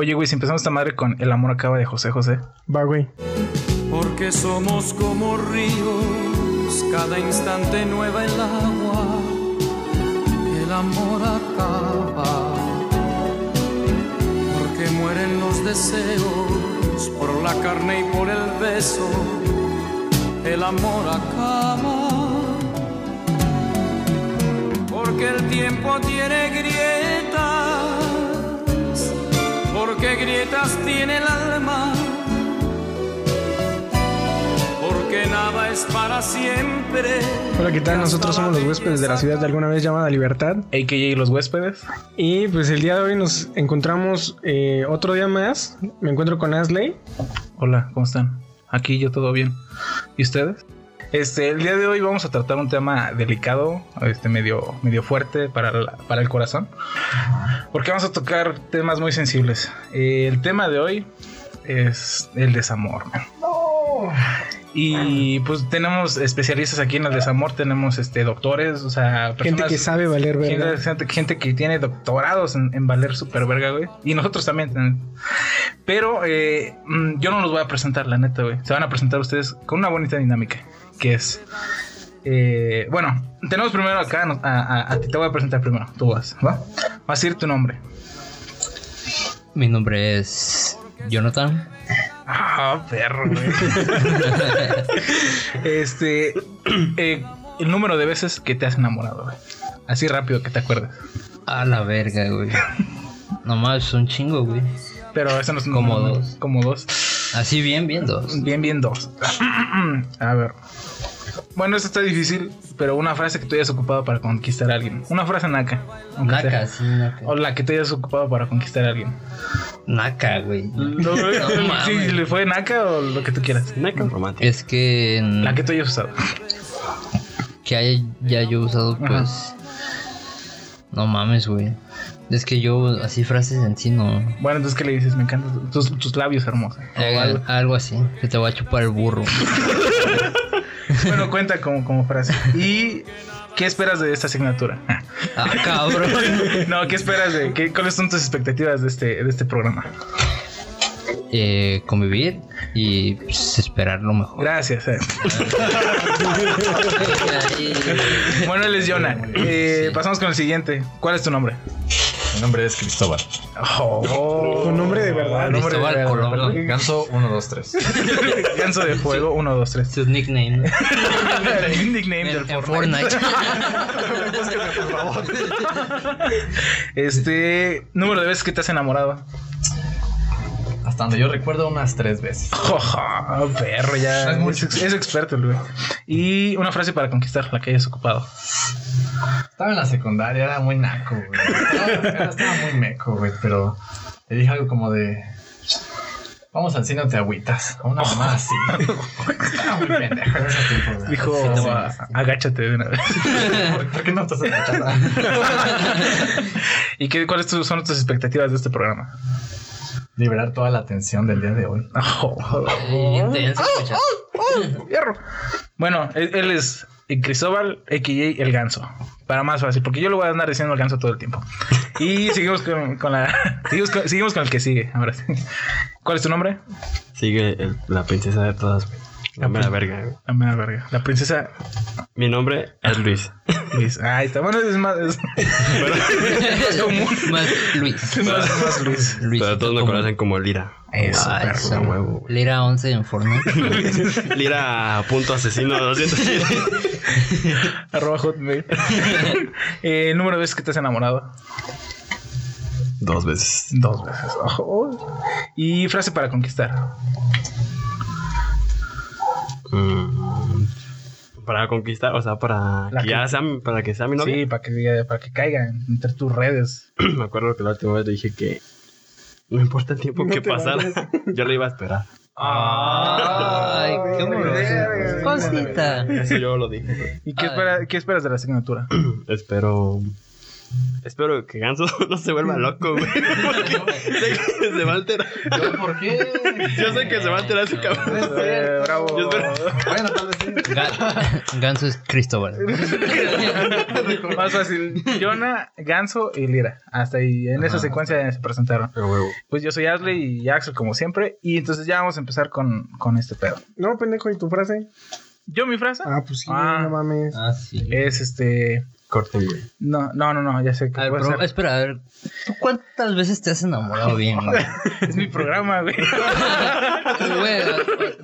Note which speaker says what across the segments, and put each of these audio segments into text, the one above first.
Speaker 1: Oye, güey, si empezamos esta madre con El amor acaba de José José.
Speaker 2: Va, güey.
Speaker 3: Porque somos como ríos, cada instante nueva el agua, el amor acaba. Porque mueren los deseos por la carne y por el beso, el amor acaba. Porque el tiempo tiene grietas, porque grietas tiene el alma porque nada es para siempre.
Speaker 2: Hola, ¿qué tal? Nosotros somos los huéspedes de la ciudad de alguna vez llamada Libertad.
Speaker 1: AKJ Los Huéspedes.
Speaker 2: Y pues el día de hoy nos encontramos eh, otro día más. Me encuentro con Asley.
Speaker 1: Hola, ¿cómo están? Aquí yo todo bien. ¿Y ustedes? Este, el día de hoy vamos a tratar un tema delicado, este, medio, medio fuerte para, la- para el corazón. Porque vamos a tocar temas muy sensibles. Eh, el tema de hoy es el desamor. man. Y pues tenemos especialistas aquí en el desamor, tenemos este doctores, o sea,
Speaker 2: Gente
Speaker 1: personas-
Speaker 2: que sabe valer
Speaker 1: Gente,
Speaker 2: verga.
Speaker 1: gente- gente que tiene doctorados en, en valer super verga, güey. Y nosotros también. también. Pero eh, mm, yo no los voy a presentar, la neta, güey. Se van a presentar ustedes con una bonita dinámica. Que es. eh, bueno, tenemos primero acá. A, a- a ti te voy a presentar primero. Tú vas, ¿va? Vas a decir tu nombre.
Speaker 4: Mi nombre es Jonathan.
Speaker 1: Ah, perro, güey. este. eh, el número de veces que te has enamorado, güey. Así rápido que te acuerdes.
Speaker 4: A la verga, güey. Nomás un chingo, güey.
Speaker 1: Pero eso no es
Speaker 4: Como dos.
Speaker 1: Como dos.
Speaker 4: Así bien, bien dos.
Speaker 1: Bien, bien dos. A ver. Bueno, esto está difícil, pero una frase que tú hayas ocupado para conquistar a alguien. Una frase naca.
Speaker 4: Naca, sí, naca.
Speaker 1: O la que te hayas ocupado para conquistar a alguien.
Speaker 4: Naca, güey. No mames.
Speaker 1: sí, ¿le fue naca o lo que tú quieras?
Speaker 5: Naca romántico.
Speaker 4: Es que
Speaker 1: La que tú hayas usado.
Speaker 4: que haya, ya yo he usado, pues. No mames, güey. Es que yo, así frases en sí, no.
Speaker 1: Bueno, entonces, ¿qué le dices? Me encantan tus, tus labios hermosos. O
Speaker 4: Eh,
Speaker 1: algo.
Speaker 4: algo así. Que te voy a chupar el burro.
Speaker 1: Bueno, cuenta como, como frase. ¿Y qué esperas de esta asignatura?
Speaker 4: Ah, cabrón.
Speaker 1: no, ¿qué esperas de qué, cuáles son tus expectativas de este, de este programa?
Speaker 4: Eh, convivir y pues, esperar lo mejor.
Speaker 1: Gracias. eh. Bueno, él es Jonah. Eh, Pasamos con el siguiente. ¿Cuál es tu nombre?
Speaker 5: Mi nombre es Cristóbal.
Speaker 1: Oh,
Speaker 2: Tu nombre de verdad.
Speaker 1: nombre de
Speaker 4: Cristóbal
Speaker 1: verdad.
Speaker 4: Colón.
Speaker 5: Ganso 1, 2, 3.
Speaker 1: Ganso de fuego, 1, 2, 3.
Speaker 4: Su nickname.
Speaker 1: El nickname del Fortnite.
Speaker 4: Fortnite.
Speaker 1: Este, número de veces que te has enamorado.
Speaker 5: Hasta donde yo recuerdo unas 3 veces.
Speaker 1: Oh, perro, ya.
Speaker 5: No es mucho.
Speaker 1: experto, el güey. Y una frase para conquistar, la que hayas ocupado.
Speaker 5: Estaba en la secundaria, era muy naco, güey. Estaba, muy meco, güey, pero le dije algo como de. Vamos al cine te agüitas. Una mamá así. Estaba muy pendejo en ese tiempo.
Speaker 1: Dijo,
Speaker 5: Sí, sí,
Speaker 1: "Ah,
Speaker 5: sí.
Speaker 1: agáchate de una vez.
Speaker 5: ¿Por, qué no estás agachando?
Speaker 1: ¿Y qué, cuáles son tus expectativas de este programa?
Speaker 5: Liberar toda la tensión del día de hoy.
Speaker 1: Oh,
Speaker 4: Intenso, muchacho.
Speaker 1: Fierro. Bueno, él, es Cristóbal, a.k.a. El Ganso. Para más fácil, porque yo le voy a andar diciendo el Ganso todo el tiempo. Y seguimos con, con la... Seguimos con, seguimos con el que sigue, ahora sí. ¿Cuál es tu nombre?
Speaker 6: Sigue el- la princesa de todas, güey. La mera verga.
Speaker 1: La mera verga. La princesa
Speaker 6: Mi nombre es Luis.
Speaker 1: Luis. Ah, está bueno, es más... Es, es más común.
Speaker 4: Más Luis.
Speaker 1: Más, más Luis.
Speaker 4: Luis.
Speaker 6: Pero todos me conocen como Lira.
Speaker 1: Eso,
Speaker 4: Ah,
Speaker 1: perro.
Speaker 4: eso.
Speaker 6: Huevo, güey.
Speaker 4: Lira 11 en Fortnite.
Speaker 6: Lira punto asesino 207.
Speaker 1: Arroba hotmail. eh, número de veces que te has enamorado.
Speaker 6: Dos veces.
Speaker 1: Dos veces. Ojo. Y frase para conquistar.
Speaker 6: Mm, para conquistar, o sea, para
Speaker 1: La
Speaker 6: que
Speaker 1: que-
Speaker 6: ya sea, mi- para que sea mi novia.
Speaker 1: Sí, para que, para que caigan entre tus redes.
Speaker 6: Me acuerdo que la última vez le dije que no importa el tiempo
Speaker 2: No
Speaker 6: que pasara, yo le iba a esperar.
Speaker 4: Ay, qué amoroso. Cosita.
Speaker 6: Eso yo lo dije.
Speaker 1: ¿Y qué, espera- qué esperas de la asignatura?
Speaker 6: Espero Espero que Ganso no se vuelva loco, güey. Porque sé que se va a alterar.
Speaker 5: ¿Yo por qué?
Speaker 6: Yo sé que se va a alterar ese cabrón.
Speaker 1: Eh, bravo.
Speaker 6: Yo espero-
Speaker 5: Bueno, tal vez sí.
Speaker 4: Ga- Ganso es Cristóbal.
Speaker 1: Más fácil. Jonah, Ganso y Lira. Hasta ahí. En esa secuencia se presentaron.
Speaker 6: Pero huevo.
Speaker 1: Pues yo soy Ashley y Axel, como siempre. Y entonces ya vamos a empezar con, con este pedo.
Speaker 2: No, pendejo, ¿y tu frase?
Speaker 1: Yo, mi frase
Speaker 2: Ah, pues sí,
Speaker 1: Ah.
Speaker 2: no mames.
Speaker 4: Ah, sí.
Speaker 1: es este.
Speaker 6: Corten, güey.
Speaker 1: No, no, no, no, ya sé que
Speaker 4: A ver,
Speaker 1: puede
Speaker 4: pero,
Speaker 1: ser.
Speaker 4: espera, a ver. ¿Tú cuántas veces te has enamorado bien, güey?
Speaker 1: Es mi programa, güey.
Speaker 4: Güey,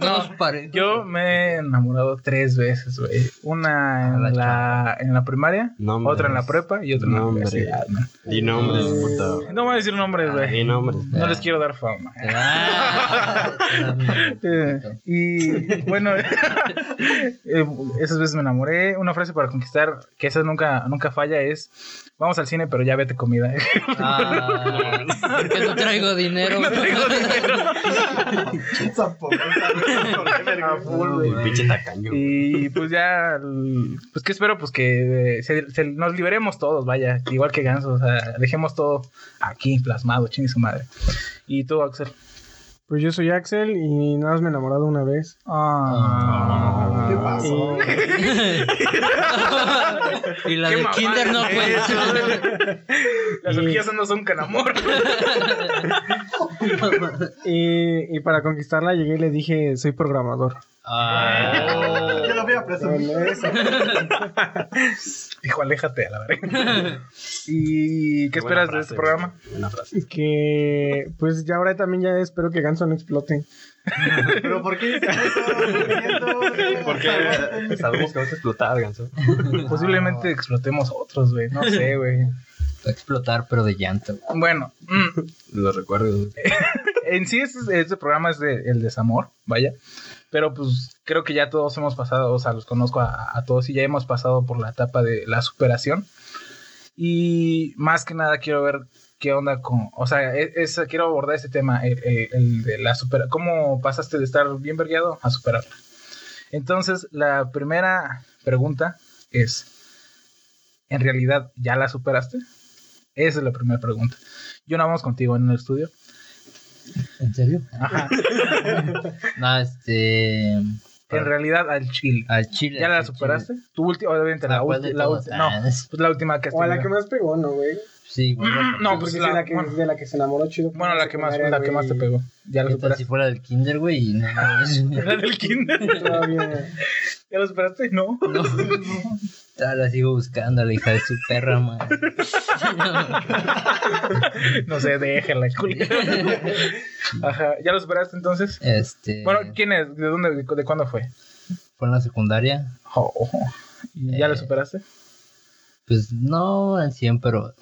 Speaker 4: no, pare.
Speaker 1: Yo me he enamorado tres veces, güey. Una
Speaker 4: la
Speaker 1: en la, en la primaria,
Speaker 6: Nombres.
Speaker 1: otra en la prepa y otra en la
Speaker 6: Nombres.
Speaker 1: universidad.
Speaker 6: Di nombres, puto.
Speaker 1: No voy a decir nombres,
Speaker 6: Di
Speaker 1: güey.
Speaker 6: nombres.
Speaker 1: No les quiero dar fama.
Speaker 4: Ah,
Speaker 1: Eh, y bueno, eh, esas veces me enamoré. Una frase para conquistar, que esa nunca, nunca falla, es: Vamos al cine, pero ya vete comida.
Speaker 4: Ah, porque no traigo dinero.
Speaker 6: El pinche tacaño.
Speaker 1: Y pues ya, pues que espero, pues que se- se- nos liberemos todos, vaya, igual que Ganso, o sea, dejemos todo aquí plasmado, chingue su madre. Y tú, Axel.
Speaker 2: Pues yo soy Axel y nada más me he enamorado una vez.
Speaker 1: Ah,
Speaker 5: ¿Qué pasó?
Speaker 4: y la de
Speaker 1: mamada
Speaker 4: Kinder no
Speaker 1: güey. Las orgías no son can amor.
Speaker 2: Y, y para conquistarla llegué y le dije, soy programador.
Speaker 4: Ah,
Speaker 5: Yo lo voy a presumir.
Speaker 1: Dijo, aléjate a la verga. ¿Y qué esperas de este programa?
Speaker 6: Buena frase.
Speaker 2: Que pues ya ahora también ya espero que Ganso no explote.
Speaker 5: ¿Pero por qué eso?
Speaker 6: Porque sabemos que vas a explotar, Ganso.
Speaker 1: Posiblemente explotemos otros, güey. No sé, güey.
Speaker 4: va a explotar, pero de llanto.
Speaker 1: Bueno, mm,
Speaker 6: Lo recuerdo.
Speaker 1: en sí este, este programa es de el desamor, vaya. Pero pues creo que ya todos hemos pasado, o sea, los conozco a, todos y ya hemos pasado por la etapa de la superación. Y más que nada quiero ver qué onda con, o sea, e- es- quiero abordar este tema, el, el- el de la superación. ¿Cómo pasaste de estar bien vergueado a superarla? Entonces, la primera pregunta es, ¿en realidad ya la superaste? Esa es la primera pregunta. Yo no vamos contigo en el estudio.
Speaker 4: ¿En serio?
Speaker 1: Ajá.
Speaker 4: No, este.
Speaker 1: En realidad, al chile.
Speaker 4: Al chile.
Speaker 1: ¿Ya la superaste?
Speaker 4: chile.
Speaker 1: Tu última, obviamente, la,
Speaker 4: Ah, ¿cuál de
Speaker 1: última. No,
Speaker 4: Ah, es-
Speaker 1: pues la última que has
Speaker 2: O a la que más pegó, ¿no, güey?
Speaker 4: Sí, bueno.
Speaker 1: No, pues
Speaker 2: Porque
Speaker 1: la,
Speaker 2: sí, la que,
Speaker 1: bueno,
Speaker 2: de la que se enamoró chido.
Speaker 1: bueno, la que más, la que más te pegó. Ya la
Speaker 4: ¿Qué tal
Speaker 1: superaste.
Speaker 4: si fuera del Kinder, güey? No.
Speaker 1: ¿La del kinder?
Speaker 2: Todavía.
Speaker 1: ¿Ya la superaste? No.
Speaker 4: no. Ah, La sigo buscando, la hija de su perra, man.
Speaker 1: No sé, déjala, culera. Ajá. ¿Ya lo superaste entonces?
Speaker 4: Este.
Speaker 1: Bueno, ¿quién es? ¿De dónde? ¿De, cuándo fue?
Speaker 4: Fue en la secundaria.
Speaker 1: Oh, oh. ¿Y ya la
Speaker 4: Eh.
Speaker 1: superaste?
Speaker 4: Pues no al 100, pero.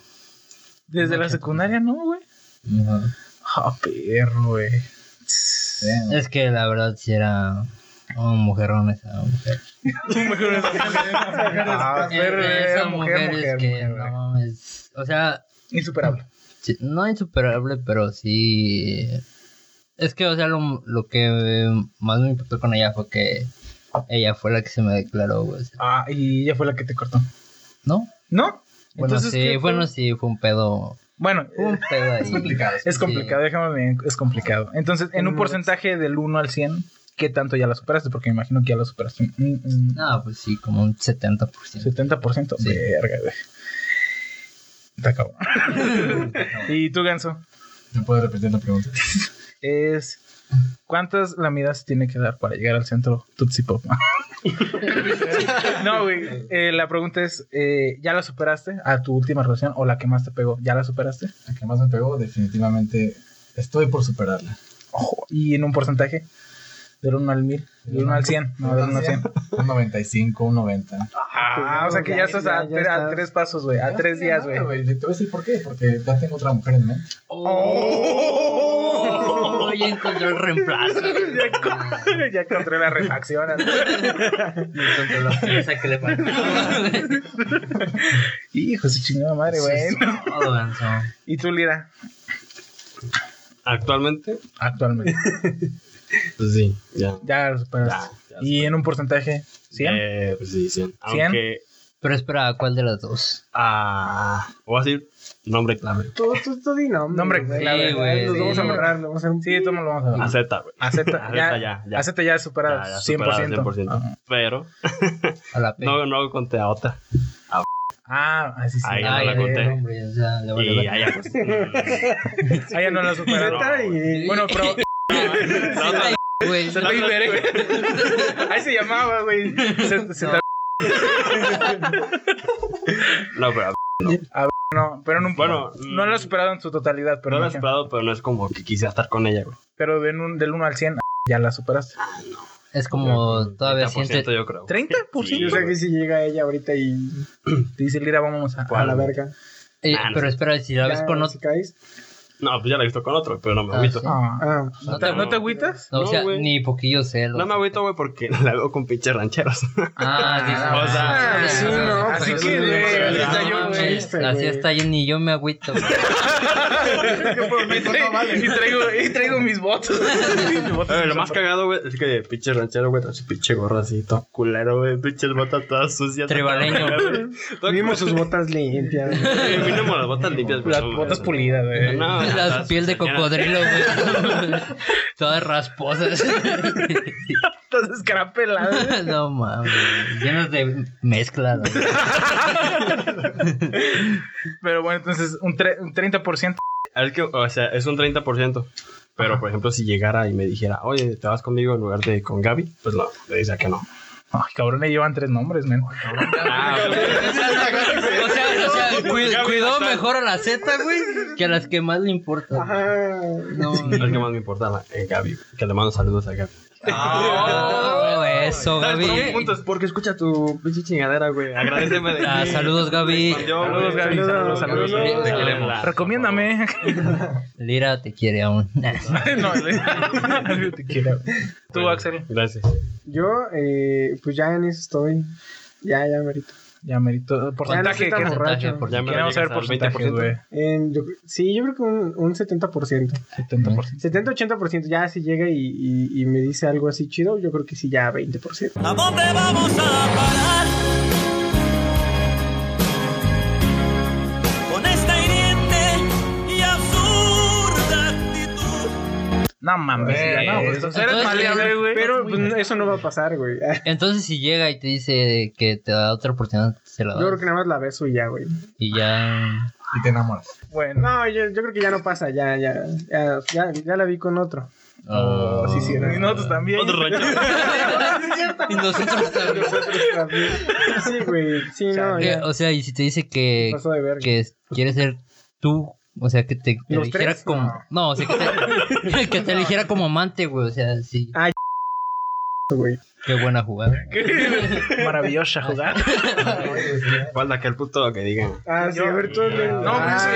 Speaker 1: Desde la secundaria, ¿no, güey?
Speaker 4: Ujú.
Speaker 1: Ah, perro, güey.
Speaker 4: Es que la verdad sí era. un mujerón esa mujer.
Speaker 1: Ah, pero
Speaker 4: esa mujer,
Speaker 1: mujer, mujer,
Speaker 4: es que
Speaker 1: mujer, güey.
Speaker 4: no es. O sea,
Speaker 1: Insuperable.
Speaker 4: sí, no insuperable, pero sí. Es que, o sea, lo, lo que más me impactó con ella fue que ella fue la que se me declaró, güey.
Speaker 1: Ah, y ella fue la que te cortó.
Speaker 4: ¿No?
Speaker 1: ¿No?
Speaker 4: Bueno,
Speaker 1: Entonces,
Speaker 4: sí, bueno, sí, fue un pedo.
Speaker 1: Bueno,
Speaker 4: un
Speaker 1: eh,
Speaker 4: pedo ahí.
Speaker 5: Es complicado.
Speaker 1: es complicado, déjame bien, es complicado. Entonces, en un porcentaje del 1 al 100, ¿qué tanto ya la superaste? Porque me imagino que ya la superaste.
Speaker 4: No, pues sí, como un 70%.
Speaker 1: 70%.
Speaker 4: Sí.
Speaker 1: Verga, güey. Está cabrón. ¿Y tú, Ganso?
Speaker 5: ¿Me puedes repetir la pregunta?
Speaker 1: Es. ¿Cuántas lamidas tiene que dar para llegar al centro Tutsi Pop? no, güey. eh, la pregunta es: eh, ¿ya la superaste a tu última relación o la que más te pegó? ¿Ya la superaste?
Speaker 5: La que más me pegó, definitivamente estoy por superarla.
Speaker 1: Ojo, ¿Y en un porcentaje? Del 1 al 1000. Del 1 al 100. No, del 1 al 100.
Speaker 5: Un 95, un 90.
Speaker 1: Ah, o sea que ya estás a,
Speaker 2: Ya, ya
Speaker 1: tre- a
Speaker 2: estás.
Speaker 1: tres pasos, güey. A
Speaker 5: Ya
Speaker 1: tres días, güey.
Speaker 5: Te voy a decir por qué. Porque ya tengo otra mujer en mente.
Speaker 4: Oh, ya encontró el reemplazo.
Speaker 1: ya, ya encontré la refacción.
Speaker 4: Ya encontró la pieza que le faltaba.
Speaker 1: Hijo, su chingada madre, güey.
Speaker 4: Todo ganso.
Speaker 1: ¿Y tú, Lira?
Speaker 6: Actualmente,
Speaker 1: Actualmente.
Speaker 6: pues sí, ya.
Speaker 1: Ya lo superaste.
Speaker 6: Ya, ya
Speaker 1: ¿Y en un porcentaje? ¿100?
Speaker 6: Eh, pues sí, 100.
Speaker 1: ¿Cien?
Speaker 6: Aunque
Speaker 4: Pero espera, ¿cuál de las dos?
Speaker 6: Ah, voy a decir nombre clave.
Speaker 2: Tú, tú, tú di nombre.
Speaker 1: Nombre
Speaker 2: güey.
Speaker 1: clave,
Speaker 2: Sí,
Speaker 4: güey,
Speaker 2: Nos
Speaker 4: sí.
Speaker 2: vamos a amarrar, le vamos a hacer un
Speaker 1: Sí, todo lo vamos a ver.
Speaker 6: Acepta, güey.
Speaker 1: Acepta, ya,
Speaker 6: Acepta ya, ya.
Speaker 1: Acepta ya superado.
Speaker 6: Ya, ya
Speaker 1: 100%.
Speaker 6: superado 100%.
Speaker 1: Ajá.
Speaker 6: Pero
Speaker 4: A la
Speaker 6: no, no conté a otra.
Speaker 1: Ah, así sí.
Speaker 6: Ahí
Speaker 1: Ah,
Speaker 6: no la
Speaker 4: ya,
Speaker 6: conté.
Speaker 4: hombre, o sea, le vale
Speaker 6: Y allá, pues.
Speaker 1: ya no la superaron.
Speaker 2: Y-
Speaker 1: Bueno, pero
Speaker 6: La otra-
Speaker 4: Güey,
Speaker 1: se. Ahí se llamaba, güey. Se, se te-
Speaker 6: No, pero
Speaker 1: no, pero no,
Speaker 6: Bueno,
Speaker 1: no la ha superado en su totalidad, pero
Speaker 6: no la he superado, pero no es como que quisiera estar con ella, güey.
Speaker 1: Pero de un- del 1 al 100 ya la superaste.
Speaker 4: es como todavía
Speaker 6: 30%
Speaker 4: siente.
Speaker 6: yo creo.
Speaker 1: ¿30%?
Speaker 6: Sí,
Speaker 2: Yo sé que si llega ella ahorita y
Speaker 1: Te dice Lira, vamos a.
Speaker 2: a la verga.
Speaker 4: Eh,
Speaker 6: Ah, no
Speaker 4: pero
Speaker 6: sé.
Speaker 4: espera, si la ves
Speaker 2: Ya,
Speaker 4: con
Speaker 2: si
Speaker 4: otro.
Speaker 2: caes.
Speaker 6: No, pues ya la he visto con otro, pero no me
Speaker 4: Ah,
Speaker 6: agüito.
Speaker 4: sí.
Speaker 1: Ah.
Speaker 2: Ah,
Speaker 1: ¿No te, ¿No te agüitas?
Speaker 4: No, o
Speaker 6: No,
Speaker 4: sea,
Speaker 6: güey.
Speaker 4: ni poquillo celos.
Speaker 6: No me agüito, güey, porque la veo con pinches rancheros.
Speaker 4: Ah,
Speaker 6: o sea,
Speaker 1: Ah,
Speaker 2: sí, no,
Speaker 1: Así
Speaker 2: pues,
Speaker 1: que, güey, así yo,
Speaker 2: sí,
Speaker 1: güey.
Speaker 2: sí.
Speaker 4: Así yo, ni yo me agüito.
Speaker 1: Y traigo, y mis votos
Speaker 6: Eh, lo más cagado, güey, es que pinche ranchero, güey, trae su pinche gorro así, todo culero, güey, pinches botas todas sucias.
Speaker 4: Tribaleño.
Speaker 2: Mínimo sus botas limpias.
Speaker 6: Eh, Mínimo las botas limpias, güey.
Speaker 1: Las botas pulidas, güey.
Speaker 6: No,
Speaker 4: Las
Speaker 6: las-
Speaker 4: piel de cocodrilo, güey. Todas rasposas.
Speaker 1: Estás escarapelado.
Speaker 4: no mames. Llenas de mezcla. güey.
Speaker 1: Pero bueno, entonces un, tre- un 30%.
Speaker 6: Es que, o sea, es un 30%. Pero, por ejemplo, si llegara y me dijera, oye, ¿te vas conmigo en lugar de con Gaby? Pues no, le dice que no.
Speaker 1: Ay, cabrón, le llevan tres nombres, men.
Speaker 6: Ah,
Speaker 4: O sea, o cuidó mejor a la Z, güey, que a las que más le importa.
Speaker 2: Ajá.
Speaker 4: No,
Speaker 6: es que más me importa la, eh, Gaby. Que le mando saludos a Gaby.
Speaker 4: no, eso,
Speaker 6: ¿Sabes por
Speaker 4: Gaby.
Speaker 6: Puntos, Porque escucha tu pinche chingadera, güey. Agradeceme de
Speaker 4: Ah, saludos, Gaby.
Speaker 1: Saludos. Gaby. Saludos,
Speaker 2: Saludos,
Speaker 1: saludos.
Speaker 2: saludos.
Speaker 6: Te queremos.
Speaker 1: Recomiéndame.
Speaker 4: Lira te quiere aún.
Speaker 1: no, le- te quiero. Tú, Axel.
Speaker 6: Gracias.
Speaker 2: Yo, eh, pues ya en eso estoy. Ya, ya, merito.
Speaker 1: Ya merito. Porcentaje.
Speaker 2: Ya no
Speaker 1: ¿qué
Speaker 2: estoy tan
Speaker 1: es?
Speaker 2: borracho.
Speaker 4: Por-
Speaker 6: Ya me
Speaker 1: Queremos saber porcentajes, güey.
Speaker 2: Sí, yo creo que un, un 70%.
Speaker 1: 70%.
Speaker 2: 70-80%. Ya si llega y, y, y me dice algo así chido, yo creo que sí, ya 20%.
Speaker 3: ¿A dónde vamos a parar?
Speaker 1: No mames.
Speaker 5: Güey,
Speaker 1: ya no, pues,
Speaker 4: entonces-
Speaker 1: eres maleable, güey.
Speaker 2: Pero pues, eso no va a pasar, güey.
Speaker 4: Entonces, si llega y te dice que te da otra oportunidad, se la
Speaker 2: Yo creo que nada más la beso y ya, güey.
Speaker 4: Y ya.
Speaker 5: Y te enamoras.
Speaker 1: Bueno.
Speaker 2: No, yo, yo creo que ya no pasa, ya, ya, ya, ya, ya la vi con otro.
Speaker 4: Ah.
Speaker 2: sí, sí, era.
Speaker 1: Y nosotros también.
Speaker 6: Otro ranchero.
Speaker 4: Y nosotros también.
Speaker 2: Sí, güey, sí, no, ya.
Speaker 4: O sea, y si te dice que,
Speaker 2: Pasó de verga.
Speaker 4: que quieres ser tú, o sea, que te, te
Speaker 2: ¿Los
Speaker 4: eligiera
Speaker 2: tres?
Speaker 4: como. No, o sea, que te, que te eligiera como amante, güey. O sea, sí.
Speaker 2: Ah, güey.
Speaker 4: Qué buena jugada.
Speaker 1: Maravillosa jugar.
Speaker 6: Falta que el puto que diga.
Speaker 2: Ah, sí, a ver, tú.
Speaker 1: No, pues es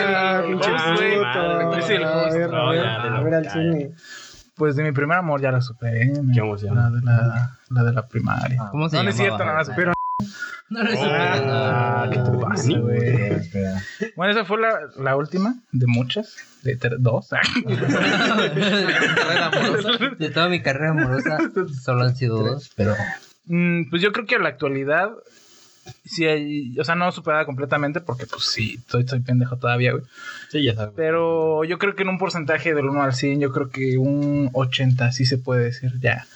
Speaker 1: el-
Speaker 2: ah, A ver, al cine.
Speaker 1: Pues de mi primer amor ya la superé.
Speaker 6: Qué emoción.
Speaker 1: La de la, la de la primaria.
Speaker 4: ¿Cómo se
Speaker 1: No, no es cierto, nada más. Pero,
Speaker 4: No, no es
Speaker 1: ah, ¿qué te pasa, güey? Bueno, esa fue la, la última de muchas. De dos.
Speaker 4: De toda mi carrera amorosa, solo han sido dos, pero.
Speaker 1: Mm, pues yo creo que a la actualidad. Sí hay. O sea, no superada completamente porque, pues sí, estoy, estoy pendejo todavía, güey.
Speaker 6: Sí, ya sabes.
Speaker 1: Pero yo creo que en un porcentaje del 1 al 100, yo creo que un 80 sí se puede decir. Ya.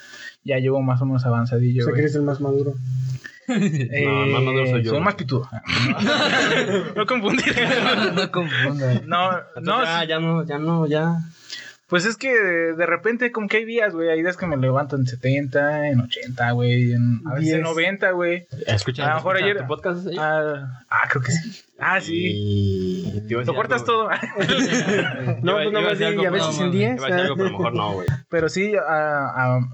Speaker 1: Ya llevo más o menos avanzadillo,
Speaker 2: O sea, que eres el más maduro.
Speaker 1: Eh,
Speaker 6: No, más maduro soy yo,
Speaker 1: Soy más pitudo. no confundir.
Speaker 4: No confundan.
Speaker 1: No, no,
Speaker 6: ah, ya no, ya no, ya.
Speaker 1: Pues es que de, repente como que hay días, güey, hay días que me levanto en 70, en 80, güey, en, a veces en
Speaker 2: 10.
Speaker 1: 90, güey.
Speaker 6: Escucha,
Speaker 1: A lo mejor ayer-
Speaker 6: tu podcast. ¿eh?
Speaker 1: Ah, ah, creo que sí. Ah, sí.
Speaker 6: Y...
Speaker 1: Lo cortas
Speaker 6: algo,
Speaker 1: todo.
Speaker 2: No, pues no más
Speaker 6: algo,
Speaker 2: y a veces en
Speaker 4: mames,
Speaker 2: 10.
Speaker 6: Iba a decir algo, pero a lo mejor no, güey.
Speaker 1: Pero sí, a,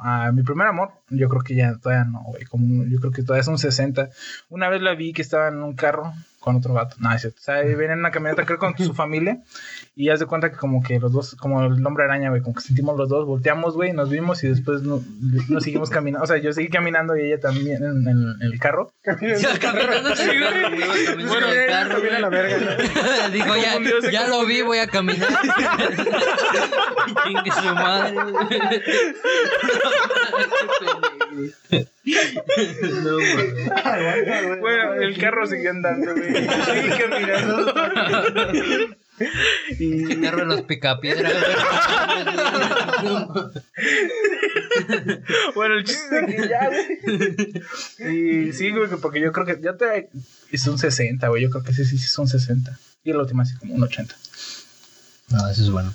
Speaker 1: a- a mi primer amor, yo creo que ya todavía no, güey. Como, yo creo que todavía es un 60. Una vez la vi que estaba en un carro con otro vato. No, es cierto. O sea, venía en una camioneta, creo, con su familia. Y haz de cuenta que como que los dos, como el hombre araña, güey, como que sentimos los dos, volteamos, güey, nos vimos y después no- nos seguimos caminando. O sea, yo seguí caminando y ella también en, en- en el carro.
Speaker 4: Ya caminando así, güey.
Speaker 2: Bueno,
Speaker 4: el carro,
Speaker 2: también a la verga.
Speaker 4: Dijo, ya, lo vi, voy a caminar. Chingue su madre.
Speaker 6: güey.
Speaker 1: Bueno, el carro siguió andando, güey. Sigue caminando.
Speaker 4: Carro de los picapiedras.
Speaker 1: Bueno, el chiste es que ya, güey. Y sí, güey, porque yo creo que ya te es un 60, güey. Yo creo que sí, sí, sí, es un 60. Y el último así como un 80.
Speaker 4: No, eso es bueno.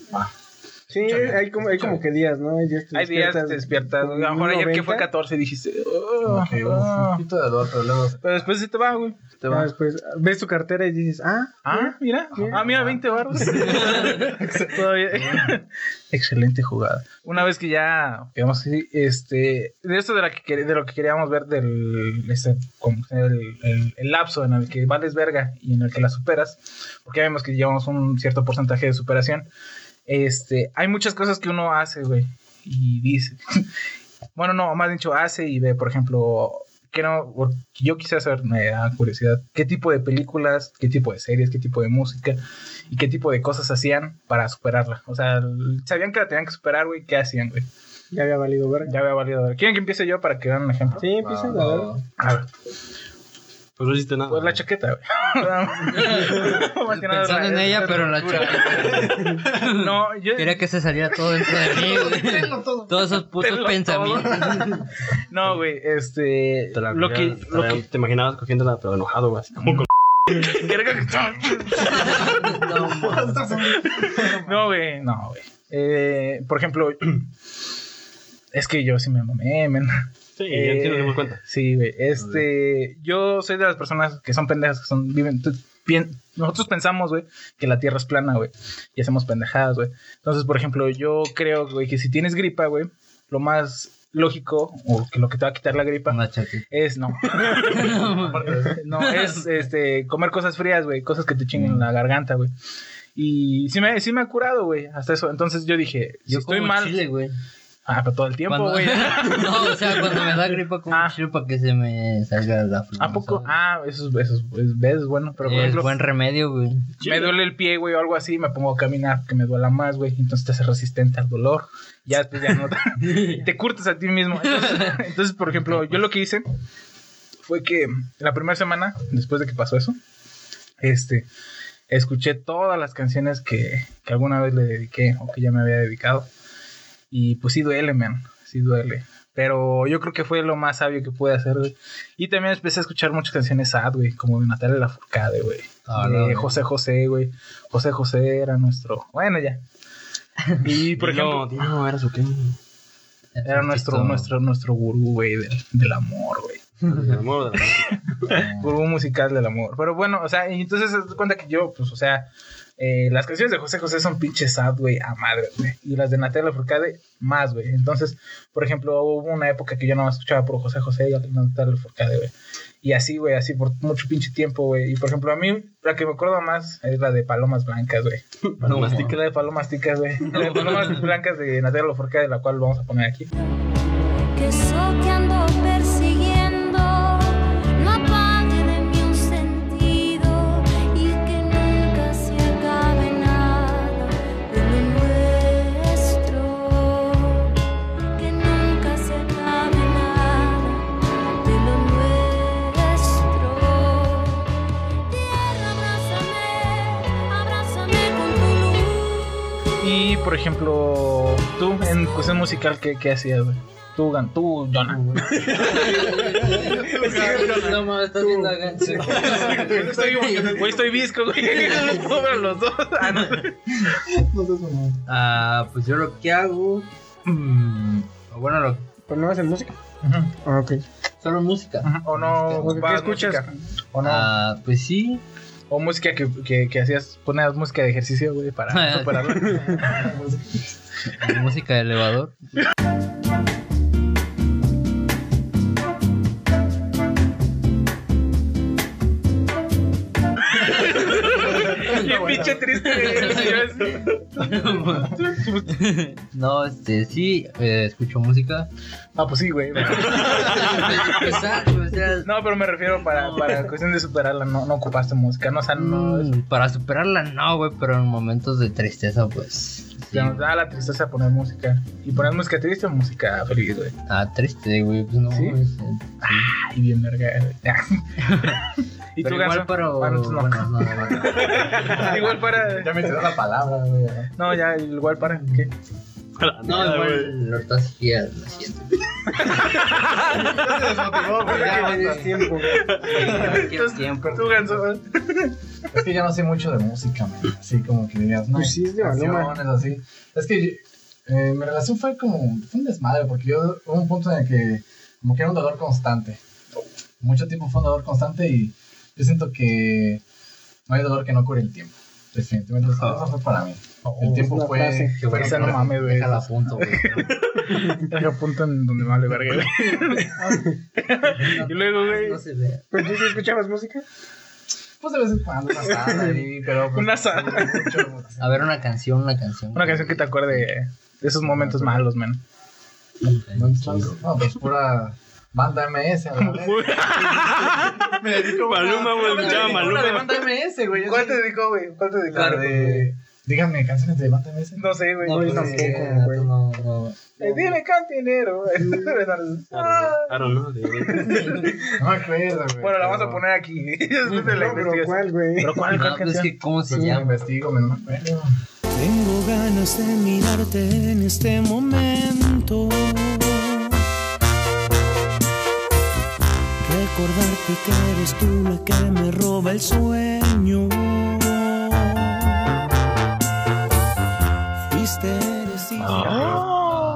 Speaker 2: Sí, hay como, hay como que días, ¿no? Hay días
Speaker 1: Hay te despiertas. A lo mejor ayer que fue 14 dijiste. "Oh,
Speaker 5: Ok, un
Speaker 1: oh".
Speaker 5: poquito de dolor, pero luego se
Speaker 1: Pero después se te va, güey. Se te va.
Speaker 2: después ves tu cartera y dices, ah,
Speaker 1: Ah, mira. Ah, mira, 20 baros. Todavía. Excelente jugada. Una vez que ya, digamos así, este, de esto de, la que, de lo que queríamos ver del, este, como el, el- el lapso en el que vales verga y en el que la superas, porque ya vemos que llevamos un cierto porcentaje de superación, este, hay muchas cosas que uno hace, güey, y dice, bueno, no, más dicho, hace y ve, por ejemplo, que no, porque yo quisiera saber, me da curiosidad, qué tipo de películas, qué tipo de series, qué tipo de música y qué tipo de cosas hacían para superarla. O sea, sabían que la tenían que superar, güey, ¿qué hacían, güey?
Speaker 2: ya había valido verga.
Speaker 1: Ya había valido. ¿Quieren que empiece yo para que vean un ejemplo?
Speaker 2: Sí, empieza,
Speaker 5: Va,
Speaker 2: a ver.
Speaker 1: A ver,
Speaker 6: Pues no hiciste nada.
Speaker 1: pues la chaqueta, güey. Más que nada
Speaker 4: Pensando en
Speaker 1: la-
Speaker 4: ella, pero en la chaqueta.
Speaker 1: No, yo.
Speaker 4: Quería que se saliera todo dentro de mí, güey. Todos esos putos pensamientos.
Speaker 1: No, güey, este.
Speaker 6: Te, la
Speaker 1: Lo que. Lo
Speaker 6: te,
Speaker 1: que.
Speaker 6: te imaginabas cogiéndola, pero enojado, güey. Así como con...
Speaker 4: No, mames.
Speaker 1: No, güey, no, güey. Eh, por ejemplo, es que yo sí me mamé, men.
Speaker 6: Sí,
Speaker 1: Eh,
Speaker 6: ya sí nos dimos cuenta.
Speaker 1: Sí, güey. Este, yo soy de las personas que son pendejas, que son, viven, nosotros pensamos, güey, que la Tierra es plana, güey, y hacemos pendejadas, güey. Entonces, por ejemplo, yo creo, güey, que si tienes gripa, güey, lo más lógico, o que lo que te va a quitar la gripa, es, no, no, es, este, comer cosas frías, güey, cosas que te chinguen la garganta, güey. Y sí me, sí me ha curado, güey, hasta eso. Entonces yo dije, si
Speaker 4: Yo
Speaker 1: estoy mal,
Speaker 4: chile, güey.
Speaker 1: Ah, pero todo el tiempo,
Speaker 4: Cuando-
Speaker 1: güey.
Speaker 4: no, o sea, cuando me da gripa como
Speaker 1: Ah.
Speaker 4: para que se me salga la flema.
Speaker 1: ¿A poco?
Speaker 4: ¿sabes?
Speaker 1: Ah, eso es, eso es, es- ves, es bueno. Pero por
Speaker 4: es
Speaker 1: ejemplo,
Speaker 4: buen remedio, güey.
Speaker 1: me duele el pie, güey, o algo así, me pongo a caminar, que me duela más, güey. Entonces te hace resistente al dolor. Ya después ya no te, te curtes a ti mismo. Entonces, entonces, por ejemplo, yo lo que hice fue que la primera semana, después de que pasó eso, este, escuché todas las canciones que, que alguna vez le dediqué o que ya me había dedicado. Y pues sí duele, man, sí duele. Pero yo creo que fue lo más sabio que pude hacer, güey. Y también empecé a escuchar muchas canciones sad, güey, como de Natalia Lafourcade, güey.
Speaker 4: Ah,
Speaker 1: de
Speaker 4: no, güey.
Speaker 1: José José, güey. José José era nuestro. Bueno, ya. Y por ejemplo,
Speaker 6: Dilo, dilo, era su qué.
Speaker 1: era nuestro, nuestro, nuestro gurú, güey, del, del amor, güey.
Speaker 6: El amor de la-
Speaker 1: Gurú musical del amor. Pero bueno, o sea, entonces se cuenta que yo, pues, o sea, eh, las canciones de José José son pinches sad, güey, a madre, güey. Y las de Natalia Lafourcade, más, güey. Entonces, por ejemplo, hubo una época que yo no escuchaba por José José y Natalia Lafourcade, güey. Y así, güey, así por mucho pinche tiempo, güey. Y por ejemplo, a mí, la que me acuerdo más es la de Palomas Blancas, güey.
Speaker 6: Palomas
Speaker 1: La de Palomas Ticas, güey. La de Palomas Blancas de Natalia Lafourcade, la cual vamos a poner aquí.
Speaker 7: que eso que ando
Speaker 1: por ejemplo, tú en cuestión musical, ¿qué, qué hacías, güey? Tú, Gan, tú, Jonah.
Speaker 4: No mames, estás viendo a Gantz.
Speaker 1: estoy, güey, estoy visco, güey. No los puedo ver los dos. Ah, no.
Speaker 4: Ah, pues yo lo que hago. mm, bueno, lo,
Speaker 2: Pero no hacen música.
Speaker 1: Ujú,
Speaker 2: Ah, ok.
Speaker 4: solo música.
Speaker 1: O no,
Speaker 2: ¿Qué escuchas?
Speaker 1: música. O no.
Speaker 4: Ah, pues sí.
Speaker 1: O música que, que, que hacías, ponías música de ejercicio, güey, para superarlo.
Speaker 4: música de elevador.
Speaker 1: Qué triste.
Speaker 4: No, este, sí, eh, escucho música.
Speaker 1: Ah, pues sí, güey.
Speaker 4: Exacto, o sea,
Speaker 1: No, pero me refiero para, para cuestión de superarla, no, no ocupaste música, no, o sea, no.
Speaker 4: mm, para superarla no, güey, pero en momentos de tristeza, pues,
Speaker 1: Ya nos da la tristeza poner música. Y poner música triste o música feliz, güey.
Speaker 4: Ah, triste, güey. Pues no,
Speaker 1: ¿Sí?
Speaker 4: es-
Speaker 1: Ay, bien verga, güey. ¿Y
Speaker 4: pero
Speaker 1: tú,
Speaker 4: igual
Speaker 1: Ganso?
Speaker 4: para.
Speaker 1: No.
Speaker 4: Bueno, no,
Speaker 1: igual para.
Speaker 5: Ya me dio la palabra, güey.
Speaker 1: No, ya, igual para. ¿Qué?
Speaker 4: No, no, igual ahorita sí ya la siento.
Speaker 5: Ya se desmotivó, güey. Ya,
Speaker 2: tiempo.
Speaker 4: Quiero tiempo.
Speaker 1: Tú, Ganso.
Speaker 5: Es que yo no sé mucho de música, man. Así como que digas, no.
Speaker 2: Pues sí, es de Maluma.
Speaker 5: así. Es que eh, mi relación fue como. Fue un desmadre, porque yo. Hubo un punto en el que. Como que era un dolor constante. Mucho tiempo fue un dolor constante y. Yo siento que. No hay dolor que no cure el tiempo. Definitivamente. Eso fue para mí. El tiempo fue.
Speaker 2: frase.
Speaker 5: fue
Speaker 1: Esa no mames, güey.
Speaker 4: Déjala a punto, güey.
Speaker 1: Deja punto en donde me vale verga, güey. Y luego, güey.
Speaker 4: No se ve.
Speaker 2: ¿Pero tú sí escuchabas música?
Speaker 5: Pues de vez en cuando una sala ahí, pero. pues,
Speaker 1: Una sala.
Speaker 4: A ver, una canción, una canción.
Speaker 1: Una canción que te acuerde de esos momentos malos, man.
Speaker 5: No, pues pura banda MS. vez. Me dedico a
Speaker 6: Maluma, güey,
Speaker 5: me
Speaker 6: escuchaba
Speaker 5: dedico a una
Speaker 6: Maluma.
Speaker 5: banda MS, güey.
Speaker 1: ¿Cuál te dedicó, güey? ¿Cuál te dedicó?
Speaker 5: La de. Díganme canciones de banda MS.
Speaker 1: No sé, güey.
Speaker 4: No,
Speaker 1: Yo
Speaker 4: pues
Speaker 1: tampoco,
Speaker 4: sí,
Speaker 1: güey.
Speaker 4: no, no.
Speaker 1: Eh, Dile cantinero, güey.
Speaker 6: I don't know, dude.
Speaker 5: No me acuerdo, güey.
Speaker 1: Bueno, la vamos a poner aquí. Después de la
Speaker 2: No, pero. ¿cuál, güey?
Speaker 1: ¿Pero cuál,
Speaker 4: pues es que, ¿cómo se
Speaker 5: Pues me
Speaker 4: llama?
Speaker 5: investigo, me no me acuerdo.
Speaker 3: Tengo ganas de mirarte en este momento. Recordarte que eres tú la que me roba el sueño.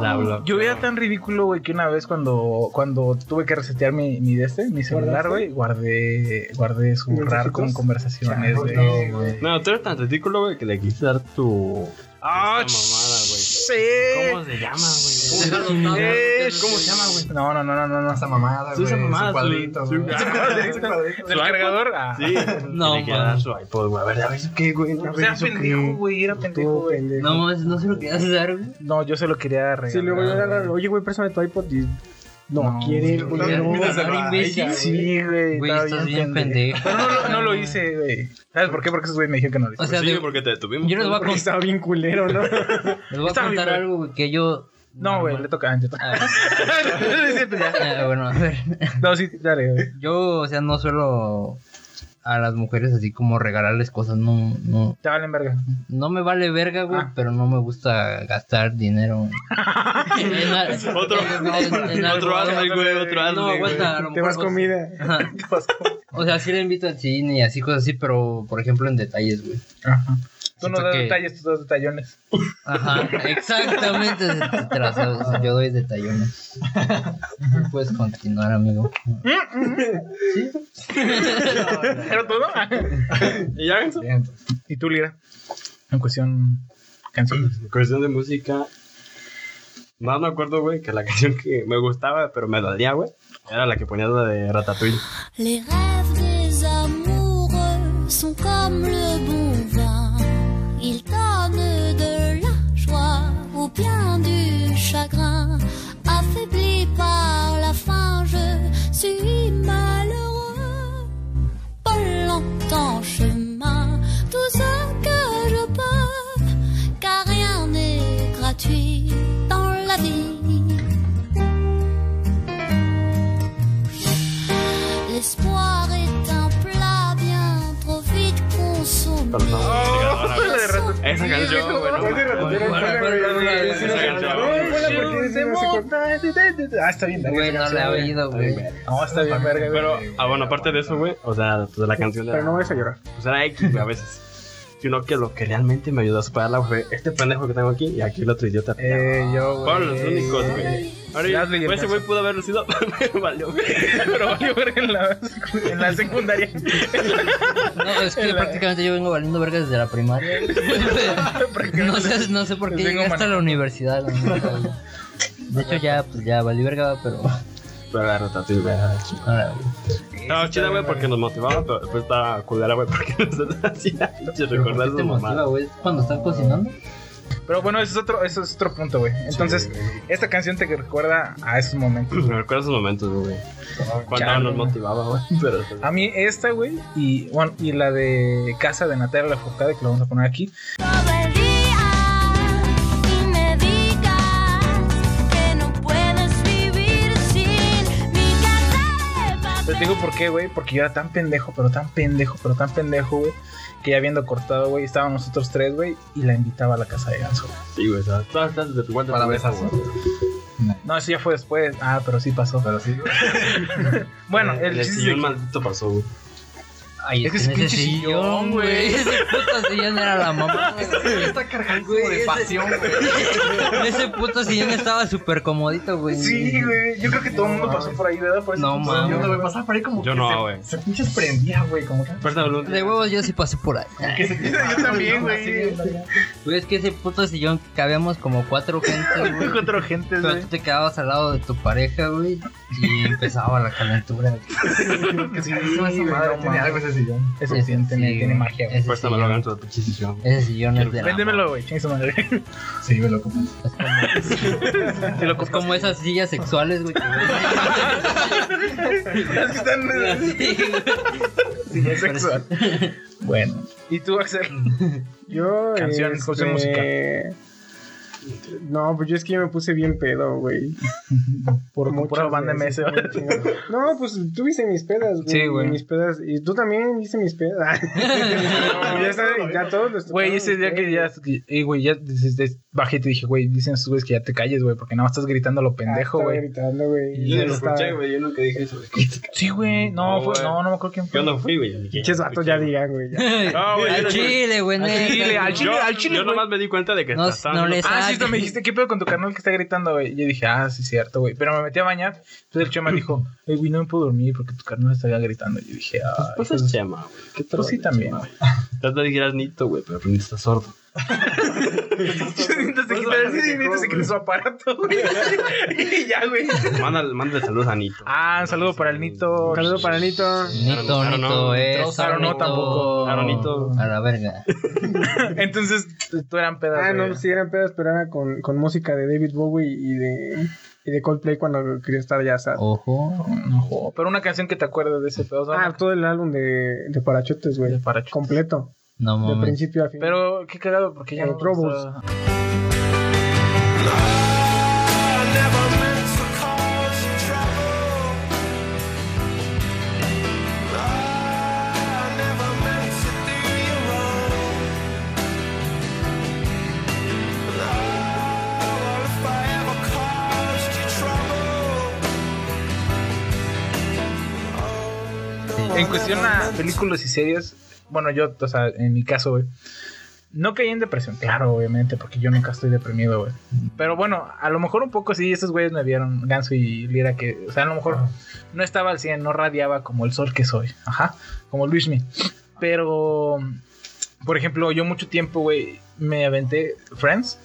Speaker 6: La bla-
Speaker 1: Yo era tan ridículo, güey, que una vez cuando, cuando tuve que resetear mi, mi de este, mi celular, güey, guardé, guardé su rar con conversaciones,
Speaker 5: No,
Speaker 1: güey.
Speaker 6: No, tú eres tan ridículo, güey, que le quisiste dar tu.
Speaker 1: Ah,
Speaker 6: mamada, güey. ¿Cómo se llama, güey? ¿Cómo se llama, güey?
Speaker 1: No, no, no, no, no, no.
Speaker 5: Esa mamada, güey.
Speaker 6: esa mamada,
Speaker 5: Su cuadrito,
Speaker 6: su-
Speaker 5: güey.
Speaker 6: su-
Speaker 5: Ese cuadrito, ese cuadrito.
Speaker 1: ¿Del cargador? Ah.
Speaker 6: Sí.
Speaker 4: No,
Speaker 6: le quería dar su iPod, güey. A ver, a ver, ¿eso qué, güey? A
Speaker 1: O
Speaker 6: ver,
Speaker 1: sea,
Speaker 6: ¿eso qué?
Speaker 1: pendejo, güey, era pendejo, güey.
Speaker 4: No mames, no sé lo que haces dar, güey.
Speaker 1: No, yo se lo quería regalar.
Speaker 2: Sí, luego yo agarro, oye, güey, préstame tu iPod y... No,
Speaker 1: No,
Speaker 2: quiere,
Speaker 1: güey,
Speaker 2: güey, no.
Speaker 4: imbécil.
Speaker 1: Sí, güey.
Speaker 4: Güey, estás bien pendejo.
Speaker 1: Pero no, lo- no lo hice, güey. ¿Sabes por qué? Porque esos güey me dijeron que no lo hice.
Speaker 4: O sea,
Speaker 6: Sí,
Speaker 4: de-
Speaker 6: porque te detuvimos.
Speaker 4: yo les voy a contar,
Speaker 2: estaba bien culero, ¿no?
Speaker 4: les voy a contar algo, que yo.
Speaker 1: No, güey, le toca a ya.
Speaker 4: ah, bueno, a ver.
Speaker 1: No, sí, dale, güey.
Speaker 4: Yo, o sea, no suelo a las mujeres así como regalarles cosas, no, no,
Speaker 1: Te valen verga.
Speaker 4: no me vale verga, güey,
Speaker 1: Ah.
Speaker 4: pero no me gusta gastar dinero. en, en al-
Speaker 6: Otro,
Speaker 4: en-
Speaker 6: otro hazme, güey, otro hazme.
Speaker 4: No, aguanta,
Speaker 2: Te
Speaker 4: mejor,
Speaker 2: vas
Speaker 4: pues,
Speaker 2: comida.
Speaker 4: ajá. O sea, sí le invito al cine y así cosas así, pero por ejemplo en detalles, güey.
Speaker 1: Ajá. Tú no das
Speaker 4: que-
Speaker 1: detalles, tú das detallones.
Speaker 4: Ajá, exactamente. yo doy detallones. Puedes continuar, amigo. ¿Sí?
Speaker 1: ¿Pero todo?
Speaker 6: ¿Y ya?
Speaker 5: Bien,
Speaker 1: ¿Y tú, Lira? En cuestión canciones.
Speaker 6: En cuestión de música. Más me acuerdo, güey, que la canción que me gustaba, pero me dolía, güey, era la que ponías la de Ratatouille.
Speaker 7: Les rêves des amoureux sont comme le
Speaker 6: no
Speaker 2: sé cuál-
Speaker 1: Ah, está bien, verga.
Speaker 4: Güey, no le ha oído, güey.
Speaker 1: No, está bien, verga.
Speaker 6: Pero, ah, bueno, aparte de eso, güey, o sea, pues la canción de
Speaker 2: Pero no vayas a llorar.
Speaker 6: Pues era X, güey, a veces. Sino que lo que realmente me ayudó a superarla fue este pendejo que tengo aquí y aquí el otro idiota.
Speaker 1: Eh, yo, güey.
Speaker 6: Fueron los únicos, güey. Ahora, pues, ese güey pudo haberlo sido, pero valió.
Speaker 1: Pero valió verga en la, en la secundaria.
Speaker 4: No, es que prácticamente yo vengo valiendo verga desde la primaria. no, sé, no sé por qué llegué hasta la universidad. la. De hecho, ya, pues ya valí verga, pero.
Speaker 6: Pero la chido.
Speaker 4: Ahora, güey.
Speaker 6: Estaba chida, güey, porque nos motivaba, pero después estaba culera, güey, porque nos hacía recordar
Speaker 4: ¿Qué te
Speaker 6: sus
Speaker 4: motiva,
Speaker 6: mamadas.
Speaker 4: güey? ¿Cuando están cocinando?
Speaker 1: Pero bueno, eso es otro, eso es otro punto, güey. Entonces, sí, esta canción te recuerda a esos momentos.
Speaker 6: Me recuerda a esos momentos, güey. Cuando
Speaker 1: Chale,
Speaker 6: nos motivaba, güey. Pero...
Speaker 1: A mí esta, güey, y, bueno, y la de Casa de Natalia La Focada, que lo vamos a poner aquí.
Speaker 7: Pero
Speaker 1: te digo por qué, güey, porque yo era tan pendejo, pero tan pendejo, pero tan pendejo, güey, que ya habiendo cortado, güey, estábamos nosotros tres, güey. Y la invitaba a la casa de Ganso.
Speaker 6: Sí, güey, todas estás de tu cuenta.
Speaker 5: Para besarse.
Speaker 6: güey.
Speaker 1: No, eso ya fue después. Ah, pero sí pasó.
Speaker 5: Pero sí, güey.
Speaker 1: Bueno,
Speaker 6: En
Speaker 1: el
Speaker 6: el maldito pasó, güey.
Speaker 4: Ay,
Speaker 1: Es que ese
Speaker 4: ese
Speaker 1: pinche
Speaker 4: sillón, güey. Ese puto sillón era la mamá.
Speaker 5: Está cargando de
Speaker 4: ese-
Speaker 5: pasión, güey.
Speaker 4: Ese puto sillón estaba súper comodito, güey.
Speaker 1: Sí, güey. Yo creo que todo el mundo pasó por ahí, ¿verdad? Por ese
Speaker 4: No,
Speaker 1: puto
Speaker 4: mames.
Speaker 1: sillón,
Speaker 5: Yo no
Speaker 1: güey.
Speaker 5: me pasaba por ahí como
Speaker 6: Yo
Speaker 5: que
Speaker 6: no,
Speaker 5: se-
Speaker 6: güey.
Speaker 5: Se pinches prendía, güey, como que.
Speaker 4: De huevos yo sí pasé por ahí.
Speaker 5: que se
Speaker 1: Yo también, güey.
Speaker 4: Güey, es que ese puto sillón que cabíamos como cuatro gente, güey.
Speaker 1: Cuatro gentes,
Speaker 4: Pero
Speaker 1: güey.
Speaker 4: tú te quedabas al lado de tu pareja, güey. Y empezaba la calentura.
Speaker 1: Que
Speaker 5: Esa
Speaker 1: güey,
Speaker 5: madre
Speaker 1: no
Speaker 5: tenía algo ese sillón.
Speaker 1: Ese sí, tiene,
Speaker 4: Sí,
Speaker 1: tiene magia, güey.
Speaker 4: Ese
Speaker 6: Préstamelo
Speaker 4: sillón,
Speaker 6: gancho de pinche sillón.
Speaker 4: ese sillón es de la
Speaker 1: Véndemelo, güey. Chingue su madre.
Speaker 5: Sí, me lo
Speaker 1: lo
Speaker 4: Es como esas sillas sexuales, güey.
Speaker 1: Las que están. Sí, es sexual. Bueno. ¿Y tú, Axel?
Speaker 2: Yo.
Speaker 1: Canciones,
Speaker 2: este,
Speaker 1: música.
Speaker 2: No, pues yo es que yo me puse bien pedo, güey.
Speaker 1: Por pura banda MS.
Speaker 2: No, pues tú viste mis pedas, güey.
Speaker 1: Sí, güey.
Speaker 2: Mis pedas. Y tú también viste mis pedas. ya sabes, ya todos los
Speaker 1: Güey, ese día que ya. Eh, güey, ya bajé y te dije, güey, dicen esos güeyes que ya te calles, güey, porque nada más estás gritando a lo pendejo,
Speaker 2: Estaba
Speaker 1: güey.
Speaker 2: gritando, güey.
Speaker 6: Yo
Speaker 2: y
Speaker 6: lo escuché, güey. Yo nunca dije eso, güey.
Speaker 1: Sí, güey. No,
Speaker 6: No,
Speaker 1: fue, no, no me acuerdo quién
Speaker 6: Yo
Speaker 1: fue.
Speaker 6: no fui, güey.
Speaker 2: Pinches vatos ya digan, güey.
Speaker 6: No, güey.
Speaker 4: Al
Speaker 6: yo-
Speaker 4: chile, güey.
Speaker 1: Al chile, al chile,
Speaker 6: Yo, yo nomás me di cuenta de que
Speaker 4: No, no les-
Speaker 1: Tú me dijiste, ¿qué pedo con tu carnal que está gritando, güey? Yo dije, ah, sí, cierto, güey. Pero me metí a bañar. Entonces el chema dijo, hey, güey, no me puedo dormir porque tu carnal está gritando. Yo dije, ah,
Speaker 6: Pues es Chema, güey. ¿Qué
Speaker 1: Pues sí, también, güey.
Speaker 6: Trata de girar Nito, güey, pero Nito está sordo.
Speaker 1: Entonces se quita, sí, Nito se quita su aparato, güey. y ya, güey.
Speaker 6: Mándale, mándale saludos a Nito.
Speaker 1: Ah, un saludo para el Nito.
Speaker 2: Un saludo para Nito.
Speaker 4: Nito,
Speaker 6: Claro,
Speaker 4: Nito,
Speaker 6: no.
Speaker 1: Claro, no,
Speaker 4: Nito.
Speaker 1: tampoco.
Speaker 6: Claro, Nito.
Speaker 4: A la verga.
Speaker 1: Entonces, tú- eran pedas,
Speaker 2: Ah,
Speaker 1: güey.
Speaker 2: no, sí eran pedas, pero era con, con música de David Bowie y de, y de Coldplay cuando quería estar ya sad.
Speaker 4: Ojo.
Speaker 1: No, jo, pero una canción que te acuerdes de ese pedo. o sea,
Speaker 2: Ah, todo el álbum de, de Parachotes, güey.
Speaker 1: De Parachotes.
Speaker 2: Completo.
Speaker 4: No
Speaker 2: De principio a fin.
Speaker 1: Pero qué cagado, porque ya no En cuestión a películas y series, bueno, yo, o sea, en mi caso, güey, no caí en depresión, claro, obviamente, porque yo nunca estoy deprimido, güey. Pero bueno, a lo mejor un poco sí, esos güeyes me vieron, Ganso y Lira, que, o sea, a lo mejor no estaba al 100, no radiaba como el sol que soy, ajá, como Luismi. Pero, por ejemplo, yo mucho tiempo, güey, me aventé Friends,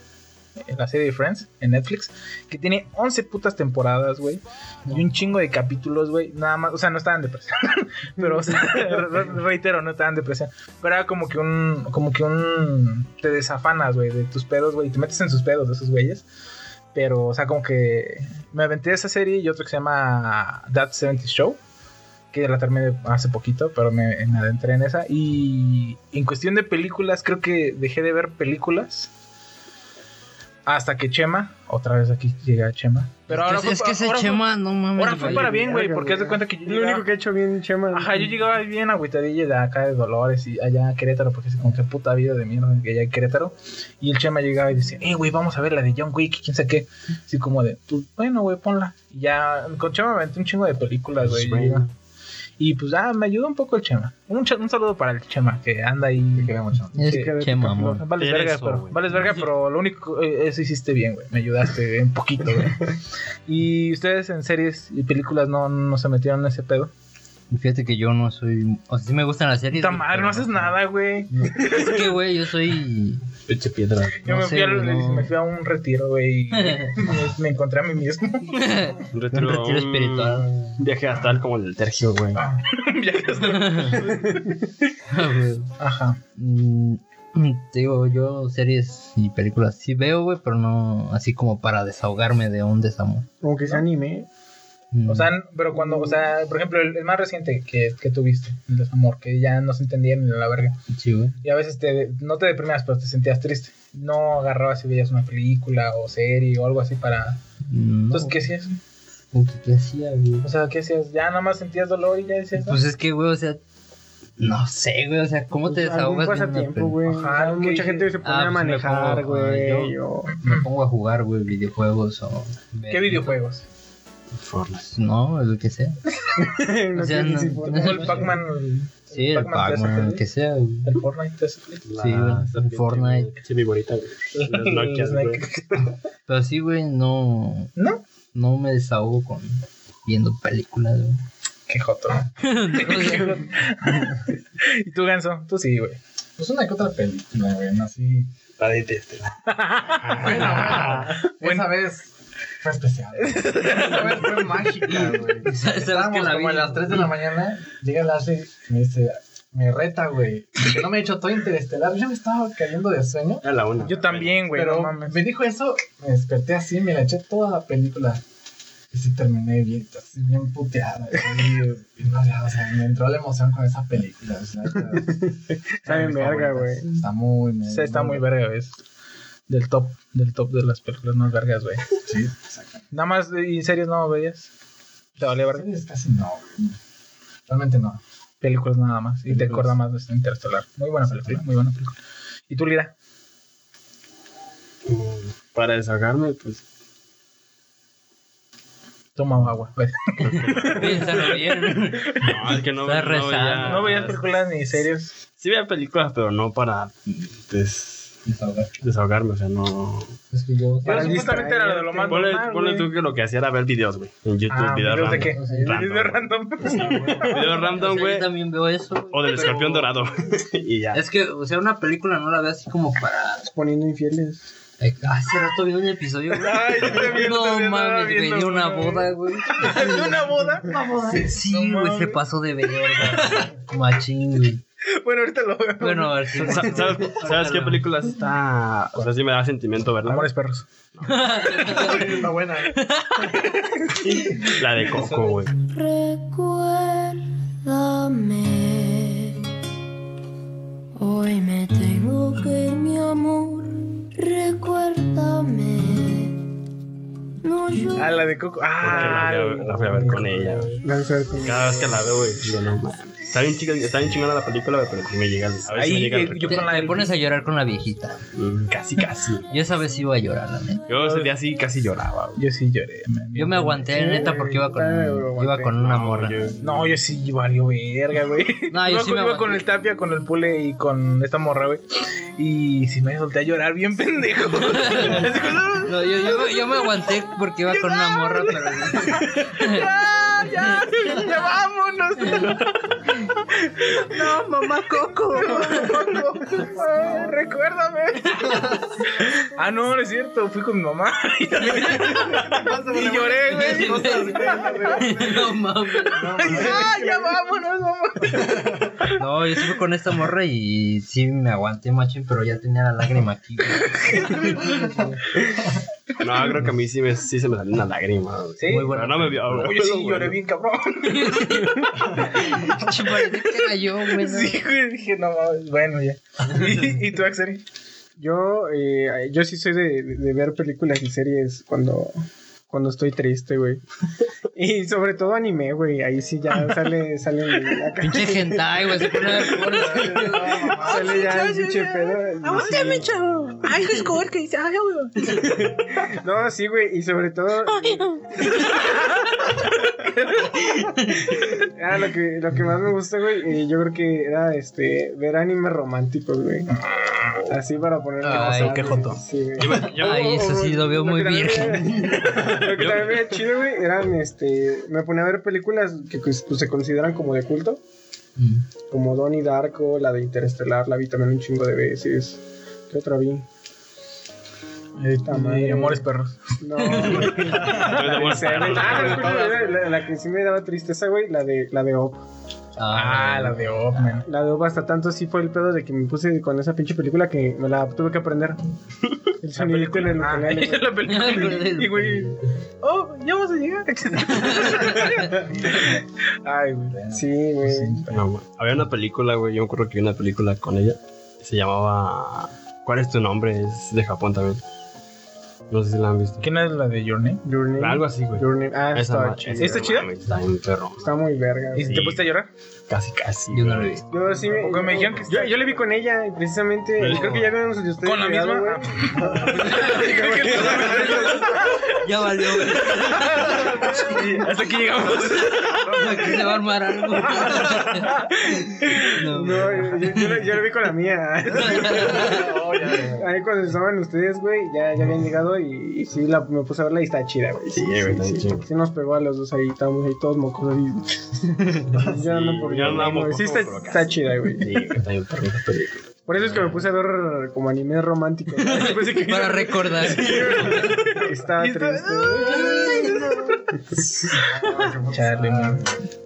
Speaker 1: la serie de Friends en Netflix, que tiene 11 putas temporadas, güey, y un chingo de capítulos, güey, nada más, o sea, no estaba en depresión, pero, o sea, re- reitero, no estaba en depresión, pero era como que un, como que un, te desafanas, güey, de tus pedos, güey, y te metes en sus pedos de esos güeyes, pero, o sea, como que me aventé esa serie y otro que se llama That 70 Show, que la terminé hace poquito, pero me, me adentré en esa, y en cuestión de películas, creo que dejé de ver películas. Hasta que Chema, otra vez aquí llega Chema. Pero ahora
Speaker 4: es que,
Speaker 1: fue,
Speaker 4: es que ese
Speaker 1: ahora fue-
Speaker 4: Chema, no mames.
Speaker 1: ahora fue para bien, güey, porque haz de cuenta que yo
Speaker 2: lo
Speaker 1: llegaba-
Speaker 2: único que he hecho bien, Chema.
Speaker 1: Ajá, yo llegaba bien agüitadilla de acá de Dolores y allá a Querétaro, porque es como que puta vida de mierda que allá en Querétaro. Y el Chema llegaba y decía, eh, güey, vamos a ver la de John Wick, quién sabe qué. Así como de, pues bueno, güey, ponla. Y ya, con Chema me aventé un chingo de películas, güey.
Speaker 6: Pues.
Speaker 1: Y pues, ah, me ayudó un poco el Chema. Un, un saludo para el Chema, que anda ahí.
Speaker 5: Te mucho.
Speaker 4: Es
Speaker 1: Sí,
Speaker 4: Chema, amor.
Speaker 1: Vales
Speaker 6: Eres
Speaker 1: verga,
Speaker 6: eso,
Speaker 1: pero, vales verga, pero lo único, eh, eso hiciste bien, güey. Me ayudaste un poquito, güey. y ustedes en series y películas no, no se metieron en ese pedo.
Speaker 4: Fíjate que yo no soy. O sea, sí me gustan las series.
Speaker 1: Madre,
Speaker 4: pero-
Speaker 1: no haces nada, güey.
Speaker 4: Es que, güey, yo soy.
Speaker 6: Pinche piedra.
Speaker 1: Yo
Speaker 4: No
Speaker 1: me,
Speaker 4: sé,
Speaker 1: fui al-
Speaker 4: güey, no.
Speaker 1: me fui a un retiro, güey. y me, encontré a mí mismo.
Speaker 6: Un retiro,
Speaker 4: Un retiro espiritual.
Speaker 6: Un viaje astral como el del Tergio, güey.
Speaker 1: Ya que estoy- Ajá.
Speaker 4: Mm, Te digo, yo series y películas sí veo, güey, pero no así como para desahogarme de un desamor.
Speaker 2: Como que se anime.
Speaker 4: Mm.
Speaker 1: O sea, n- pero cuando, o sea, por ejemplo, el, el más reciente que, que tuviste, el desamor, que ya no se entendían ni la verga.
Speaker 4: sí, güey.
Speaker 1: Y a veces te, no te deprimías, pero te sentías triste. No agarrabas y veías una película o serie o algo así para.
Speaker 4: Mm, no.
Speaker 1: Entonces, ¿qué hacías?
Speaker 4: ¿O qué, qué hacía, güey?
Speaker 1: O sea, ¿qué hacías? Ya nada más sentías dolor y ya decías.
Speaker 4: Pues es que, güey, o sea, no sé, güey, o sea, ¿cómo te
Speaker 2: Pues, algún
Speaker 4: desahogas? una
Speaker 2: pasatiempo, güey.
Speaker 1: Ajá,
Speaker 2: mucha
Speaker 1: dije-
Speaker 2: gente se pone
Speaker 4: Ah,
Speaker 2: a
Speaker 4: pues, me
Speaker 2: manejar, güey.
Speaker 4: yo- Me pongo a jugar, güey, videojuegos o...
Speaker 1: ¿Qué videojuegos?
Speaker 6: Fortnite.
Speaker 4: No, el que sea.
Speaker 2: no
Speaker 4: O sea, no-
Speaker 1: el Pac-Man.
Speaker 4: Sí, el
Speaker 1: Pac-Man
Speaker 4: el que sea, güey.
Speaker 1: El Fortnite.
Speaker 6: La
Speaker 4: Sí, güey,
Speaker 6: serpiente,
Speaker 4: Fortnite.
Speaker 6: Sí, mi bonita, güey. Las
Speaker 1: El
Speaker 6: Nokias, güey.
Speaker 1: Snake.
Speaker 4: Pero sí, güey, no...
Speaker 1: ¿No?
Speaker 4: No me desahogo con viendo películas, güey.
Speaker 1: Qué joto. ¿Y tú, Ganso? Tú sí, güey.
Speaker 5: Pues una que otra película, güey, no así.
Speaker 6: La detesto.
Speaker 5: Bueno, bueno. Esa vez fue especial. Fue mágica, güey.
Speaker 4: ¿Sabes que
Speaker 5: Estábamos como
Speaker 4: vi?
Speaker 5: a las 3 de la mañana, llega Lashley y me dice, me reta, güey. Que no me he hecho todo interestelar. Yo me estaba cayendo de sueño.
Speaker 6: Era la una.
Speaker 1: Yo también, güey.
Speaker 5: pero
Speaker 1: No mames.
Speaker 5: me dijo eso, me desperté así, me la eché toda la película. Y sí terminé bien, así bien puteada. Y no, ya, o sea, me entró la emoción con esa película. o sea,
Speaker 2: Está bien verga, güey.
Speaker 5: Está muy,
Speaker 1: Sí, está muy verga, güey. Del top, del top de las películas más vergas, güey.
Speaker 5: Sí, exactamente.
Speaker 1: Nada más, ¿y series no veías? ¿Te valía verga?
Speaker 5: Series casi no, güey. Realmente no.
Speaker 1: Películas nada más. Y te acuerdas más de este Interestelar. Muy buena película, muy buena película. ¿Y tú, Lira?
Speaker 6: Mm, Para desahogarme, pues.
Speaker 1: Toma agua. güey.
Speaker 4: Piénsalo bien.
Speaker 6: No, es que no, no veía.
Speaker 1: ¿No veías películas ni series?
Speaker 6: Sí veía películas, pero no para des-
Speaker 5: Desahogar.
Speaker 6: desahogarme, o sea, no.
Speaker 5: Es que yo.
Speaker 1: Pero supuestamente era de lo más
Speaker 6: Ponle,
Speaker 1: normal,
Speaker 6: ponle tú que lo que hacía era ver videos, güey. En YouTube,
Speaker 1: Ah,
Speaker 6: videos
Speaker 1: ¿videos de
Speaker 6: random.
Speaker 1: qué?
Speaker 6: Random,
Speaker 1: ¿Videos random?
Speaker 4: O sea,
Speaker 6: güey.
Speaker 4: yo también veo eso.
Speaker 6: O del escorpión dorado. y ya.
Speaker 4: Es que, o sea, una película no la veo así como para.
Speaker 2: Poniendo infieles.
Speaker 4: Ay, Hace rato vi un episodio. güey.
Speaker 1: Ay, yo también
Speaker 4: no
Speaker 1: también
Speaker 4: mames, güey, de una boda, güey.
Speaker 1: ¿De una boda? Una boda.
Speaker 4: Sí, güey, se pasó de verga. Machín, güey.
Speaker 1: Bueno, ahorita lo veo.
Speaker 4: Bueno, a ver si.
Speaker 6: Sa- ¿Sabes, ¿Sabes qué película está? O sea, sí me da sentimiento verla.
Speaker 1: Amores perros.
Speaker 5: Está buena.
Speaker 6: La de Coco, güey.
Speaker 7: Recuérdame. Hoy me tengo que ir, mi amor. Recuérdame. No llores.
Speaker 1: Ah, la de Coco.
Speaker 6: Porque
Speaker 1: Ah,
Speaker 6: la, fui a- la fui a ver con ella. güey. Cada vez que la veo, güey, digo, no mames. Está bien, chica, está bien chingona la película, pero sí me llega. A ver si me llega el
Speaker 1: eh, yo
Speaker 6: recuerdo.
Speaker 1: con la
Speaker 4: Te
Speaker 1: del-
Speaker 4: pones a llorar con la viejita.
Speaker 6: Mm, Casi, casi.
Speaker 4: Yo esa vez iba a llorar, la neta.
Speaker 6: Yo ese día sí casi lloraba, güey.
Speaker 1: Yo sí lloré. man.
Speaker 4: Yo me aguanté, neta, porque iba con, iba con una
Speaker 6: No,
Speaker 4: morra.
Speaker 6: yo-
Speaker 1: No, yo sí valió verga, güey.
Speaker 4: No, yo
Speaker 1: iba
Speaker 4: sí
Speaker 1: con,
Speaker 4: me
Speaker 1: iba con el Tapia, con el Pule y con esta morra, güey. Y sí me solté a llorar bien pendejo.
Speaker 4: No, yo, yo, yo me aguanté porque iba con una morra, pero.
Speaker 1: Ya, ya, ya vámonos. No, mamá Coco. Coco. Ay, recuérdame. Ah, no, no es cierto. Fui con mi mamá. Y, también- y lloré, güey.
Speaker 4: no mames.
Speaker 1: Ya, ya vámonos, mamá.
Speaker 4: No, yo fui con esta morra y sí me aguanté, machín, pero ya tenía la lágrima aquí. güey.
Speaker 6: No, creo que a mí sí, me, sí se me salió una lágrima, güey.
Speaker 1: Sí.
Speaker 4: Muy buena.
Speaker 6: Pero no me vio, güey.
Speaker 1: Oye, sí, lloré bien cabrón.
Speaker 4: Era yo, güey.
Speaker 1: Sí, güey. Dije, no mames. Bueno, ya. ¿Y, y tú, Axel?
Speaker 2: Yo, eh, yo sí soy de, de ver películas y series cuando, cuando estoy triste, güey. Y sobre todo anime, güey. Ahí sí ya sale, sale acá.
Speaker 4: Pinche hentai, güey. Se pone porno.
Speaker 2: Sale ya el pinche pedo. y sí.
Speaker 1: Ay, es como que dice, ay, güey.
Speaker 2: No, sí, güey. Y sobre todo. Ah, lo que, lo que más me gusta, güey, eh, yo creo que era este ver animes románticos, güey. Así para poner
Speaker 4: Ay,
Speaker 1: qué joto.
Speaker 2: Sí, güey.
Speaker 4: Ay, eso sí lo veo muy
Speaker 2: era- Lo que también veía chido, güey, eran este. Me ponía a ver películas que pues, pues, se consideran como de culto.
Speaker 4: Mm.
Speaker 2: Como Donnie Darko, la de Interestelar, la vi también un chingo de veces. ¿Qué otra vi? Madre.
Speaker 1: Y amores perros.
Speaker 2: No. La que sí me daba tristeza, güey, la de, la de Op.
Speaker 1: Ah, la de Opman.
Speaker 2: La de Op hasta tanto sí fue el pedo de que me puse con esa pinche película que me la tuve que aprender. El sonidito en el
Speaker 1: Ah, la película. Y güey, oh, ya vamos a llegar. Ay, güey.
Speaker 2: Sí, güey.
Speaker 6: No, güey. Había una película, güey. Yo me acuerdo que vi una película con ella. Se llamaba. ¿Cuál es tu nombre? Es de Japón también. No sé si la han visto.
Speaker 1: ¿Quién es la de Your Name?
Speaker 2: Your Name.
Speaker 6: Algo así, güey.
Speaker 2: Your Name. Ah, está
Speaker 6: esa,
Speaker 1: ¿Está chida?
Speaker 6: Está bien perro.
Speaker 2: Está muy verga.
Speaker 1: ¿Y
Speaker 2: güey.
Speaker 1: te pusiste a llorar?
Speaker 6: Casi, casi.
Speaker 4: Yo no lo visto.
Speaker 2: Yo sí me,
Speaker 1: Porque me dijeron que
Speaker 2: yo, yo le vi con ella y precisamente
Speaker 6: No.
Speaker 2: creo que ya de ustedes
Speaker 1: ¿Con la misma?
Speaker 2: güey.
Speaker 4: Ya valió, güey.
Speaker 1: Hasta aquí llegamos.
Speaker 4: Aquí se va a armar algo. No,
Speaker 2: No, yo, yo, le- yo le vi con la mía. Ahí cuando estaban ustedes, güey, ya, ya habían llegado y, y sí la, me puse a verla y está chida, güey.
Speaker 6: Sí, güey, bien chido.
Speaker 2: Sí nos pegó a los dos ahí, estábamos ahí todos mocos ahí. Yo ando por
Speaker 6: yo andaba
Speaker 2: güey. Sí, está, está chida, güey.
Speaker 6: Sí, está bien perro esa película.
Speaker 2: Por eso es que me puse a ver como animes románticos. que-
Speaker 4: Para recordar.
Speaker 2: que estaba triste.
Speaker 1: Man.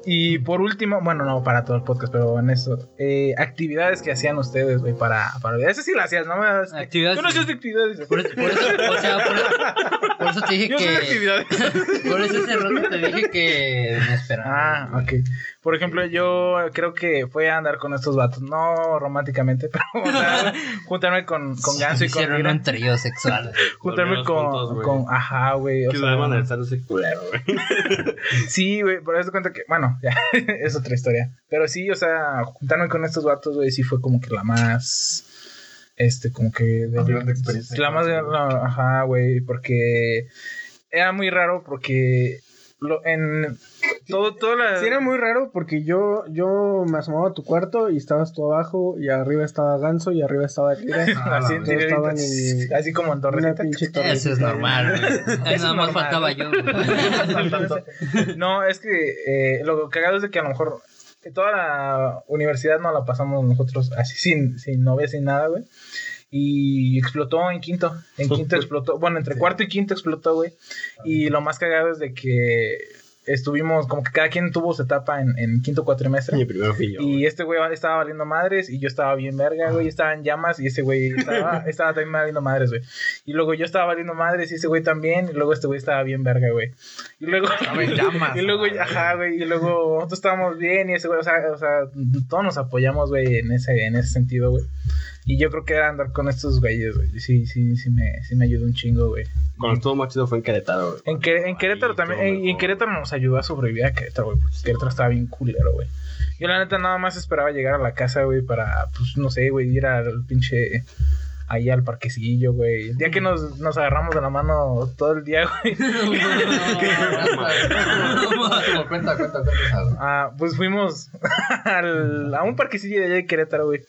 Speaker 1: Y por último, bueno, no para todo el podcast, pero en eso, eh, actividades que hacían ustedes, güey, para, para Eso sí las hacías, ¿no?
Speaker 4: Actividades,
Speaker 1: Tú no
Speaker 4: sí.
Speaker 1: hacías actividades.
Speaker 4: Por eso, por eso, o sea, por, por eso te dije
Speaker 1: Yo
Speaker 4: que.
Speaker 1: actividades.
Speaker 4: Por eso ese rato te dije que me esperaba.
Speaker 1: Ah, ok. Por ejemplo, yo creo que fue a andar con estos vatos, no románticamente, pero o sea, juntarme con, con Ganso y con
Speaker 4: Hicieron un trío sexual.
Speaker 1: juntarme con,
Speaker 6: juntos, güey.
Speaker 1: con, ajá, güey.
Speaker 6: Que
Speaker 1: sea,
Speaker 6: ese culero, güey.
Speaker 1: Sí, güey, pero das cuenta que, bueno, ya, es otra historia. Pero sí, o sea, juntarme con estos vatos, güey, sí fue como que la más, este, como que... de-
Speaker 5: grande experiencia.
Speaker 1: La más no, ajá, güey, porque era muy raro porque lo, en todo, toda la...
Speaker 2: Sí, era muy raro porque yo, yo me asomaba a tu cuarto y estabas tú abajo y arriba estaba Ganso y arriba estaba Elvira.
Speaker 1: así, en así como en Torrecita.
Speaker 4: Eso es normal, güey. Ahí
Speaker 1: es
Speaker 4: nada más faltaba yo.
Speaker 1: No, es que eh, lo cagado es de que a lo mejor toda la universidad no la pasamos nosotros así sin, sin novia, sin nada, güey. Y explotó en quinto. En quinto explotó. Bueno, entre cuarto y quinto explotó, güey. Y lo más cagado es de que estuvimos, como que cada quien tuvo su etapa en, en quinto cuatrimestre.
Speaker 6: Y primero fui yo.
Speaker 1: Y este güey estaba valiendo madres y yo estaba bien verga, güey. Estaba en llamas y ese güey estaba, estaba también valiendo madres, güey. Y luego yo estaba valiendo madres y ese güey también. Y luego este güey estaba bien verga, güey. Y luego...
Speaker 5: Estaba en llamas.
Speaker 1: y luego, ajá, güey. Y luego nosotros estábamos bien y ese güey, o sea, o sea todos nos apoyamos, güey, en ese, en ese sentido, güey. Y yo creo que era andar con estos güeyes, güey. Sí, sí, sí me, sí me ayudó un chingo, güey.
Speaker 6: Cuando estuvo más chido fue en Querétaro, güey.
Speaker 1: En, Que- en Querétaro también, en, en. Querétaro nos ayudó a sobrevivir a Querétaro, güey, porque Querétaro estaba bien culero, güey. Yo la neta nada más esperaba llegar a la casa, güey, para, pues, no sé, güey, ir al pinche, ahí al parquecillo, güey. El día que nos, nos agarramos de la mano todo el día, güey,
Speaker 5: Cuenta, cuenta, cuenta
Speaker 1: ah, pues fuimos al- a un parquecillo de allá de Querétaro, güey.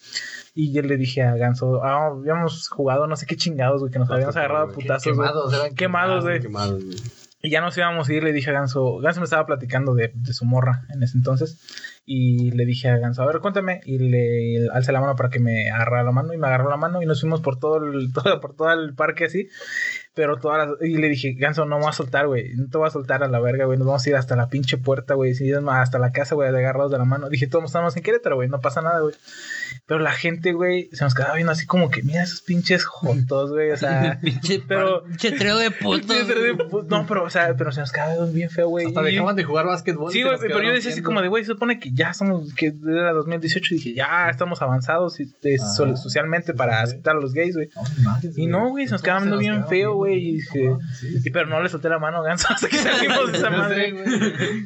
Speaker 1: Y yo le dije a Ganso, ah, habíamos jugado no sé qué chingados, güey, que nos habíamos agarrado a putazos, güey.
Speaker 5: Quemados, eran
Speaker 1: Quemados, güey.
Speaker 6: Quemados, güey.
Speaker 1: Y ya nos íbamos a ir, le dije a Ganso, Ganso me estaba platicando de, de su morra en ese entonces. Y le dije a Ganso, a ver, cuéntame. Y le alcé la mano para que me agarrara la mano. Y me agarró la mano y nos fuimos por todo el, todo, por todo el parque así. Pero todas las- Y le dije, Ganso, no me voy a soltar, güey. No te voy a soltar a la verga, güey. Nos vamos a ir hasta la pinche puerta, güey. Sí, es más, hasta la casa, güey, agarrados de la mano. Dije, todos estamos en Querétaro, güey. No pasa nada, güey. Pero la gente, güey, se nos quedaba viendo así como que, mira esos pinches jotos, güey. O sea,
Speaker 4: Pinche,
Speaker 1: Pero-
Speaker 4: pinche trío de putos.
Speaker 1: Sí, pero de pu- No, pero, o sea, pero se nos quedaba bien feo, güey.
Speaker 5: Hasta
Speaker 1: Y-
Speaker 5: dejaban de jugar básquetbol.
Speaker 1: Sí, güey, pero yo decía así como de, güey, se supone que ya somos, que era 2018 y dije, ya estamos avanzados y, so- socialmente para aceptar a los gays, güey. Y no, güey, se nos quedaba viendo bien feo,
Speaker 5: viendo,
Speaker 1: güey. Y dije, pero no le solté la mano a Ganso hasta que salimos de esa madre.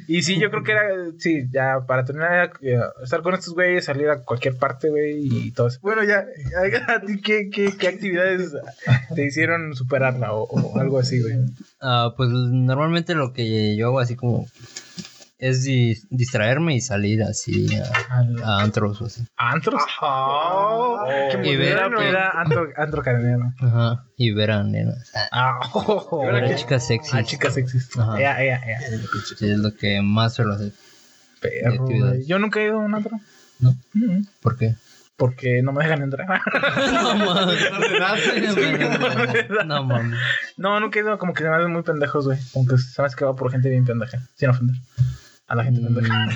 Speaker 1: Y sí, yo creo que era, sí, ya para terminar, eh, estar con estos güeyes, salir a cualquier parte, güey, y todo eso. Bueno, ya, ¿a ti qué, qué, qué actividades te hicieron superarla o, o algo así, güey?
Speaker 4: Ah, pues normalmente lo que yo hago así como es di- distraerme y salir así a, a antros o así.
Speaker 1: ¿Antros? Oh,
Speaker 4: Y ver-
Speaker 1: moderno, era antro, antro cadenero.
Speaker 4: Ajá. Y ver a nenas.
Speaker 1: Ah, oh, oh,
Speaker 4: Ver a chicas sexys.
Speaker 1: Ah, chicas sexys.
Speaker 4: Ajá.
Speaker 1: Ea, ea, ea.
Speaker 4: Sí, es lo que más suelo hacer.
Speaker 1: Perro. Yo nunca he ido a un antro.
Speaker 4: ¿No?
Speaker 1: Mm,
Speaker 4: ¿Por qué?
Speaker 1: Porque no me dejan entrar.
Speaker 4: no mames. No mames.
Speaker 1: no, nunca he ido. Como que se me hacen muy pendejos, güey. Como que se me hace que va por gente bien pendeja. Sin ofender. A la gente pendeja.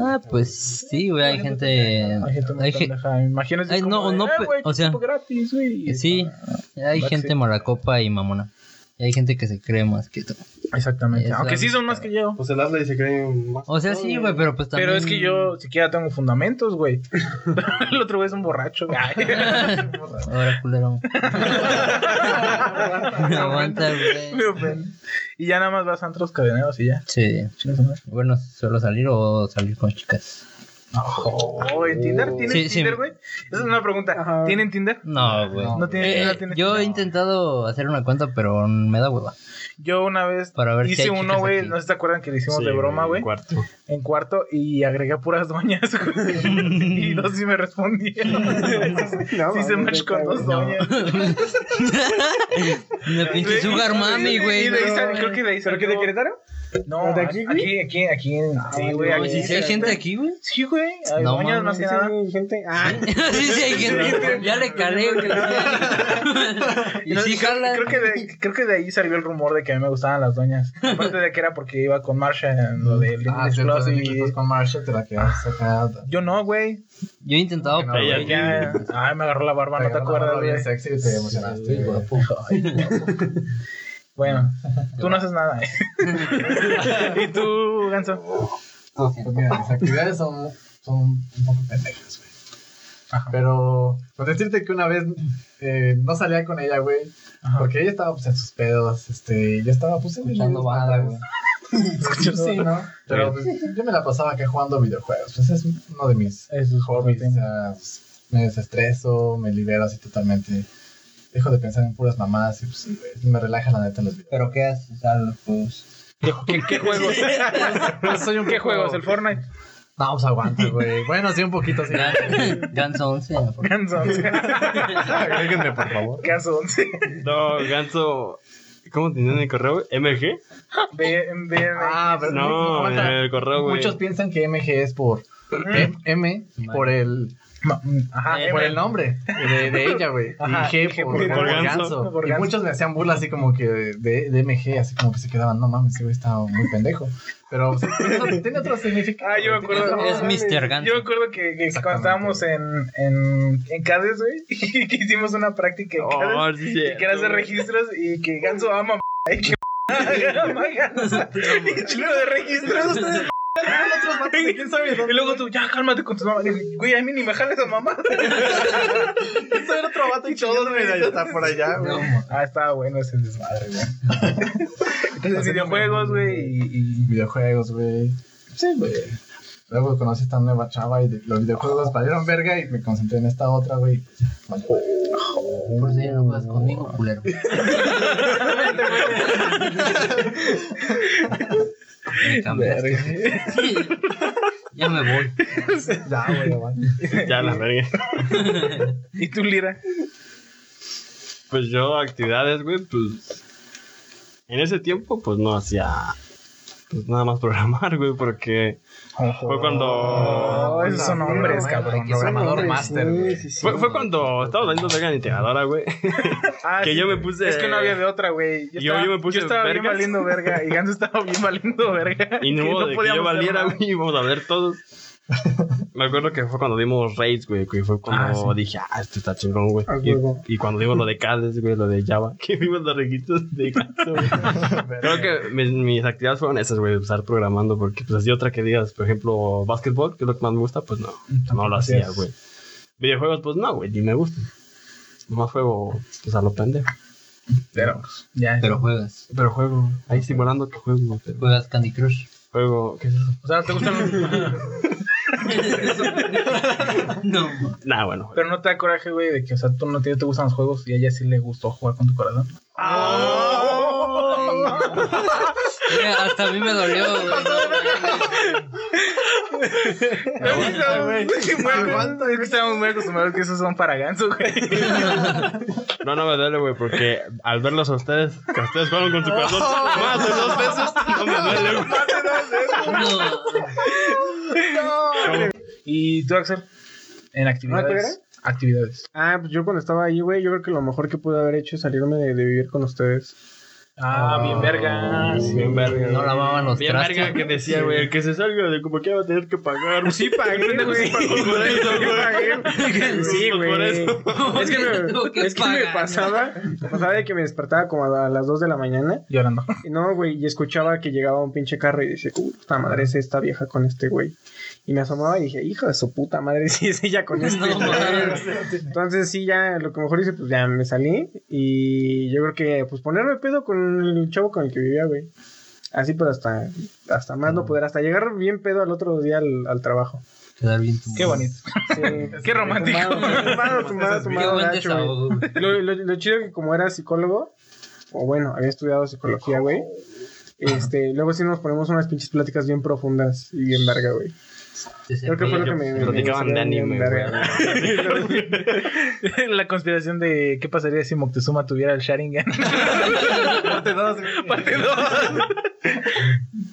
Speaker 4: Ah, pues sí, güey, hay gente.
Speaker 1: Hay gente muy
Speaker 4: Hay ge-
Speaker 1: pendeja. Imagínate.
Speaker 4: No,
Speaker 1: "Eh,
Speaker 4: o sea,
Speaker 1: tipo gratis, güey.
Speaker 4: Sí, hay
Speaker 1: que
Speaker 4: gente
Speaker 1: sí.
Speaker 4: malacopa y mamona. Y hay gente que se cree más que tú.
Speaker 1: Exactamente.
Speaker 4: Eso
Speaker 1: Aunque sí son más que yo.
Speaker 6: Pues el Ashley se cree más.
Speaker 4: O sea, sí, güey, pero pues también.
Speaker 1: Pero es que yo siquiera tengo fundamentos, güey. El otro güey es un borracho.
Speaker 4: Ahora, culero. Aguanta,
Speaker 1: Me
Speaker 4: güey.
Speaker 1: Y ya nada más vas a antros cadeneros y ya.
Speaker 4: Sí. Bueno, suelo salir o salir con chicas.
Speaker 1: Oh, ¿en Tinder? ¿Tienen
Speaker 4: Sí.
Speaker 1: Tinder, güey? Esa es una pregunta.
Speaker 2: Ajá.
Speaker 1: ¿Tienen Tinder?
Speaker 4: No, güey.
Speaker 1: No tiene-
Speaker 4: Eh,
Speaker 1: no tiene-
Speaker 4: yo he intentado hacer una cuenta, pero me da hueva.
Speaker 1: Yo una vez
Speaker 4: Para ver si
Speaker 1: hice uno, güey. No sé si te acuerdan que le hicimos
Speaker 6: Sí,
Speaker 1: de broma, güey.
Speaker 6: Cuarto.
Speaker 1: En cuarto y agregué a puras doñas, güey. y dos sí me respondieron.
Speaker 2: No,
Speaker 1: sí se match con dos doñas.
Speaker 4: Una pinche sugar mami, güey.
Speaker 1: Creo que de ahí
Speaker 2: ¿Pero qué de Querétaro?
Speaker 1: No,
Speaker 2: ¿De aquí, güey?
Speaker 1: aquí, aquí, aquí. en- sí,
Speaker 2: vale,
Speaker 1: güey.
Speaker 2: no,
Speaker 1: aquí.
Speaker 4: Sí, sí hay gente aquí, güey.
Speaker 1: Sí, güey. Hay
Speaker 4: No
Speaker 1: doñas más que
Speaker 2: Sí,
Speaker 1: nada.
Speaker 2: sí, gente. Ah,
Speaker 4: sí, sí hay gente. Ya le calé, güey. Y
Speaker 1: No,
Speaker 4: sí
Speaker 1: creo-
Speaker 4: jala.
Speaker 1: Creo que, de, creo que de ahí salió el rumor de que a mí me gustaban las doñas. Aparte de que era porque iba con Marsha en lo de
Speaker 5: Ah,
Speaker 1: Plus y...
Speaker 5: Con Marshall te la quedaste acá.
Speaker 1: Yo no, güey.
Speaker 4: Yo he intentado,
Speaker 5: no,
Speaker 4: pero.
Speaker 1: Ya, Ay, me agarró la barba, no te acuerdas, güey.
Speaker 5: sexy y te emocionaste,
Speaker 4: Sí,
Speaker 5: güey.
Speaker 4: guapo.
Speaker 1: Bueno, tú no haces nada. ¿Y tú, Ganso?
Speaker 5: Pues mira, mis actividades son, son un poco pendejas, güey.
Speaker 1: Ajá.
Speaker 5: Pero, con decirte que una vez eh, no salía con ella, güey, porque ella estaba pues en sus pedos, este, y yo estaba pues
Speaker 4: Escuchando banda, güey.
Speaker 5: Sí, ¿no? Pero pues, yo me la pasaba acá jugando videojuegos, pues es uno de mis
Speaker 1: Es
Speaker 5: hobbies, o sea, me desestreso, me libero así totalmente, dejo de pensar en puras mamás y pues sí, güey, me relaja la neta en los videojuegos.
Speaker 4: ¿Pero qué haces a los juegos?
Speaker 1: ¿Qué, qué juegos?
Speaker 5: Soy un
Speaker 1: ¿Qué juegos? ¿El Fortnite?
Speaker 5: No, pues aguanta, güey. Bueno, sí, un poquito así.
Speaker 4: Ganso 11. por-
Speaker 1: Ganso 11.
Speaker 5: Agréguenme, por favor.
Speaker 1: Ganso 11.
Speaker 6: No, Ganso. ¿Cómo tenían el correo? güey? ¿MG?
Speaker 1: Ve,
Speaker 5: Ah, pero
Speaker 6: No,
Speaker 5: aguanta.
Speaker 6: el correo, güey.
Speaker 5: Muchos piensan que MG es por M, M por el
Speaker 1: Ajá,
Speaker 4: Eh,
Speaker 5: por el nombre de, de ella, güey. Y G
Speaker 1: G
Speaker 5: por,
Speaker 1: por-
Speaker 5: por
Speaker 6: por
Speaker 5: ganso. Y muchos me hacían burla así como que de, de MG, así como que se quedaban, no mames, ese güey está muy pendejo. Pero tiene, otro, tiene otro significado.
Speaker 1: Ah, yo me acuerdo.
Speaker 5: otro-
Speaker 4: Es Mr. Ganso.
Speaker 1: Yo me acuerdo que, que cuando estábamos en, en, en CADES, güey, y que hicimos una práctica en CADES,
Speaker 6: Oh, sí,
Speaker 1: y que era hacer registros y que Ganso ama y que ama Ganso. Y chico de registros.
Speaker 5: ¿Quién sabe
Speaker 1: Y luego tú, ya cálmate con tu mamá. Digo, Güey, a mí ni me jales a mamá.
Speaker 5: Eso era otro vato y todos me está por allá, güey.
Speaker 1: Ah, estaba bueno ese desmadre, güey. Entonces, videojuegos, güey, y, y-
Speaker 5: Videojuegos, güey. Sí, güey. Luego conocí esta nueva chava y de- los videojuegos valieron verga y me concentré en esta otra, güey. ya, vale.
Speaker 4: Por eso ya no juegas conmigo, culero. Me cambiaste. Ya me voy.
Speaker 5: Ya, güey.
Speaker 6: Ya la verga.
Speaker 1: ¿Y tú, Lira?
Speaker 6: Pues yo, actividades, güey, pues. En ese tiempo, pues no hacía. Pues nada más programar, güey, porque. Fue cuando.
Speaker 1: Oh, esos son hombres, cabrón.
Speaker 5: Programador
Speaker 2: sí, sí, sí.
Speaker 6: Fue, fue cuando estaba valiendo verga en integradora, güey.
Speaker 1: Ah,
Speaker 6: que
Speaker 1: sí.
Speaker 6: yo me puse-
Speaker 1: Es que no había de otra, güey.
Speaker 6: Yo- yo me puse
Speaker 1: Yo estaba bien valiendo verga. Y Ganso estaba bien valiendo verga.
Speaker 6: Y no
Speaker 1: que
Speaker 6: hubo de que yo valiera, güey, íbamos a ver todos. Me acuerdo que fue cuando dimos raids, güey, que fue cuando
Speaker 1: Ah, sí.
Speaker 6: dije, ah, esto está chingón, güey.
Speaker 2: A
Speaker 6: Y, cuando dimos lo de Cades, güey, lo de Java, que vimos los registros de güey. Creo que mis, mis actividades fueron esas, güey, estar programando, porque pues así otra que digas, por ejemplo, básquetbol, que es lo que más me gusta, pues no, no lo hacía,
Speaker 1: hacías.
Speaker 6: güey. Videojuegos, pues no, güey, ni me gustan. Nomás juego, pues a lo pendejo.
Speaker 1: Pero, ya.
Speaker 4: Pero juegas.
Speaker 6: Pero juego, ahí simulando que juego, pero
Speaker 4: Juegas Candy Crush.
Speaker 6: juego, ¿qué es eso?
Speaker 1: O sea, ¿te gustan los...
Speaker 4: No.
Speaker 6: Nah, bueno.
Speaker 1: Pero no te da coraje, güey, de que, o sea, tú no te, te gustan los juegos y a ella sí le gustó jugar con tu corazón.
Speaker 4: Mira, hasta a mí me dolió, güey.
Speaker 1: Aguanta, es que estamos muy acostumbrados que esos son para ganso, güey.
Speaker 6: No, no me duele, güey, porque al verlos a ustedes, que ustedes jugaron con su corazón más de dos veces, no me duele, güey.
Speaker 4: No.
Speaker 1: ¿Y tú, Axel? En
Speaker 2: ¿Ah,
Speaker 1: actividades. Actividades.
Speaker 2: Ah, pues yo cuando estaba ahí, güey, yo creo que lo mejor que pude haber hecho es salirme de, de vivir con ustedes.
Speaker 1: Ah, bien verga.
Speaker 6: Bien verga.
Speaker 4: No lavaban los
Speaker 6: Bien
Speaker 4: trastes.
Speaker 6: verga que decía, güey, el que se salga de como que va a tener que pagar.
Speaker 2: Sí pagué, güey.
Speaker 6: Por eso,
Speaker 2: Sí pagué. Sí,
Speaker 6: Por
Speaker 2: güey.
Speaker 6: eso.
Speaker 2: Es que, me,
Speaker 4: que
Speaker 2: es que me pasaba, me pasaba de que me despertaba como a las 2 de la mañana.
Speaker 1: Llorando.
Speaker 2: Y no, güey, y escuchaba que llegaba un pinche carro y decía, puta madre, es esta vieja con este güey. Y me asomaba y dije, hijo de su puta madre, sí es ella con
Speaker 4: No, mames.
Speaker 2: Entonces sí, ya lo que mejor hice, pues ya me salí. Y yo creo que, pues ponerme pedo con el chavo con el que vivía, güey. Así, pero hasta, hasta más no poder, hasta llegar bien pedo al otro día al, al trabajo.
Speaker 4: Quedar bien tumbado.
Speaker 1: Qué bonito.
Speaker 2: Sí.
Speaker 1: Qué romántico.
Speaker 2: Tumbado, tumbado, tumbado, gacho. Lo, lo, lo chido que como era psicólogo, o bueno, había estudiado psicología, güey. Este, luego sí nos ponemos unas pinches pláticas bien profundas y bien verga, güey. Creo que fue lo que me.
Speaker 6: Platicaban de anime.
Speaker 1: La conspiración de qué pasaría si Moctezuma tuviera el Sharingan. Parte 2. Parte 2.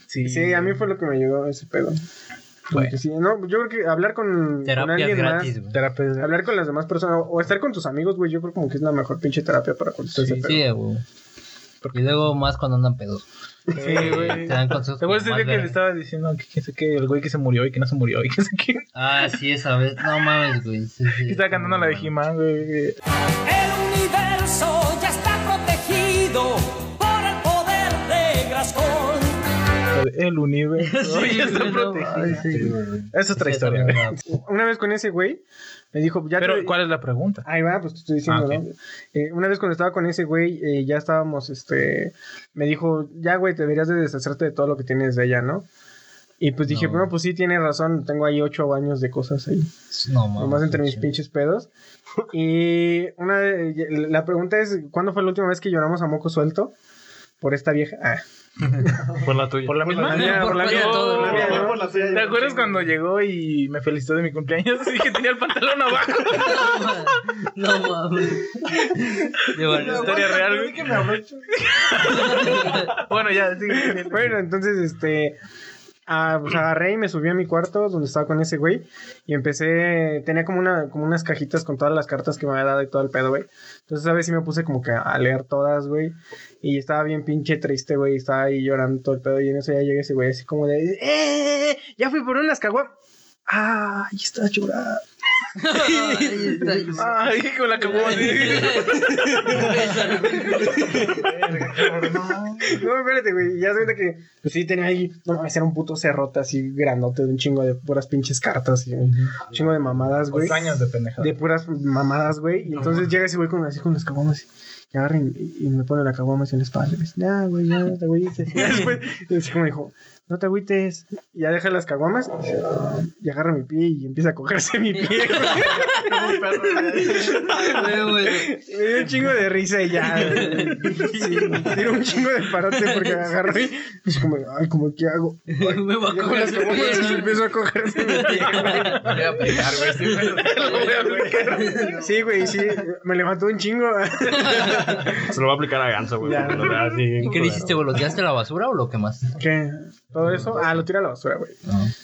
Speaker 1: Sí.
Speaker 2: Sí, a mí fue lo que me ayudó ese pedo.
Speaker 1: Bueno.
Speaker 2: que sí, no, yo creo que hablar con, con alguien
Speaker 4: gratis,
Speaker 2: más,
Speaker 4: güey.
Speaker 1: Terapia.
Speaker 2: hablar con las demás personas o estar con tus amigos, güey, yo creo como que es la mejor pinche terapia para cuando
Speaker 1: Sí.
Speaker 4: Sí, güey. Y luego más cuando andan pedos.
Speaker 1: Sí, güey.
Speaker 4: Te dan consejos.
Speaker 1: ¿Te acuerdas ese
Speaker 4: más
Speaker 1: día que le estaba diciendo que, que, sé qué, el güey que se murió y que no se murió y que sé qué?
Speaker 4: Ah, sí, esa vez. No mames, güey. Sí, sí,
Speaker 1: estaba cantando la de He-Man, güey.
Speaker 3: El universo ya está protegido por el poder de
Speaker 1: de El universo.
Speaker 4: Sí,
Speaker 1: ya está
Speaker 4: no,
Speaker 1: protegido.
Speaker 4: ay, sí.
Speaker 1: Es otra
Speaker 4: Sí,
Speaker 1: historia.
Speaker 2: Una vez con ese güey, me dijo, ya
Speaker 1: Pero,
Speaker 2: te-
Speaker 1: ¿cuál es la pregunta?
Speaker 2: Ahí va, pues te estoy diciendo,
Speaker 1: Ah.
Speaker 2: ¿no? Eh, una vez cuando estaba con ese güey, eh, ya estábamos, este, me dijo, ya, güey, te deberías de deshacerte de todo lo que tienes de ella, ¿no? Y pues dije,
Speaker 4: No.
Speaker 2: bueno, pues sí, tiene razón, tengo ahí ocho años de cosas ahí,
Speaker 4: No mames.
Speaker 2: nomás entre mis pinches pedos. Y una de- la pregunta es, ¿cuándo fue la última vez que lloramos a moco suelto? Por esta vieja. Ah.
Speaker 6: Por la tuya.
Speaker 1: ¿Por la misma?
Speaker 2: por la mía,
Speaker 4: todo,
Speaker 2: por la.
Speaker 1: ¿Te acuerdas cuando llegó y me felicitó de mi cumpleaños y que tenía el pantalón abajo?
Speaker 4: No mames. Bueno,
Speaker 1: Historia real. Bueno, ya, sigue.
Speaker 2: Bueno, entonces, este, ah, pues agarré y me subí a mi cuarto donde estaba con ese güey y empecé, tenía como una, como unas cajitas con todas las cartas que me había dado y todo el pedo, güey. Entonces, a veces sí me puse como que a leer todas, güey. Y estaba bien pinche triste, güey. Estaba ahí llorando todo el pedo. Y en eso ya llega ese güey así como de, ¡eh! Ya fui por unas caguas. ¡Ah! Y está llorando.
Speaker 1: Ay, con la cagó así.
Speaker 2: No, espérate, güey. Ya se cuenta que, pues sí, tenía ahí, no mames, era un puto cerrote así grandote de un chingo de puras pinches cartas y un chingo de mamadas, güey.
Speaker 1: Ocho años de pendejada.
Speaker 2: de puras mamadas, güey. Y entonces llega ese güey con, así con las caguamas y agarra y, y me pone la caguama así en la espalda. Y me dice, ya, güey, ya, no te agüites. Y después, y así como dijo, no te agüites. Y ya deja las caguamas y, agarra mi pie y empieza a cogerse mi pie. me dio un chingo de risa y ya. güey. Sí, me dio un chingo de parote porque agarró y así como, ay, como, ¿qué hago?
Speaker 4: Me va a coger
Speaker 2: las caguamas y
Speaker 4: pie.
Speaker 2: empezó a cogerse mi pie, güey.
Speaker 5: Voy a aplicar, güey. Sí, güey.
Speaker 1: Lo voy a aplicar.
Speaker 2: Sí, güey, sí. Me levantó un chingo.
Speaker 6: Se lo va a aplicar a Ganso, güey.
Speaker 4: ¿Y qué le hiciste, güey? ¿Lo tiraste a la basura o lo quemaste?
Speaker 2: ¿Qué? ¿Todo eso? Ah, lo tiré a la basura, güey.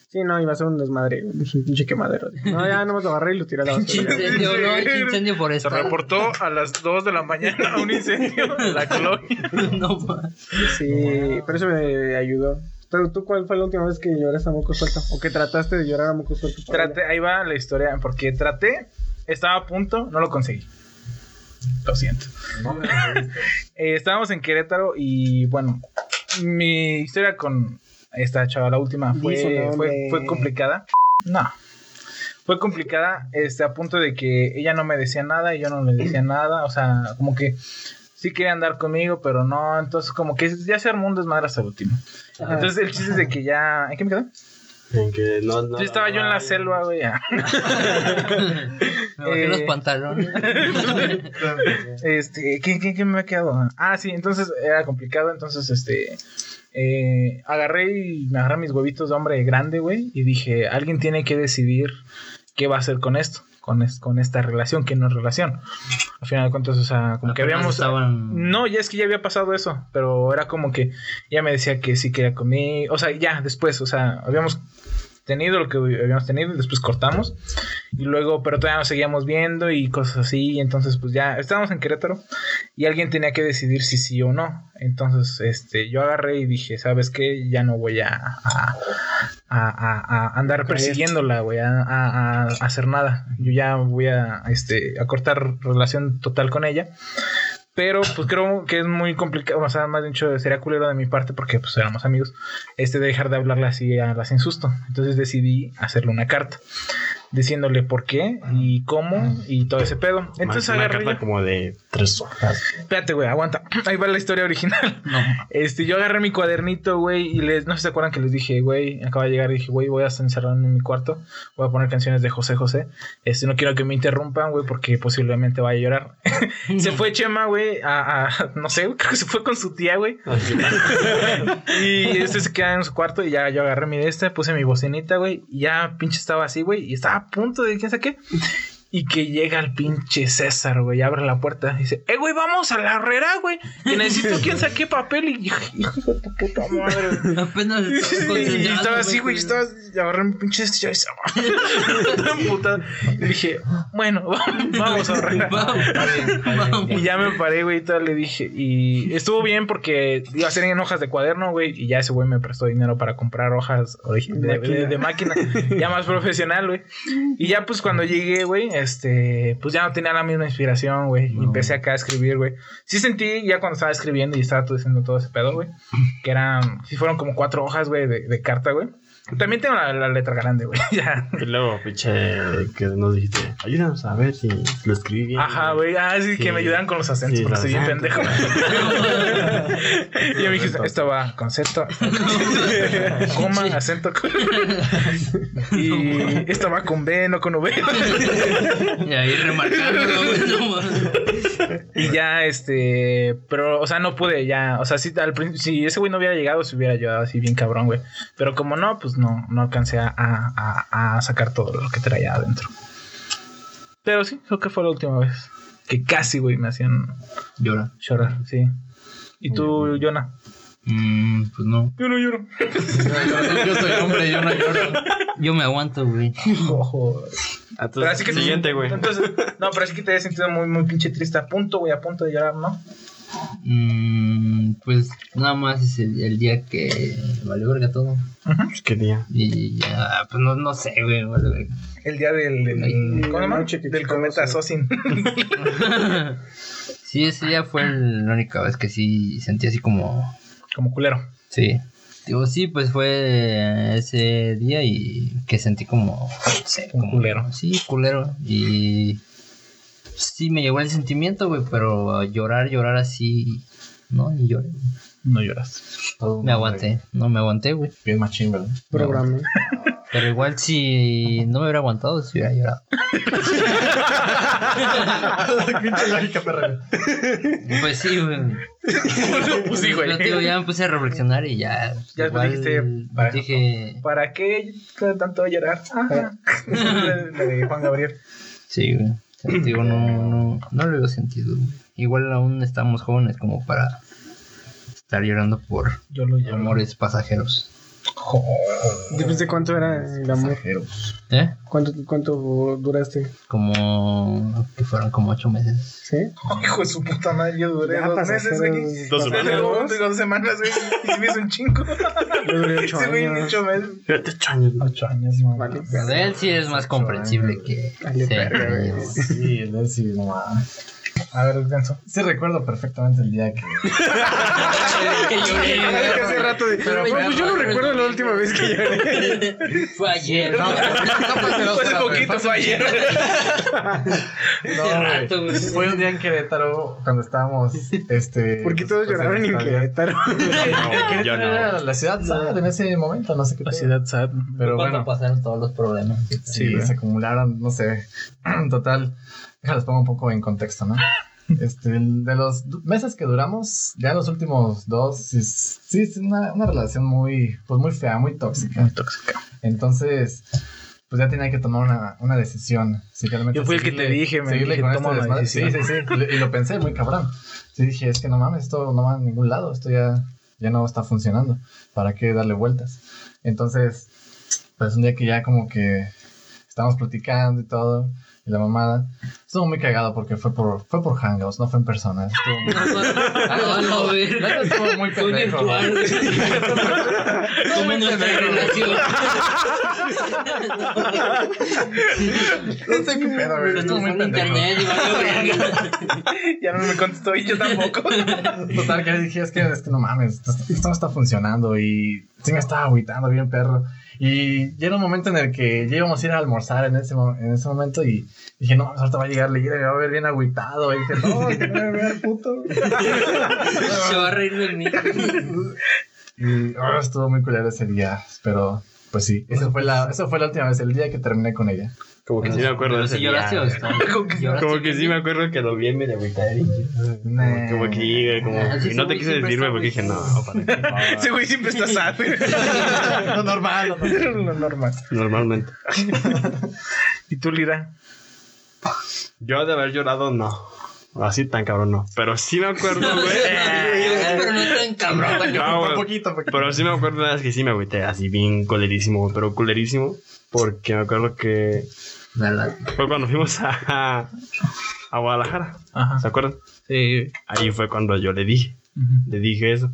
Speaker 2: Sí, no, iba a ser un desmadre, un pinche quemadero. No, ya no me lo agarré y lo tiré a la basura.
Speaker 4: incendio, no, incendio
Speaker 1: Se
Speaker 4: forestal.
Speaker 1: reportó a las 2 de la mañana un incendio en la colonia.
Speaker 4: No.
Speaker 2: Sí, pero eso me ayudó. ¿Tú, tú cuál fue la última vez que lloraste a moco suelto? ¿O que trataste de llorar a moco suelto?
Speaker 1: Traté, ahí va la historia, porque traté, estaba a punto, no lo conseguí. Lo siento. Eh, estábamos en Querétaro y bueno, mi historia con esta chava, la última, fue, fue, fue complicada. No. Fue complicada, este, a punto de que ella no me decía nada y yo no le decía nada. O sea, como que sí quería andar conmigo, pero no. Entonces, como que ya se armó un desmadre hasta el último.
Speaker 2: Ajá.
Speaker 1: Entonces, el chiste es de que ya. ¿En qué me quedé?
Speaker 6: En que no, no,
Speaker 1: Sí, estaba yo en la selva, güey. ya.
Speaker 4: Me bajé
Speaker 1: Eh.
Speaker 4: los pantalones.
Speaker 1: Este, ¿qué, qué, qué me ha quedado? Ah, sí, entonces era complicado, entonces, este, eh, agarré y me agarré mis huevitos de hombre grande, güey, y dije, alguien tiene que decidir qué va a hacer con esto, con, es- con esta relación, que no es relación. Al final de cuentas, o sea, como que habíamos...
Speaker 4: estaban-
Speaker 1: No, ya es que ya había pasado eso, pero era como que ella me decía que sí quería conmigo, o sea, ya después, o sea, habíamos tenido, lo que habíamos tenido, y después cortamos. Y luego, pero todavía nos seguíamos viendo y cosas así. Y entonces, pues ya estábamos en Querétaro y alguien tenía que decidir si sí o no. Entonces, este, yo agarré y dije, ¿sabes qué? Ya no voy a, a, a- a- andar persiguiéndola, güey, a hacer nada. Yo ya voy a, este, a cortar relación total con ella. Pero pues creo que es muy complicado, o sea, más dicho, sería culero de mi parte porque pues éramos amigos, este de dejar de hablarle así a la sin susto. Entonces decidí hacerle una carta diciéndole por qué y cómo y todo ese pedo. Entonces
Speaker 6: una
Speaker 1: agarré
Speaker 6: carta
Speaker 1: yo-
Speaker 6: como de tres hojas.
Speaker 1: Espérate, güey, aguanta. Ahí va la historia original.
Speaker 4: No.
Speaker 1: Este, yo agarré mi cuadernito, güey, y les, no sé si se acuerdan que les dije, güey, acaba de llegar y dije, güey, voy a estar encerrado en mi cuarto, voy a poner canciones de José José. Este, no quiero que me interrumpan, güey, porque posiblemente vaya a llorar. se fue Chema, güey, a, a- no sé, creo que se fue con su tía, güey. y este se queda en su cuarto y ya yo agarré mi de este, puse mi bocinita, güey, y ya pinche estaba así, güey, y estaba punto de quién sabe qué. Y que llega el pinche César, güey, abre la puerta y dice, eh, güey, vamos a la herrera, güey. Que necesito quién saque papel. Y dije, hijo de tu puta madre. güey".
Speaker 4: Apenas
Speaker 1: Y
Speaker 4: estaba
Speaker 1: así, güey, y estaba y agarré mi pinche este, estaba. Y dije, bueno, vamos a herrera. Y ya me paré, güey, y todo le dije. Y estuvo bien porque iba a ser en hojas de cuaderno, güey. Y ya ese güey me prestó dinero para comprar hojas origi- de, de- de máquina, ya más profesional, güey. Y ya, pues cuando llegué, güey, este, pues ya no tenía la misma inspiración, güey. Y empecé acá a escribir, güey. Sí sentí ya cuando estaba escribiendo y estaba todo diciendo todo ese pedo, güey. Que eran, sí fueron como cuatro hojas, güey, de, de carta, güey. También tengo la, la letra grande, güey. Ya.
Speaker 6: Y luego, pinche, que nos dijiste, ayúdanos a ver si lo escribí bien.
Speaker 1: Ajá, güey. Ah, sí, que me ayudan con los acentos,
Speaker 6: Sí,
Speaker 1: porque soy bien pendejo. y yo me dijiste, esto va concepto, coma, acento. y esto va con B, no con V.
Speaker 4: Y ahí remarcando, güey, no mames.
Speaker 1: y ya, este. Pero, o sea, no pude ya. O sea, si, al si ese güey no hubiera llegado, se hubiera ayudado así bien cabrón, güey. Pero como no, pues no, no alcancé a, a- a- a sacar todo lo que traía adentro. Pero sí, creo que fue la última vez. Que casi, güey, me hacían
Speaker 4: Llora.
Speaker 1: llorar, sí. ¿Y tú, Jonah?
Speaker 4: Mm, pues no.
Speaker 1: Yo no lloro.
Speaker 5: Yo soy hombre, yo no lloro.
Speaker 4: Yo me aguanto, güey.
Speaker 1: Ojo.
Speaker 6: Ah,
Speaker 1: Pero así que
Speaker 6: siguiente, güey.
Speaker 1: Entonces, no, pero así que te había sentido muy, muy pinche triste. A punto, güey, a punto de llorar, ¿no?
Speaker 4: Mm, pues nada más es el, el día que valió verga todo.
Speaker 6: Pues, ¿Qué día?
Speaker 4: Y ya, pues no, no sé, güey, vale verga.
Speaker 1: El día del, del, del cometa. Sosin.
Speaker 4: Sí, ese día fue el- la única vez que sí sentí así como.
Speaker 1: Como culero.
Speaker 4: Sí. Digo, sí, pues fue ese día y que sentí como. No sé,
Speaker 1: Un
Speaker 4: como.
Speaker 1: culero.
Speaker 4: Sí, culero. Y. Sí, me llegó el sentimiento, güey, pero llorar, llorar así. No, ni lloré.
Speaker 1: No lloras.
Speaker 5: Todo
Speaker 4: Me aguanté. No me aguanté, güey.
Speaker 5: Bien machín, ¿verdad?
Speaker 2: Programa.
Speaker 4: Pero igual si no me hubiera aguantado, si hubiera llorado.
Speaker 5: Pinche lógica, perra.
Speaker 4: Pues sí, güey.
Speaker 1: pues sí, güey.
Speaker 4: Tío, ya me puse a reflexionar y ya.
Speaker 1: Ya
Speaker 4: igual
Speaker 1: dijiste, para-
Speaker 4: Dije.
Speaker 1: ¿Para qué tanto llorar? Ajá. La de Juan Gabriel.
Speaker 4: Sí, güey. No, no, no le veo sentido. Igual aún estamos jóvenes como para estar llorando por
Speaker 1: Yo lo lloro.
Speaker 4: amores pasajeros.
Speaker 2: Después de cuánto era el amor.
Speaker 4: ¿Eh?
Speaker 2: ¿Cuánto, cuánto duraste?
Speaker 4: Como que fueron como ocho meses.
Speaker 2: ¿Sí?
Speaker 1: Hijo de su puta madre, yo duré
Speaker 2: Ya
Speaker 1: dos meses, güey.
Speaker 6: Dos semanas.
Speaker 1: Dos, dos semanas, güey. Y se me hizo un chingo.
Speaker 2: Yo duré ocho años.
Speaker 1: ocho meses.
Speaker 6: Fíjate, ocho años.
Speaker 1: Ocho años, no.
Speaker 2: Vale.
Speaker 4: Pero él sí es más comprensible que. Sí,
Speaker 2: güey.
Speaker 5: Sí, el de sí, no mames.
Speaker 1: A ver, Denso.
Speaker 5: Sí recuerdo perfectamente el día que...
Speaker 4: que lloré.
Speaker 2: Hace rato de-
Speaker 5: Pero fue-
Speaker 2: pues yo no recuerdo la última vez que lloré.
Speaker 4: Fue ayer.
Speaker 5: No, no dos
Speaker 1: Fue hace poquito, fue ayer.
Speaker 5: No, güey. Fue un día en Querétaro cuando estábamos, este...
Speaker 2: Porque todos
Speaker 5: pues,
Speaker 2: lloraron en. Querétaro.
Speaker 5: Querétaro
Speaker 6: yo no.
Speaker 5: era la ciudad sad en ese momento, no sé qué.
Speaker 1: La ciudad sad.
Speaker 5: Pero
Speaker 4: Cuando
Speaker 5: bueno,
Speaker 4: pasaron todos los problemas.
Speaker 5: sí, se acumularon, no sé. Total, déjales pongo un poco en contexto, ¿no? Este, el- de los meses que duramos, ya los últimos dos, sí, es- sí es una, una relación muy, pues muy fea, muy tóxica.
Speaker 1: Muy tóxica.
Speaker 5: Entonces, pues ya tenía que tomar una, una decisión. Si realmente
Speaker 1: Yo fui el que te dije, me dije,
Speaker 5: con
Speaker 1: toma
Speaker 5: este. Sí, sí, sí. Y lo pensé muy cabrón. Sí, dije, es que no mames, esto no va a ningún lado, esto ya, ya no está funcionando. ¿Para qué darle vueltas? Entonces, Pues un día que ya como que estábamos platicando y todo, y la mamada. Estuvo muy cagado porque fue por, fue por Hangouts, no fue en persona. Estuvo muy,
Speaker 4: No, no,
Speaker 5: la neta estuvo muy pendejo.
Speaker 4: Como nuestra relación.
Speaker 5: No sé qué pedo, güey. Estuvo muy
Speaker 4: en
Speaker 5: pendejo.
Speaker 1: Ya no me contestó y yo tampoco.
Speaker 5: Total, que le dije, es que, es que no mames, esto, no está funcionando y sí me estaba agüitando bien perro. Y llega un momento en el que ya íbamos a ir a almorzar en ese, en ese momento y dije, no ahorita va a llegar Leguida y me va a ver bien agüitado. Y dije, no, que no me vea puto.
Speaker 4: Se va a reír de mí.
Speaker 5: Y oh, estuvo muy culero ese día, pero pues sí, esa fue, la, esa fue la última vez, el día que terminé con ella.
Speaker 6: Como que sí me acuerdo de ese
Speaker 4: si lloraste o
Speaker 6: día,
Speaker 4: está.
Speaker 6: Como que sí me acuerdo que lo vi en medio agüita
Speaker 5: Nah.
Speaker 6: Como que sí, güey, como... Y no te quise
Speaker 4: siempre
Speaker 6: decir, güey,
Speaker 4: está,
Speaker 6: porque dije, no, para.
Speaker 1: Ese güey siempre está sad.
Speaker 5: Lo normal. Lo normal.
Speaker 6: Normalmente.
Speaker 1: ¿Y tú, Lira?
Speaker 6: Yo de haber llorado, no. Así tan cabrón, no. Pero sí me acuerdo, güey.
Speaker 4: Pero no tan cabrón, güey.
Speaker 6: No,
Speaker 5: poquito, poquito.
Speaker 6: Pero sí me acuerdo una vez que sí me agüité así bien colerísimo, pero colerísimo. Porque me acuerdo que fue cuando fuimos a, a Guadalajara.
Speaker 1: Ajá.
Speaker 6: ¿Se acuerdan?
Speaker 1: Sí.
Speaker 6: Ahí fue cuando yo le dije, le dije eso.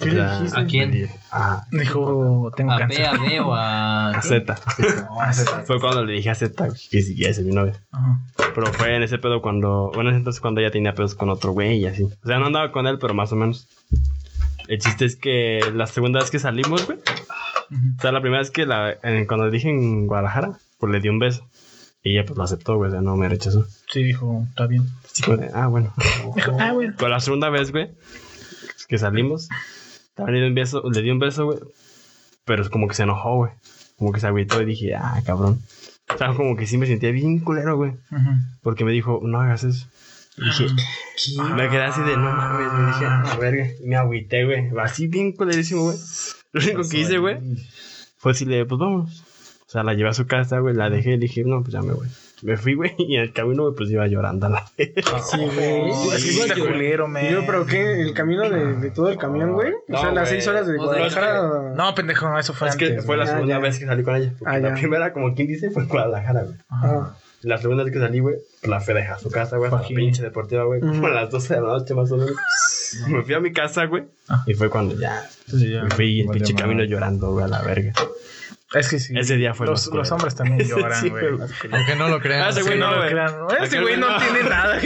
Speaker 2: ¿Qué
Speaker 6: O
Speaker 2: le
Speaker 6: sea,
Speaker 2: dijiste?
Speaker 4: ¿A quién?
Speaker 6: A,
Speaker 1: Dijo, tengo
Speaker 4: A B,
Speaker 1: cáncer.
Speaker 4: a B o a.
Speaker 6: a. Z.
Speaker 1: Sí.
Speaker 6: Fue cuando le dije a Z güey, que quieres ser mi novia.
Speaker 1: Ajá.
Speaker 6: Pero fue en ese pedo cuando, bueno, en ese entonces cuando ella tenía pedos con otro güey y así. O sea, no andaba con él, pero más o menos. El chiste es que la segunda vez que salimos, güey. O sea, la primera vez que la, en- cuando le dije en Guadalajara, pues le di un beso. Y ella pues lo aceptó, güey, o sea, no me rechazó.
Speaker 1: Sí, dijo, está bien.
Speaker 6: Ah, bueno.
Speaker 1: Dijo, ah, bueno.
Speaker 6: Pero la segunda vez, güey, que salimos, también le di un beso, le di un beso, güey. Pero es como que se enojó, güey. Como que se agüitó y dije, ah, cabrón. O sea, como que sí me sentía bien culero, güey. Porque me dijo, no hagas eso. Y dije, me quedé así de, no mames, me dije, a verga. Y me agüité, güey. Así bien culerísimo, güey. Lo único que hice, güey, fue decirle, pues vámonos. O sea, la llevé a su casa, güey, la dejé y le dije, no, pues ya me voy. Me fui, güey, y en el camino, güey, pues iba llorando a la vez.
Speaker 2: Sí, güey.
Speaker 1: Es que sí está culero, man.
Speaker 2: Yo, pero ¿qué? ¿El camino de, de todo el camión, güey? O sea, las seis horas de
Speaker 4: O sea,
Speaker 2: Guadalajara.
Speaker 1: No, pendejo, eso fue
Speaker 6: Es que
Speaker 1: antes.
Speaker 6: fue la
Speaker 2: Ah,
Speaker 6: segunda
Speaker 2: ya.
Speaker 6: vez que salí con ella.
Speaker 2: Ah,
Speaker 6: la
Speaker 2: ya.
Speaker 6: primera, como quien dice, fue en Guadalajara, güey.
Speaker 2: Ah.
Speaker 6: La segunda vez que salí, güey, pues la fui a su casa, güey, a la pinche deportiva, güey, como a las 12 de la noche más o menos. me fui a mi casa, güey,
Speaker 1: Ah.
Speaker 6: y fue cuando ya
Speaker 1: Sí, ya.
Speaker 6: me fui en el pinche camino llorando, güey, a la verga.
Speaker 1: Es que sí.
Speaker 6: Ese día fue
Speaker 1: Los, los hombres también lloran,
Speaker 6: Sí,
Speaker 1: güey.
Speaker 5: Aunque no lo crean.
Speaker 6: Ah, ese güey
Speaker 1: no
Speaker 6: no,
Speaker 1: lo crean. Ese güey no tiene nada.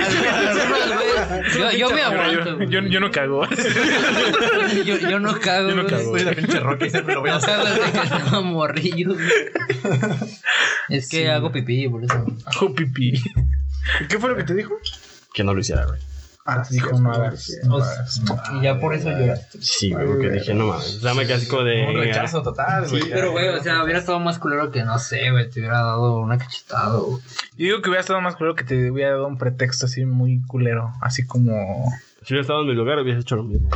Speaker 4: Yo, yo me aguanto.
Speaker 1: yo,
Speaker 4: güey.
Speaker 1: yo, yo no cago.
Speaker 4: Yo, yo no cago.
Speaker 1: Yo no
Speaker 4: güey.
Speaker 1: cago.
Speaker 5: Soy la pinche Rocky, siempre lo voy a
Speaker 4: No
Speaker 5: hacer.
Speaker 4: cago desde que estaba morrillo. güey. Es que hago pipí, por eso.
Speaker 1: Hago pipí.
Speaker 2: ¿Qué fue lo que te dijo?
Speaker 6: Que no lo hiciera, güey.
Speaker 1: Ah, dijo, no.
Speaker 4: Y ya por eso lloraste.
Speaker 6: Sí, güey, porque dije, no mames. O sea, me quedé así como de.
Speaker 5: Un rechazo total, güey.
Speaker 4: Pero, güey, o sea, hubiera estado más culero que, no sé, güey, te hubiera dado una cachetada, güey.
Speaker 1: Yo digo que hubiera estado más culero que te hubiera dado un pretexto así muy culero. Así como.
Speaker 6: Si hubiera estado en mi lugar, hubiera hecho lo mismo.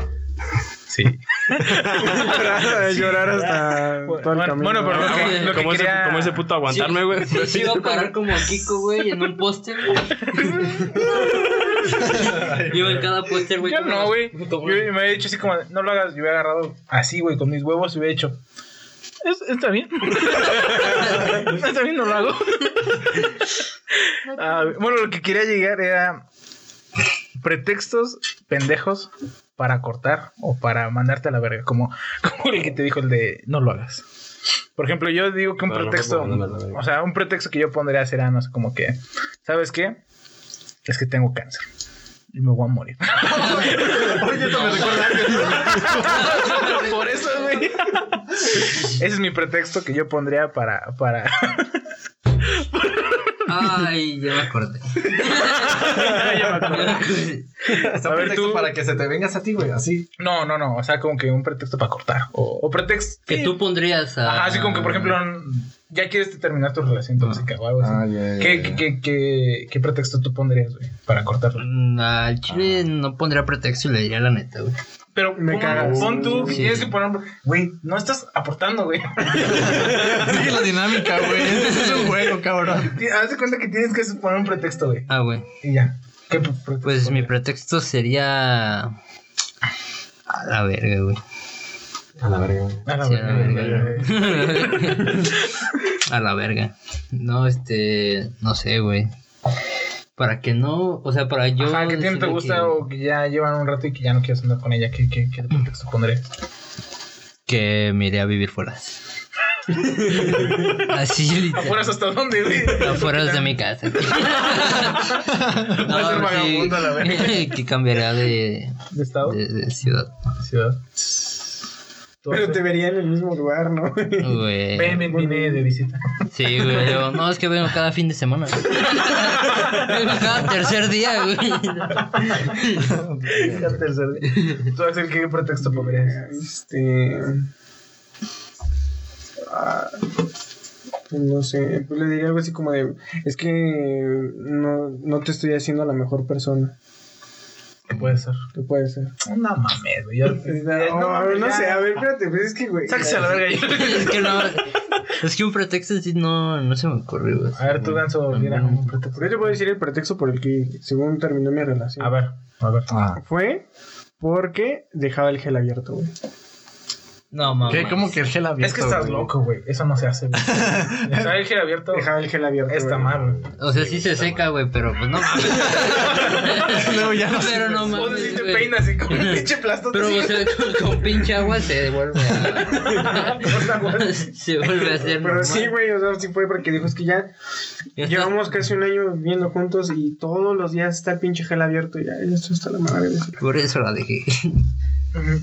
Speaker 1: Sí.
Speaker 2: llorar, llorar hasta todo el
Speaker 1: Bueno,
Speaker 2: camino.
Speaker 1: bueno, pero lo que, lo que
Speaker 6: Como ese, como ese puto aguantarme, güey.
Speaker 4: Sí, iba a parar como Kiko, güey, en un póster, güey. Iba en cada póster, güey.
Speaker 1: Yo no, güey. Yo me había dicho así como, no lo hagas. Yo hubiera agarrado así, güey, con mis huevos y hubiera hecho. "Es- Está bien. Está bien, no lo hago. Ah, bueno, lo que quería llegar era pretextos pendejos para cortar o para mandarte a la verga. Como, como el que te dijo el de no lo hagas. Por ejemplo, yo digo que un
Speaker 6: no
Speaker 1: pretexto, o sea, un pretexto que yo pondría será, no sé, como que, ¿sabes qué? Es que tengo cáncer y me voy a morir.
Speaker 5: Oye, esto me recuerda a.
Speaker 1: Por eso, güey. Ese es mi pretexto que yo pondría para, para,
Speaker 4: Ay, ya me acordé.
Speaker 1: Ya me acordé.
Speaker 5: Está
Speaker 1: A ver, tú-
Speaker 5: para que se te vengas a ti, güey, así.
Speaker 1: No, no, no. O sea, como que un pretexto para cortar. O, o pretexto.
Speaker 4: Que tú pondrías a.
Speaker 1: Ajá, así como que, por ejemplo, ya quieres terminar tu relación tóxica o algo así.
Speaker 5: Ah, ya, ya,
Speaker 1: ¿Qué,
Speaker 5: ya.
Speaker 1: qué, qué, qué, qué pretexto tú pondrías, güey, para cortarlo?
Speaker 4: Mm, Al chile no pondría pretexto y le diría la neta, güey.
Speaker 1: Pero
Speaker 2: Me
Speaker 1: pon,
Speaker 2: cagas.
Speaker 1: pon tú que
Speaker 4: Sí.
Speaker 1: tienes que poner. Güey, no estás aportando, güey.
Speaker 5: Sigue la dinámica, güey. Este es un juego, cabrón.
Speaker 1: Haz de cuenta que tienes que poner un pretexto, güey.
Speaker 4: Ah, güey.
Speaker 1: Y ya. ¿Qué pre- pretexto
Speaker 4: Pues mi pretexto sería. A la verga, güey.
Speaker 6: A la verga.
Speaker 1: A la
Speaker 4: Sí, a la
Speaker 1: verga.
Speaker 4: verga. A la verga. No, este. No sé, güey. Para que no. O sea, para yo.
Speaker 1: Ajá, que a ti no te gusta
Speaker 4: que-
Speaker 1: o que ya llevan un rato y que ya no quieres andar con ella. ¿Qué, qué, qué pretexto pondré?
Speaker 4: Que me iré a vivir fuera. Así literal.
Speaker 1: ¿Afuera hasta dónde, güey?
Speaker 4: Afuera de mi casa.
Speaker 1: Va a ser vagabundo a la verga.
Speaker 4: que cambiaría de,
Speaker 1: ¿De estado?
Speaker 4: de, de ciudad.
Speaker 1: Ciudad. Tú
Speaker 2: Pero
Speaker 1: haces-
Speaker 2: te vería en el mismo lugar, ¿no?
Speaker 4: Güey.
Speaker 1: Ven, ven, vine de visita.
Speaker 4: Sí, güey. yo, no, es que vengo cada fin de semana. vengo cada tercer día, güey.
Speaker 1: Ya tercer día. ¿Tú haces qué pretexto pondrías?
Speaker 2: Este. ah, pues no sé, pues le diría algo así como de, es que no, no te estoy haciendo la mejor persona,
Speaker 1: ¿Qué puede ser?
Speaker 2: que puede ser.
Speaker 1: No mames, güey. ya- ya-
Speaker 2: No, a ver, no sé, a ver, espérate, pues es que, güey.
Speaker 1: Sáquese a la verga.
Speaker 4: es que no. Es que un pretexto así no, no se me ocurre, güey.
Speaker 1: A ver, tú, Ganso, mira un pretexto.
Speaker 2: Yo te puedo decir el pretexto por el que, según terminó mi relación.
Speaker 1: A ver, a ver.
Speaker 2: Fue porque dejaba el gel abierto, güey.
Speaker 4: No, mames.
Speaker 5: ¿Qué? ¿Cómo que el gel abierto?
Speaker 1: Es que estás
Speaker 5: güey?
Speaker 1: loco, güey. Eso no se hace, güey. Dejar el gel abierto
Speaker 2: Dejaba el gel abierto.
Speaker 1: está
Speaker 2: güey.
Speaker 1: mal, güey.
Speaker 4: O sea, sí se seca, güey, pero pues no mames.
Speaker 5: Luego ya no
Speaker 4: pero no
Speaker 1: O
Speaker 4: mames.
Speaker 1: si te
Speaker 4: güey.
Speaker 1: peinas y con un pinche plasto
Speaker 4: Pero, o sea, con, con pinche agua se devuelve a. se vuelve a hacer.
Speaker 2: Pero
Speaker 4: normal.
Speaker 2: sí, güey, o sea, sí fue porque dijo, es que ya llevamos casi un año viviendo juntos y todos los días está el pinche gel abierto y ya, esto está la madre.
Speaker 4: Por eso la dejé.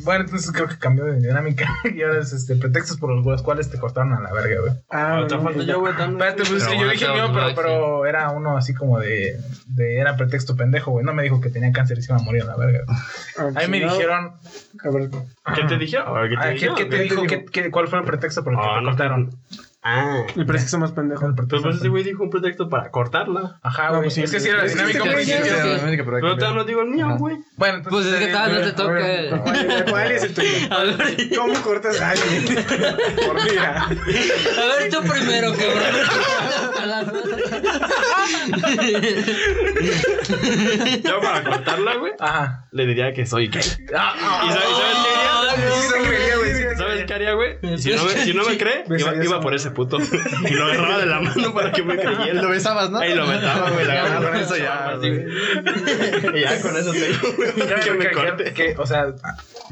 Speaker 1: Bueno, entonces creo que cambió de dinámica. Y ahora es este, pretextos por los cuales te cortaron a la verga, güey.
Speaker 2: Ah, no,
Speaker 6: falta
Speaker 2: pues
Speaker 6: yo,
Speaker 2: ya.
Speaker 6: güey,
Speaker 1: Espérate, pues
Speaker 4: Pero
Speaker 1: yo dije el mío, pero, pero era uno así como de, de. Era pretexto pendejo, güey. No me dijo que tenía cáncer y se iba a morir a la verga. güey.
Speaker 2: Ah,
Speaker 1: Ahí me
Speaker 2: no.
Speaker 1: dijeron.
Speaker 2: A ver,
Speaker 6: ¿Qué te dijeron? ¿Qué te
Speaker 1: ah, ¿Qué,
Speaker 6: dijeron?
Speaker 1: qué te
Speaker 6: ¿Qué
Speaker 1: dijo?
Speaker 2: dijo?
Speaker 1: ¿Qué- qué- ¿Cuál fue el pretexto por el que
Speaker 6: Ah,
Speaker 1: te
Speaker 6: no,
Speaker 1: cortaron?
Speaker 6: Ah.
Speaker 2: el pretexto más pendejo.
Speaker 1: El
Speaker 6: Pues,
Speaker 1: pretexto
Speaker 6: pues ese güey dijo un pretexto para cortarla.
Speaker 1: Ajá,
Speaker 2: No,
Speaker 1: güey.
Speaker 2: pues sí,
Speaker 1: es que sí era la
Speaker 2: que
Speaker 1: dinámica
Speaker 2: güey
Speaker 5: pero que
Speaker 6: Pero
Speaker 5: cambiar.
Speaker 6: no digo el mío, güey.
Speaker 1: Bueno, entonces.
Speaker 4: Pues es que tal, no te toca.
Speaker 2: ¿cuál, es el tuyo? ¿Cómo cortas a alguien? Por mira.
Speaker 4: a ver tú primero, cabrón.
Speaker 6: Yo para cortarla, güey,
Speaker 1: Ajá.
Speaker 6: le diría que soy gay. ¿Y
Speaker 1: Ah, ah,
Speaker 6: sabes, sabes qué haría?
Speaker 1: te güey, te
Speaker 6: ¿Sabes qué haría, güey? Si no me, si no me cree, iba, por ese puto. Y lo agarraba de la mano para que me creyera.
Speaker 5: Lo besabas, ¿no?
Speaker 6: Ahí lo metaba, güey. La
Speaker 5: Ya,
Speaker 6: agarraba
Speaker 5: con eso ya,
Speaker 6: así, güey. Y ya con eso
Speaker 1: Cabe
Speaker 6: que me corte.
Speaker 1: que, o sea,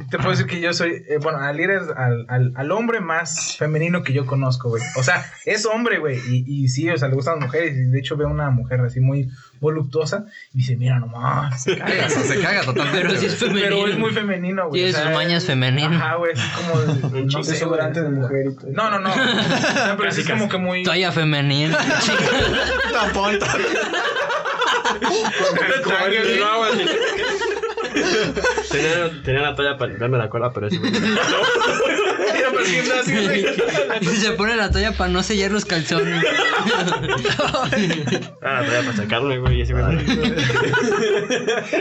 Speaker 1: te puedo decir que yo soy, eh, bueno, al ir es al, al, al hombre más femenino que yo conozco, güey. O sea, es hombre, güey. Y, y sí, o sea, le gustan las mujeres. Y de hecho veo una mujer así muy voluptuosa y dice, mira nomás. Se caga.
Speaker 5: Se caga totalmente.
Speaker 4: Pero sí es
Speaker 5: güey.
Speaker 4: femenino.
Speaker 1: Pero es muy femenino, güey.
Speaker 4: Tiene sus mañas femeninas.
Speaker 1: Ajá, güey, así como. de- No sé,
Speaker 2: Desodorante de mujer y todo.
Speaker 1: No, no, no. Pero sí es como que muy.
Speaker 4: Toalla femenina.
Speaker 5: Tampón.
Speaker 6: Tenía, tenía la toalla para limpiarme la cola, pero eso.
Speaker 4: Se pone la toalla para no sellar los calzones.
Speaker 6: Ah, la toalla para sacarme, güey. Y ese güey.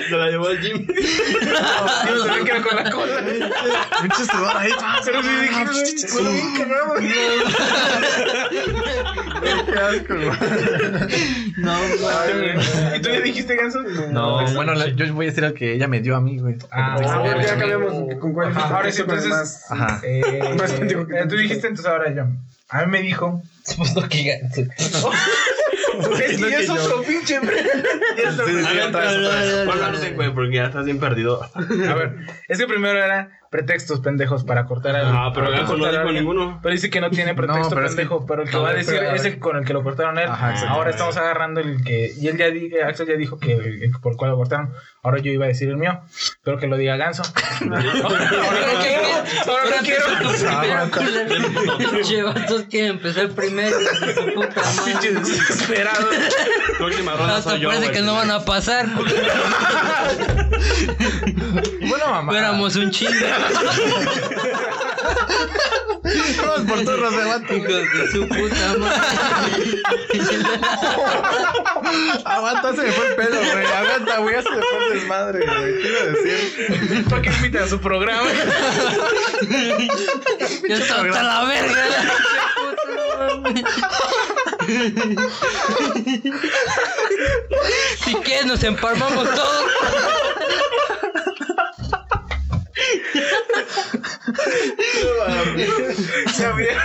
Speaker 6: Se la llevó al gym.
Speaker 1: No, se ve que era con la cola.
Speaker 5: Pinche sudor ahí.
Speaker 1: Pero sí dije, güey, huele bien cagado, güey.
Speaker 5: Qué asco, güey.
Speaker 4: No,
Speaker 1: güey. ¿Y tú ya dijiste, Ganso?
Speaker 5: No, bueno, la- yo voy a decir al que ella me dio a mí, güey.
Speaker 1: Ah,
Speaker 2: Ah, ya cambiamos con cuál
Speaker 1: Ajá, ahora sí, entonces.
Speaker 2: más-
Speaker 5: Ajá.
Speaker 1: Eh,
Speaker 2: Más pendejo que tú.
Speaker 1: dijiste, entonces ahora yo. A mí me dijo.
Speaker 4: Pues no, que gato.
Speaker 1: Es que ya es pinche.
Speaker 6: Güey, porque estás bien perdido.
Speaker 1: A ver, es que primero era pretextos pendejos para cortar al.
Speaker 6: Ah, pero Ganso no dijo ninguno.
Speaker 1: Pero dice que no tiene pretexto
Speaker 5: No, pero es que-
Speaker 1: pendejo, pero el que va a decir
Speaker 5: pero,
Speaker 1: es el con el que lo cortaron él.
Speaker 5: Ajá, exacto.
Speaker 1: Ahora estamos agarrando el que. Y él ya di- Axel ya dijo que el, el por el cual lo cortaron. Ahora yo iba a decir el mío. Pero que lo diga Ganso. ahora no quiero. Ahora no quiero.
Speaker 4: Que empezar primero. Puta madre.
Speaker 1: desesperado.
Speaker 6: Tu última ronda soy yo,
Speaker 4: parece que no van a pasar.
Speaker 5: Bueno, mamá.
Speaker 4: Fuéramos un chingo.
Speaker 5: Vamos por turnos.
Speaker 4: Hijos de su puta madre.
Speaker 5: Aguanta, se me fue el pelo, güey. Aguanta, güey. Se me fue el desmadre, güey. ¿Qué iba a decir?
Speaker 1: ¿Para qué invita a su programa?
Speaker 4: Ya está hasta la verga. Si quieres nos empalmamos todos.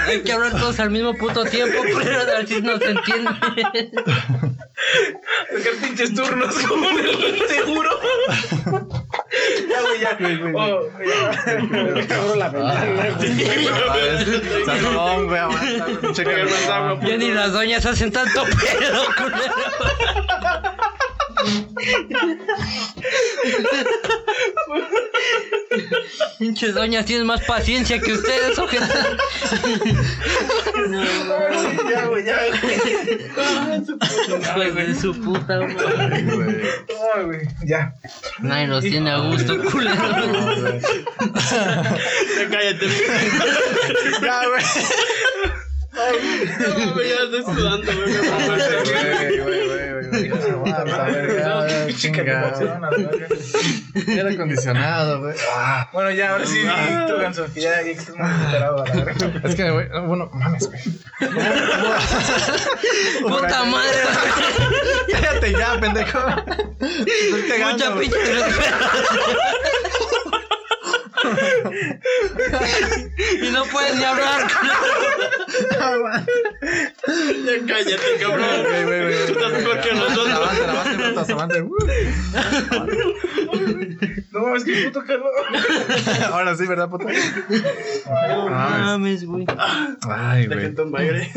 Speaker 4: Hay que hablar todos al mismo puto tiempo, culero, a ver si nos entiende.
Speaker 1: Sacar pinches turnos como en el seguro. ya, güey, ya. Oh, ya.
Speaker 2: Abro la ventana.
Speaker 5: Salón, güey,
Speaker 4: Ya ni las doñas hacen tanto pedo, culero. Pinches doñas tienen más paciencia que ustedes, ojete.
Speaker 1: Ya, güey, ya, güey.
Speaker 4: Hijos de su puta madre.
Speaker 1: Ay, güey, ya.
Speaker 4: Nadie nos tiene a gusto, culero.
Speaker 6: Ya cállate.
Speaker 5: Ya, güey.
Speaker 6: No, güey, ya estoy sudando, güey.
Speaker 5: Aire acondicionado, güey. Ah,
Speaker 1: Bueno, ya, ahora sí, tú, Ganso, que ya, ya que estás muy desesperado, a la verga.
Speaker 5: Es que, güey, bueno, mames, güey.
Speaker 4: Puta madre,
Speaker 5: Cállate ya, pendejo.
Speaker 4: Mucha pinche Y no puedes ni hablar.
Speaker 6: Ya cállate, cabrón.
Speaker 5: Güey, güey.
Speaker 6: Tú estás mejor que nosotros.
Speaker 5: Aguanta, aguanta, aguanta.
Speaker 1: No mames, qué puto calor.
Speaker 5: Ahora sí, ¿verdad, puta?
Speaker 4: No
Speaker 5: Mames.
Speaker 4: güey.
Speaker 5: Ay, güey.
Speaker 6: baile.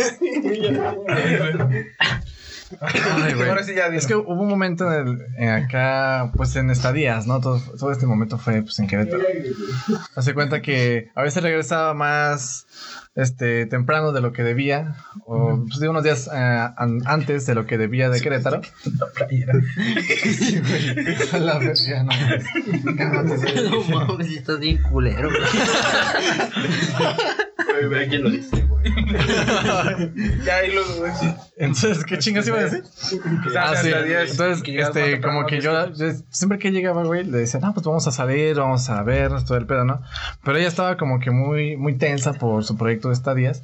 Speaker 5: Ay, güey.
Speaker 1: Ahora sí ya,
Speaker 5: Es que hubo un momento en, el- en acá, pues en estadías, ¿no? Todo, todo este momento fue pues en Querétaro. Hace cuenta que a veces regresaba más este temprano de lo que debía, o pues, de unos días eh, an- antes de lo que debía de Querétaro.
Speaker 1: La playera.
Speaker 5: Sí, güey. La verga, no mames.
Speaker 4: No mames, estás bien culero, güey.
Speaker 6: Güey, ve quién lo dice, güey.
Speaker 1: Ya.
Speaker 5: Entonces, ¿qué chingas iba a decir? Ah, sí. Entonces, este, como que yo, siempre que llegaba, güey, le decía, no, pues vamos a salir, vamos a ver todo el pedo, ¿no? Pero ella estaba como que muy, muy tensa por su proyecto de estadías.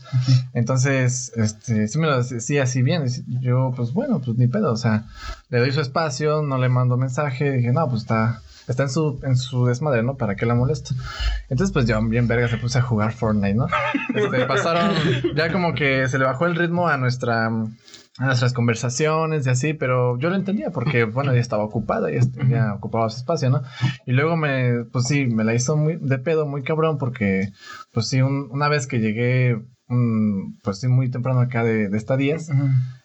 Speaker 5: Entonces, este, sí me lo decía así bien. Yo, pues bueno, pues ni pedo, o sea, le doy su espacio, no le mando mensaje, dije, no, pues está. Está en su, en su desmadre, ¿no? ¿Para qué la molesto? Entonces, pues yo bien verga se puse a jugar Fortnite, ¿no? Este, pasaron, ya como que se le bajó el ritmo a nuestra, a nuestras conversaciones y así, pero yo lo entendía porque, bueno, ella estaba ocupada, ya, ya ocupaba su espacio, ¿no? Y luego me, pues sí, me la hizo muy de pedo, muy cabrón, porque, pues sí, un- una vez que llegué, mm, pues sí, muy temprano acá de, de estadías,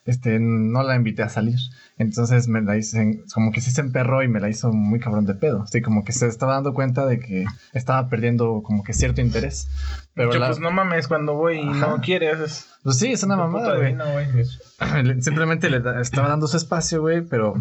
Speaker 5: este, no la invité a salir. Entonces me la hice, como que sí se emperró y me la hizo muy cabrón de pedo. Sí, como que se estaba dando cuenta de que estaba perdiendo como que cierto interés. Pero
Speaker 1: Yo,
Speaker 5: la-
Speaker 1: pues no mames, cuando voy y no quieres. Es
Speaker 5: pues sí, es una mamada, güey.
Speaker 1: No,
Speaker 5: Simplemente le da- estaba dando su espacio, güey, pero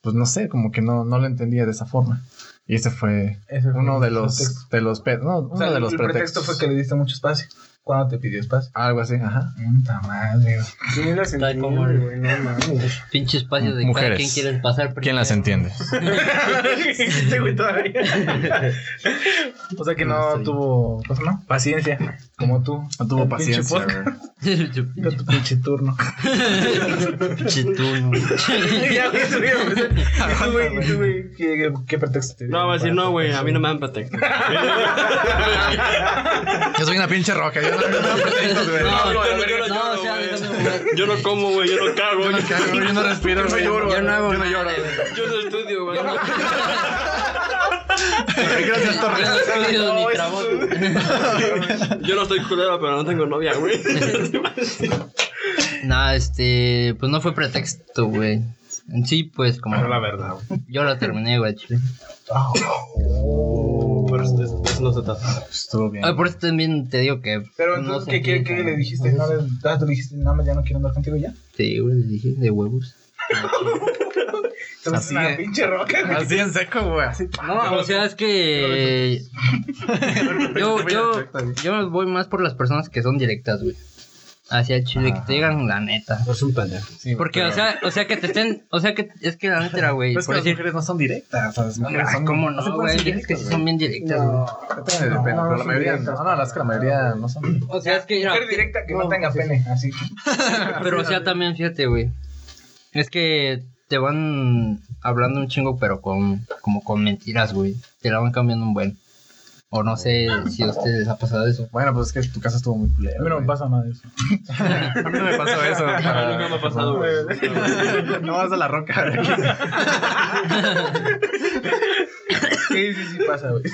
Speaker 5: pues no sé, como que no, no lo entendía de esa forma. Y ese fue
Speaker 1: Ese fue
Speaker 5: uno de los,
Speaker 1: pretexto.
Speaker 5: de los, no, uno
Speaker 1: O sea,
Speaker 5: de los
Speaker 1: el pretexto
Speaker 5: pretextos.
Speaker 1: fue que le diste mucho espacio. ¿Cuándo te pidió espacio?
Speaker 5: Algo así, ajá.
Speaker 1: Puta madre, güey.
Speaker 2: Sí, las
Speaker 4: Está
Speaker 2: entiendo,
Speaker 4: como el-
Speaker 2: güey, no mames.
Speaker 4: Pinche espacio de cada
Speaker 5: Mujeres.
Speaker 4: quien quieres pasar primero.
Speaker 5: ¿Quién las entiende?
Speaker 1: Este güey todavía. o sea que no tuvo, ¿cómo se llama? Paciencia, como tú.
Speaker 5: No tuvo
Speaker 1: El pinche
Speaker 5: paciencia,
Speaker 1: podcast.
Speaker 5: güey.
Speaker 1: Era tu pinche turno.
Speaker 4: Pinche turno.
Speaker 1: ya, güey, tú, güey. Y tú, güey, y tú, güey, ¿qué, qué pretexto te dio?
Speaker 6: No, va a decir, no, güey, a mí no me dan pretexto.
Speaker 5: Yo soy una pinche roca, yo yo no güey.
Speaker 6: Yo lloro, Yo como, güey, yo no cago,
Speaker 5: Yo no cago, yo no respiro, güey.
Speaker 4: Yo no hago
Speaker 5: yo no lloro.
Speaker 6: yo no estudio, güey.
Speaker 5: Gracias, Torres.
Speaker 6: Yo no estoy culero, pero no tengo novia, güey.
Speaker 4: Nah, este, pues no fue pretexto, güey. En sí, pues como
Speaker 6: la verdad, güey.
Speaker 4: yo la terminé, güey, chile.
Speaker 6: Pero eso, eso no se trata.
Speaker 5: Estuvo bien.
Speaker 4: Ah, por eso también te digo que.
Speaker 1: Pero
Speaker 4: no
Speaker 1: entonces, ¿qué, qué, qué
Speaker 4: nada.
Speaker 1: le dijiste? ¿No le, ah, tú le dijiste, nada más ya no quiero andar contigo ya?
Speaker 4: Sí, güey, le dije de huevos.
Speaker 5: Así
Speaker 1: una pinche roca, güey.
Speaker 5: Así en seco, güey. Así.
Speaker 4: No, o sea, es que. yo, yo, yo voy más por las personas que son directas, güey. Hacia el chile, que te digan la neta.
Speaker 6: Es un pendejo.
Speaker 5: Sí,
Speaker 4: Porque,
Speaker 5: pero-
Speaker 4: o sea, o sea, que te estén. O sea, que es que la neta era, güey.
Speaker 5: Pero es que
Speaker 4: Por
Speaker 5: las
Speaker 4: decir.
Speaker 5: mujeres no son directas. Las mujeres son.
Speaker 4: ¿Cómo no, güey?
Speaker 5: ser
Speaker 4: Es que sí son bien directas, güey.
Speaker 5: Depende, depende, pero la mayoría
Speaker 2: directas.
Speaker 5: no, no, las que la mayoría no son.
Speaker 4: O sea, es que.
Speaker 1: Mujer directa que no tenga pene, así.
Speaker 4: Pero, o sea, también, fíjate, güey. Es que te van hablando un chingo, pero con como con mentiras, güey. Te la van cambiando un buen. O no sé si a ustedes les ha pasado eso.
Speaker 5: Bueno, pues es que tu casa estuvo muy
Speaker 1: A
Speaker 5: culera.
Speaker 1: mí no me
Speaker 5: güey.
Speaker 1: pasa nada de eso.
Speaker 5: A mí no me pasó eso. para-
Speaker 6: Nunca me ha pasado, güey.
Speaker 5: No vas a la roca.
Speaker 1: Sí, sí, sí pasa, güey.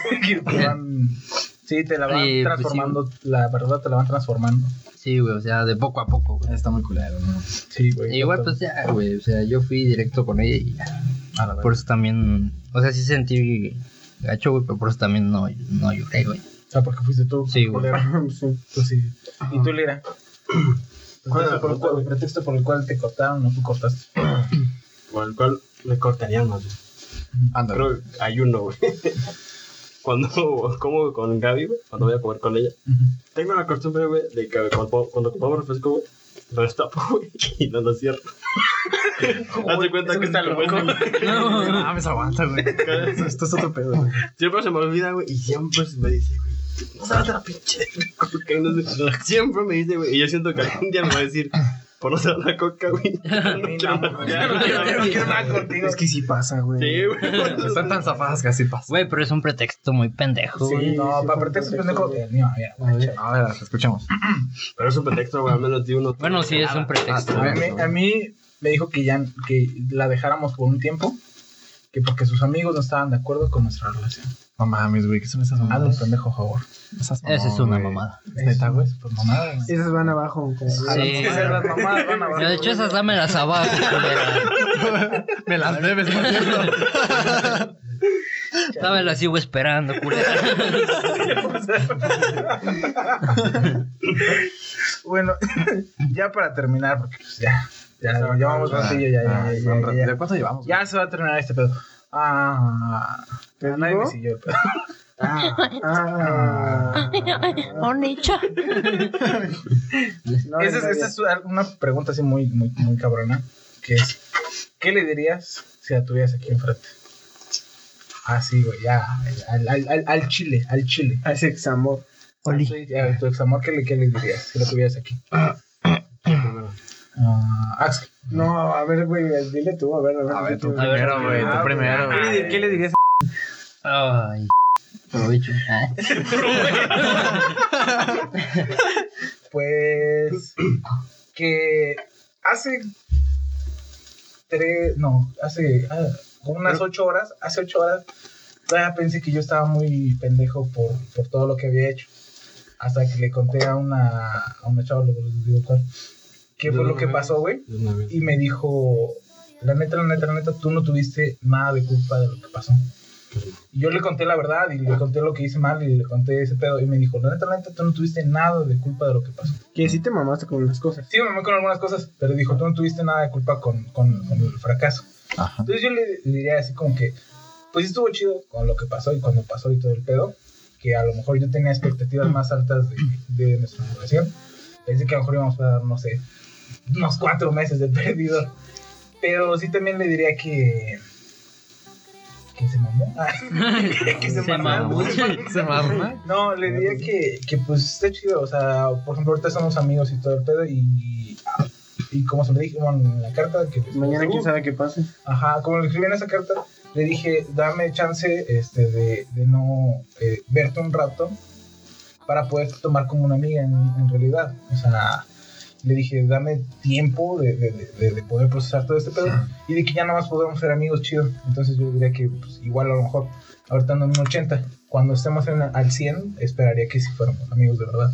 Speaker 1: Sí, te la van
Speaker 4: Sí, pues
Speaker 1: transformando, la verdad te la van transformando.
Speaker 4: Sí, güey, o sea, de poco a poco, güey.
Speaker 5: Está muy culero, ¿no?
Speaker 1: Sí, güey.
Speaker 4: Igual, pues ya, güey, o sea, yo fui directo con ella y ya.
Speaker 5: A la
Speaker 4: Por eso también, o sea, sí sentí gacho, güey, pero por eso también no, no lloré, güey.
Speaker 1: O sea, porque fuiste tú.
Speaker 4: Sí, güey.
Speaker 2: Sí.
Speaker 1: Tú sí. ¿Y tú, Lira? Pretexto por, el pretexto por el cual te cortaron o tú cortaste.
Speaker 6: Por el cual me cortarían más. güey.
Speaker 5: Ándale.
Speaker 6: Creo que hay uno, güey. Cuando como con Gaby, güey, cuando voy a comer con ella, tengo la costumbre, güey, de que cuando, cuando compramos refresco, güey, lo destapo, güey, y no lo cierro. Hazte cuenta que
Speaker 1: está loco.
Speaker 6: es-
Speaker 5: No mames, aguanta, güey. Esto, es otro pedo, güey.
Speaker 6: Siempre se me olvida, güey, y siempre se me dice, güey, no sabes la pinche coca, no sé. Siempre me dice, güey, y yo siento que algún día me va a decir, por no ser la coca, güey. No quiero.
Speaker 1: Ya no quiero- no contigo.
Speaker 2: Es que sí pasa, güey.
Speaker 6: Sí, güey.
Speaker 5: Están tan zafadas que así pasa.
Speaker 4: Güey, pero es un pretexto muy pendejo,
Speaker 1: Sí, no, para pretexto pendejo. no, mira.
Speaker 5: A ver, escuchemos.
Speaker 6: Pero es un pretexto, güey, al menos de uno.
Speaker 4: Bueno, sí, es un pretexto.
Speaker 1: A mí, me dijo que ya que la dejáramos por un tiempo, que porque sus amigos no estaban de acuerdo con nuestra relación.
Speaker 5: No mames, güey, ¿qué son esas mamadas?
Speaker 1: pendejo a favor.
Speaker 5: Esas
Speaker 4: Esa es
Speaker 5: mamadas,
Speaker 4: una
Speaker 5: güey.
Speaker 4: mamada.
Speaker 5: Neta, güey.
Speaker 1: Pues mamada, güey.
Speaker 2: Esas van abajo. como-
Speaker 4: Sí.
Speaker 1: esas las mamadas van abajo,
Speaker 4: de hecho, esas dámelas abajo, culera.
Speaker 5: Me las debes, por cierto.
Speaker 4: Dámelas sigo esperando, culera.
Speaker 1: Bueno, ya para terminar, porque pues ya, ya, ya vamos ratillo, ya, ya,
Speaker 5: Ah,
Speaker 1: ya,
Speaker 5: ¿De cuánto llevamos?
Speaker 1: Ya se va a terminar este pedo. Ah,
Speaker 2: ¿Te
Speaker 1: nadie me siguió el pedo.
Speaker 2: Ah.
Speaker 7: Onicha.
Speaker 2: No,
Speaker 1: Esa es, esa es una pregunta así muy, muy, muy cabrona, que es, ¿qué le dirías si la tuvieras aquí enfrente? Así, güey, ya, al, al, al, al chile, al chile.
Speaker 2: A ese examor.
Speaker 1: Ya, tu ex amor, ¿qué le, ¿qué le dirías si la tuvieras aquí? Ah, Axel.
Speaker 2: No, a ver, güey, dile tú, a ver, a ver.
Speaker 5: A ver, tú
Speaker 4: A
Speaker 5: primero, güey.
Speaker 1: ah,
Speaker 5: Tú primero,
Speaker 1: ¿Qué le,
Speaker 5: güey.
Speaker 1: qué le dirías?
Speaker 4: Ay, provecho. Ah.
Speaker 1: Pues que hace tres, no, hace ah, como unas ocho horas, hace ocho horas, todavía pensé que yo estaba muy pendejo por, por todo lo que había hecho. Hasta que le conté a una, a una chava, les digo cuál, qué fue lo que pasó, güey. Y me dijo, la neta, la neta, la neta, tú no tuviste nada de culpa de lo que pasó. Y yo le conté la verdad y le conté lo que hice mal y le conté ese pedo. Y me dijo, la neta, la neta, tú no tuviste nada de culpa de lo que pasó.
Speaker 2: Que sí te mamaste con unas cosas.
Speaker 1: Sí, me mamé con algunas cosas, pero dijo, tú no tuviste nada de culpa con, con, con el fracaso.
Speaker 5: Ajá.
Speaker 1: Entonces yo le, le diría así como que, pues estuvo chido con lo que pasó y cuando pasó y todo el pedo, que a lo mejor yo tenía expectativas más altas de, de nuestra relación. Pensé que a lo mejor íbamos a dar, no sé, unos cuatro meses de perdido. Pero sí también le diría que... Que se mamó. que
Speaker 4: Se mamó.
Speaker 5: Se mama.
Speaker 1: No, le diría que, que pues está chido, o sea, por ejemplo, ahorita somos amigos y todo el pedo y, y como se le dije bueno, en la carta que
Speaker 2: Mañana quién sabe qué pase.
Speaker 1: Ajá, como le escribí en esa carta, le dije, dame chance este, de, de no eh, verte un rato para poder tomar como una amiga en, en realidad. O sea, le dije, dame tiempo de, de, de- de poder procesar todo este pedo y de que ya nada más podemos ser amigos chido. Entonces yo diría que pues, igual a lo mejor, ahorita ando en un 80, cuando estemos en, al 100, esperaría que si fuéramos amigos de verdad.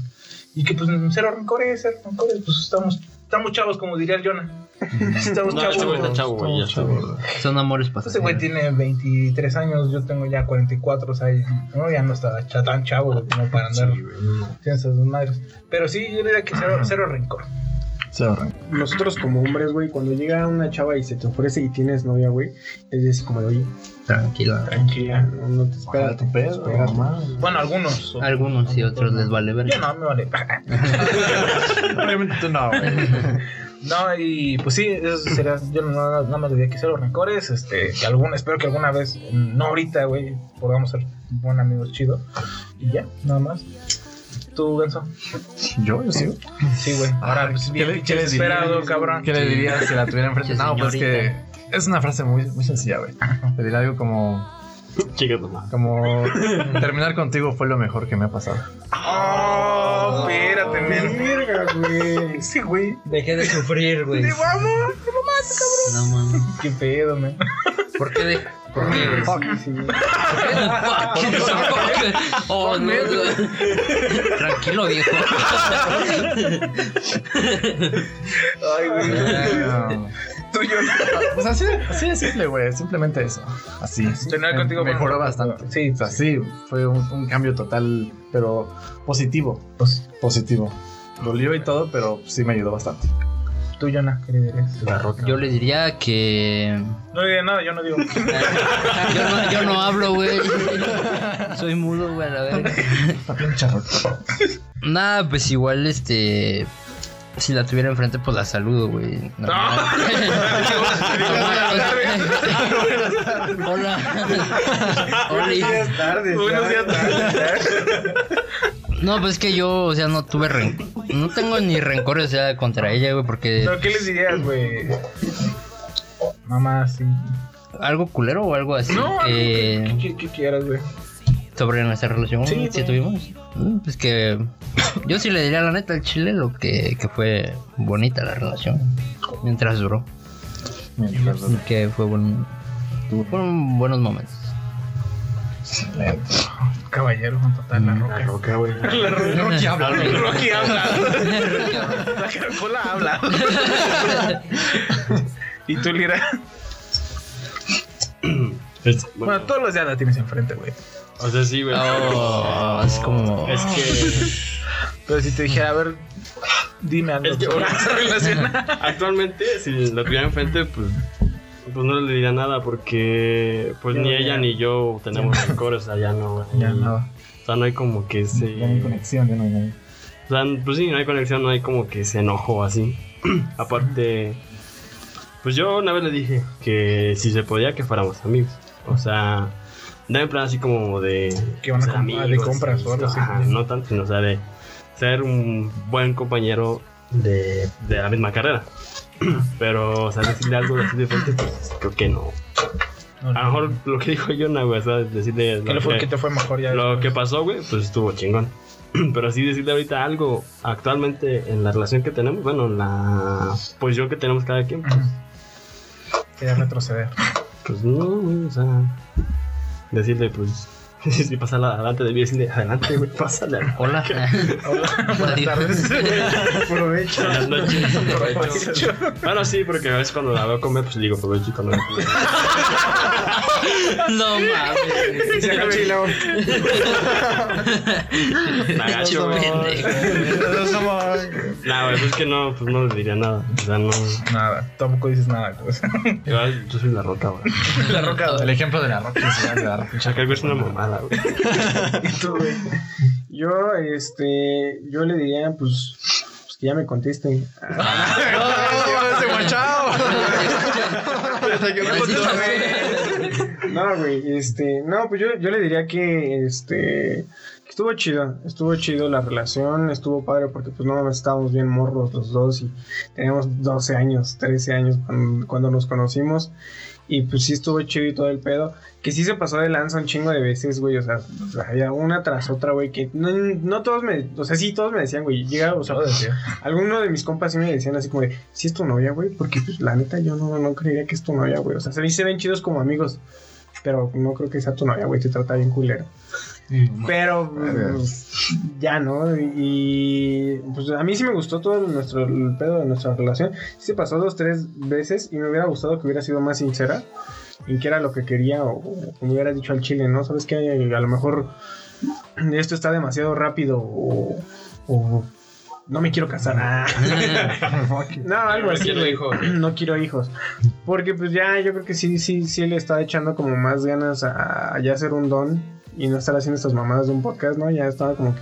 Speaker 1: Y que pues cero rencores, cero rencores, pues estamos, estamos chavos, como diría el Jonah. Estamos
Speaker 6: No,
Speaker 1: chavos.
Speaker 6: este güey está chavo, güey. Ya güey.
Speaker 4: Son amores
Speaker 1: Ese güey
Speaker 4: pasajeros.
Speaker 1: tiene 23 años, yo tengo ya 44, o sea, no, ya no está tan chavo güey, como para andar
Speaker 6: Sí,
Speaker 1: haciendo esas madres. Pero sí, yo diría que cero, cero rencor.
Speaker 2: Nosotros como hombres, güey, cuando llega una chava y se te ofrece y tienes novia, güey, es como de, oye,
Speaker 4: Tranquila.
Speaker 1: Tranquila.
Speaker 2: no, no te esperas.
Speaker 5: tu pedo.
Speaker 1: Bueno, algunos.
Speaker 4: Algunos y otros les vale ver.
Speaker 1: Yo no, me vale.
Speaker 5: Obviamente tú no, güey.
Speaker 1: No, y pues sí, eso sería, yo no, no, nada más diría que cero rencores, este, que algún, espero que alguna vez, no ahorita, güey, podamos ser buen amigos chido. Y ya, nada más. ¿Tú, Benzo?
Speaker 5: ¿Yo? ¿Yo sigo?
Speaker 1: Sí, güey. Ahora, pues,
Speaker 5: ¿Qué
Speaker 1: bien
Speaker 5: qué le
Speaker 1: desesperado,
Speaker 5: dirías?
Speaker 1: cabrón.
Speaker 5: ¿Qué le dirías si la tuviera enfrente? No, pues que es una frase muy, muy sencilla, güey. Le diría algo como,
Speaker 6: Nomás.
Speaker 5: Como terminar contigo fue lo mejor que me ha pasado.
Speaker 1: Oh, espérate, men.
Speaker 2: Verga, güey.
Speaker 1: Sí, güey.
Speaker 4: Dejé de sufrir, güey.
Speaker 1: Te vamos.
Speaker 4: No mames.
Speaker 1: Qué pedo, men.
Speaker 4: ¿Por qué de.? ¿Por qué, güey?
Speaker 2: Fuck, sí.
Speaker 4: Oh, no. Tranquilo, viejo.
Speaker 1: Ay, güey.
Speaker 5: Pues así, así de simple, güey. Simplemente eso. Así.
Speaker 1: Tener
Speaker 5: Me-
Speaker 1: contigo
Speaker 5: mejoró bastante.
Speaker 1: Sí,
Speaker 5: O sea, sí, fue un, un cambio total, pero positivo. Pues, positivo. Dolió y todo, pero sí me ayudó bastante.
Speaker 1: Tú, Jonah, ¿qué le dirías?
Speaker 6: La roca.
Speaker 4: Yo le diría que.
Speaker 1: No le diría nada, yo no digo.
Speaker 4: Yo no, yo no hablo, güey. Soy mudo, güey, a la verga. Nada, pues igual, este. Si la tuviera enfrente, pues la saludo, güey. No, Hola. Hola.
Speaker 2: Tarde.
Speaker 1: Buenos días, tarde.
Speaker 4: No, pues es que yo, o sea, no tuve rencor. No tengo ni rencor, o sea, contra ella, güey, porque.
Speaker 1: ¿Pero qué les dirías, güey? Mamá, sí.
Speaker 4: ¿Algo culero o algo así?
Speaker 1: No, algo
Speaker 4: que-
Speaker 1: que, que- que quieras, güey.
Speaker 4: Sobre nuestra relación
Speaker 1: Sí,
Speaker 4: que tuvimos. Mm, Pues que yo sí le diría la neta al chile lo que, que fue bonita la relación mientras duró. Y que fue buen, fueron buenos momentos.
Speaker 1: Caballero, con total, la roca.
Speaker 6: La roca, güey.
Speaker 1: La roca. Rocky habla. Rocky habla. La caracola habla. ¿Y tú, Lira? Bueno,
Speaker 6: bueno,
Speaker 1: todos los días la tienes enfrente, güey.
Speaker 6: O sea, sí, güey.
Speaker 4: Oh, es como
Speaker 6: Es que
Speaker 1: Pero si te dijera, a ver, dime algo
Speaker 6: Es que-
Speaker 1: relación.
Speaker 6: actualmente, si la tuviera enfrente, pues, pues no le diría nada porque pues
Speaker 1: Ya,
Speaker 6: ni
Speaker 1: ya.
Speaker 6: ella ni yo tenemos rencor, o sea, ya no.
Speaker 1: Ya no.
Speaker 6: O sea, no hay como que ese...
Speaker 5: Ya no hay conexión, ya no hay.
Speaker 6: O sea, pues sí, no hay conexión, no hay como que ese enojo así. Aparte, pues yo una vez le dije que si se podía que fuéramos amigos. O sea, no en plan así como de...
Speaker 1: Que van a
Speaker 6: ser
Speaker 1: comprar de compras o algo así.
Speaker 6: ajá, No tanto, sino o sea, de ser un buen compañero de, de la misma carrera. Pero, o sea, decirle algo así de frente, pues creo que no. A lo mejor lo que dijo Jonah, güey, o sea, decirle...
Speaker 1: ¿Qué le fue que te fue mejor ya?
Speaker 6: Lo que pasó, güey, pues estuvo chingón. Pero así decirle ahorita algo actualmente en la relación que tenemos, bueno, en la posición que tenemos cada quien, pues.
Speaker 1: Quería retroceder.
Speaker 6: pues no, güey, o sea, decirle, pues, si pasa adelante de mí, decirle, adelante, güey, pásale.
Speaker 4: hola.
Speaker 1: Buenas
Speaker 4: Adiós.
Speaker 1: tardes.
Speaker 2: Aprovecho.
Speaker 6: Buenas noches. Bueno, sí, porque a veces cuando la veo comer, pues le digo, provecho y cuando
Speaker 4: No mames.
Speaker 2: Se acabó chilo.
Speaker 6: me agacho, güey.
Speaker 4: Pendejo.
Speaker 6: No, pues es que no, pues no le diría nada. O sea, no.
Speaker 1: Nada, tampoco dices nada. Pues.
Speaker 6: Igual yo soy la roca, güey.
Speaker 1: La roca.
Speaker 5: El ejemplo de la roca. de la roca.
Speaker 6: Algo es una mamada, güey.
Speaker 1: ¿Y tú, güey?
Speaker 2: Yo, este, yo le diría, pues, pues que ya me contesten.
Speaker 1: ¡Se guachao!
Speaker 2: No, güey, este, no, pues yo, yo le diría que, este, que estuvo chido, estuvo chido la relación, estuvo padre porque pues no estábamos bien morros los dos y teníamos 12 años, 13 años cuando, cuando nos conocimos y pues sí estuvo chido y todo el pedo, que sí se pasó de lanza un chingo de veces, güey, o sea, o sea, había una tras otra, güey, que no, no todos me, o sea, sí todos me decían, güey, llega, o sea, algunos de mis compas sí me decían así como de, si es tu novia, güey, porque pues la neta yo no, no creería que es tu novia, güey. O sea, se ven chidos como amigos, pero no creo que sea tu novia, güey, te trata bien culero. Pero pues, ya, ¿no? Y pues a mí sí me gustó todo nuestro, el pedo de nuestra relación. Sí se pasó dos, tres veces y me hubiera gustado que hubiera sido más sincera en qué era lo que quería o, o me hubiera dicho al chile, ¿no? Sabes que a lo mejor esto está demasiado rápido o, o no me quiero casar. Ah. no, algo así.
Speaker 6: quiero
Speaker 2: güey.
Speaker 6: hijos.
Speaker 2: No quiero hijos. Porque pues ya yo creo que sí, sí, sí le está echando como más ganas a, a ya ser un don y no estar haciendo estas mamadas de un podcast, ¿no? Ya estaba como que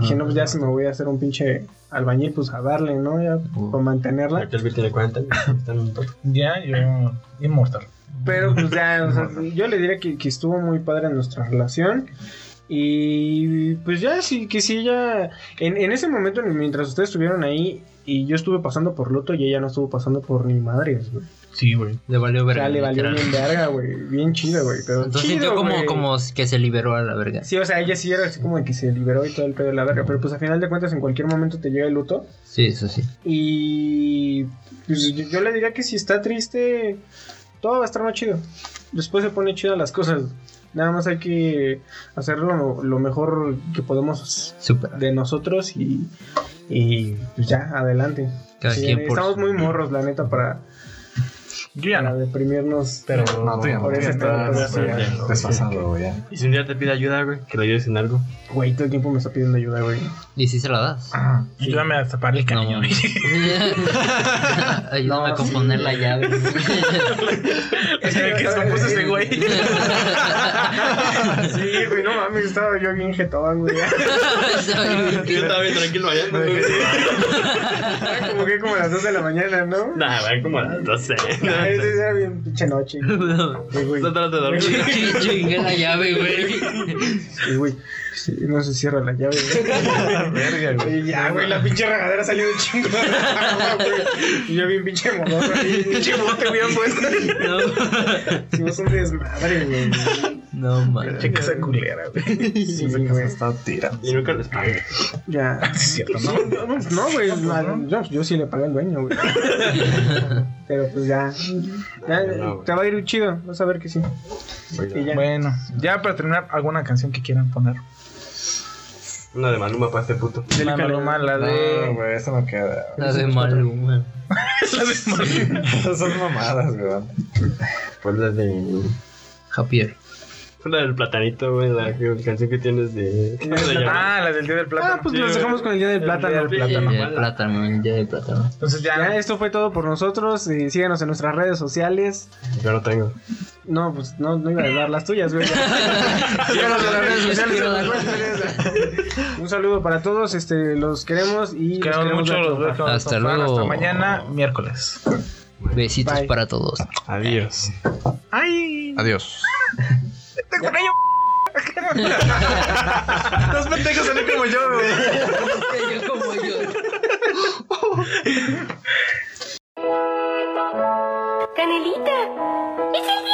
Speaker 2: dije, no, pues ya si me voy a hacer un pinche albañil, pues a darle, ¿no? Ya para mantenerla.
Speaker 6: El Bill tiene 40 años. está en un top.
Speaker 1: Ya, yo. Inmortal.
Speaker 2: Pero pues ya, o sea, yo le diría que, que estuvo muy padre nuestra relación. Y pues ya, sí, que sí, ella. En, en ese momento, mientras ustedes estuvieron ahí y yo estuve pasando por luto y ella no estuvo pasando por ni madres, güey.
Speaker 1: Sí, güey.
Speaker 4: Le valió
Speaker 2: O
Speaker 4: ver.
Speaker 2: sea, le valió bien verga, güey. Bien chida, güey. Pero
Speaker 4: Entonces
Speaker 2: chido,
Speaker 4: sintió como, como que se liberó a la verga.
Speaker 2: Sí, o sea, ella sí era así como de que se liberó y todo el pedo de la verga. Pero pues a final de cuentas, en cualquier momento te llega el luto.
Speaker 4: Sí, eso sí.
Speaker 2: Y pues yo, yo le diría que si está triste, todo va a estar más chido. Después se pone chidas las cosas. Nada más hay que hacerlo lo, mejor que podemos de nosotros y, y pues ya, adelante. Sí, estamos muy morros, la neta, para,
Speaker 1: Yo ya
Speaker 2: para
Speaker 1: no.
Speaker 2: deprimirnos.
Speaker 1: Pero
Speaker 5: No, tú ya no.
Speaker 2: Por pero
Speaker 5: Estás
Speaker 2: sí, ya.
Speaker 5: desfasado, güey.
Speaker 6: Y si un día te pide ayuda, güey, que le ayudes en algo.
Speaker 2: Güey, todo el tiempo me está pidiendo ayuda, güey.
Speaker 4: ¿Y si se la das?
Speaker 1: Ayúdame a tapar el caño.
Speaker 4: No. Ayúdame a componer la llave.
Speaker 1: es que que se puso ese güey.
Speaker 2: sí, güey, no mames, estaba yo bien jetón, güey.
Speaker 6: Yo estaba bien tranquilo allá,
Speaker 2: como que como a las 2 de la mañana, ¿no?
Speaker 6: Nah, güey, como a las 12.
Speaker 2: Ese era bien pinche noche. Sí, güey.
Speaker 6: No.
Speaker 4: Chingué la llave, güey.
Speaker 2: Sí, güey. Sí, no se cierra la llave, güey. Y ya, güey, la pinche regadera salió de chingo. güey. y yo bien pinche modorro. Pinche bote bien puesto.
Speaker 4: No,
Speaker 2: Hicimos un desmadre, güey.
Speaker 4: No man.
Speaker 1: Checa esa culera, güey.
Speaker 2: Sí, güey.
Speaker 5: Está tirando.
Speaker 6: Y nunca les pagué.
Speaker 2: Ya.
Speaker 1: Es cierto, ¿no?
Speaker 2: No, no, no, güey. no, Yo, yo sí le pagué al dueño, güey. Pero pues ya. ya te va a ir chido. Vas a ver que sí. Y ya.
Speaker 1: Bueno, ya para terminar, ¿alguna canción que quieran poner?
Speaker 6: Una de Maluma para este puto.
Speaker 1: La Maluma, la
Speaker 5: No,
Speaker 1: de.
Speaker 5: güey, eso no queda.
Speaker 4: La de Maluma.
Speaker 1: La de Maluma.
Speaker 5: Esas son mamadas, güey.
Speaker 6: Pues la de.
Speaker 4: Javier.
Speaker 6: La del platanito, güey, la que- canción que tienes de.
Speaker 1: Ah, la del Día del Plátano.
Speaker 2: Ah, pues
Speaker 6: Sí,
Speaker 2: nos
Speaker 6: güey.
Speaker 2: dejamos con el día del
Speaker 6: El
Speaker 2: plátano.
Speaker 6: día del
Speaker 1: plátano.
Speaker 4: Ya de plátano, ya de plátano.
Speaker 1: Entonces ya.
Speaker 2: Ya, esto fue todo por nosotros. eh, síganos en nuestras redes sociales.
Speaker 6: Yo no tengo.
Speaker 2: No, pues no, no iba a dar las tuyas, güey. síganos en las redes sociales. Un saludo para todos. Este, los queremos y los
Speaker 1: Queremos mucho. Los.
Speaker 4: Hasta luego.
Speaker 1: Hasta mañana, miércoles.
Speaker 4: Besitos
Speaker 2: Bye.
Speaker 4: para todos.
Speaker 6: Adiós.
Speaker 1: ¡Ay!
Speaker 5: Adiós.
Speaker 1: Tengo Te extraño. Dos pendejos salen como yo, güey.
Speaker 4: Dos pendejos como yo. Canelita. Es el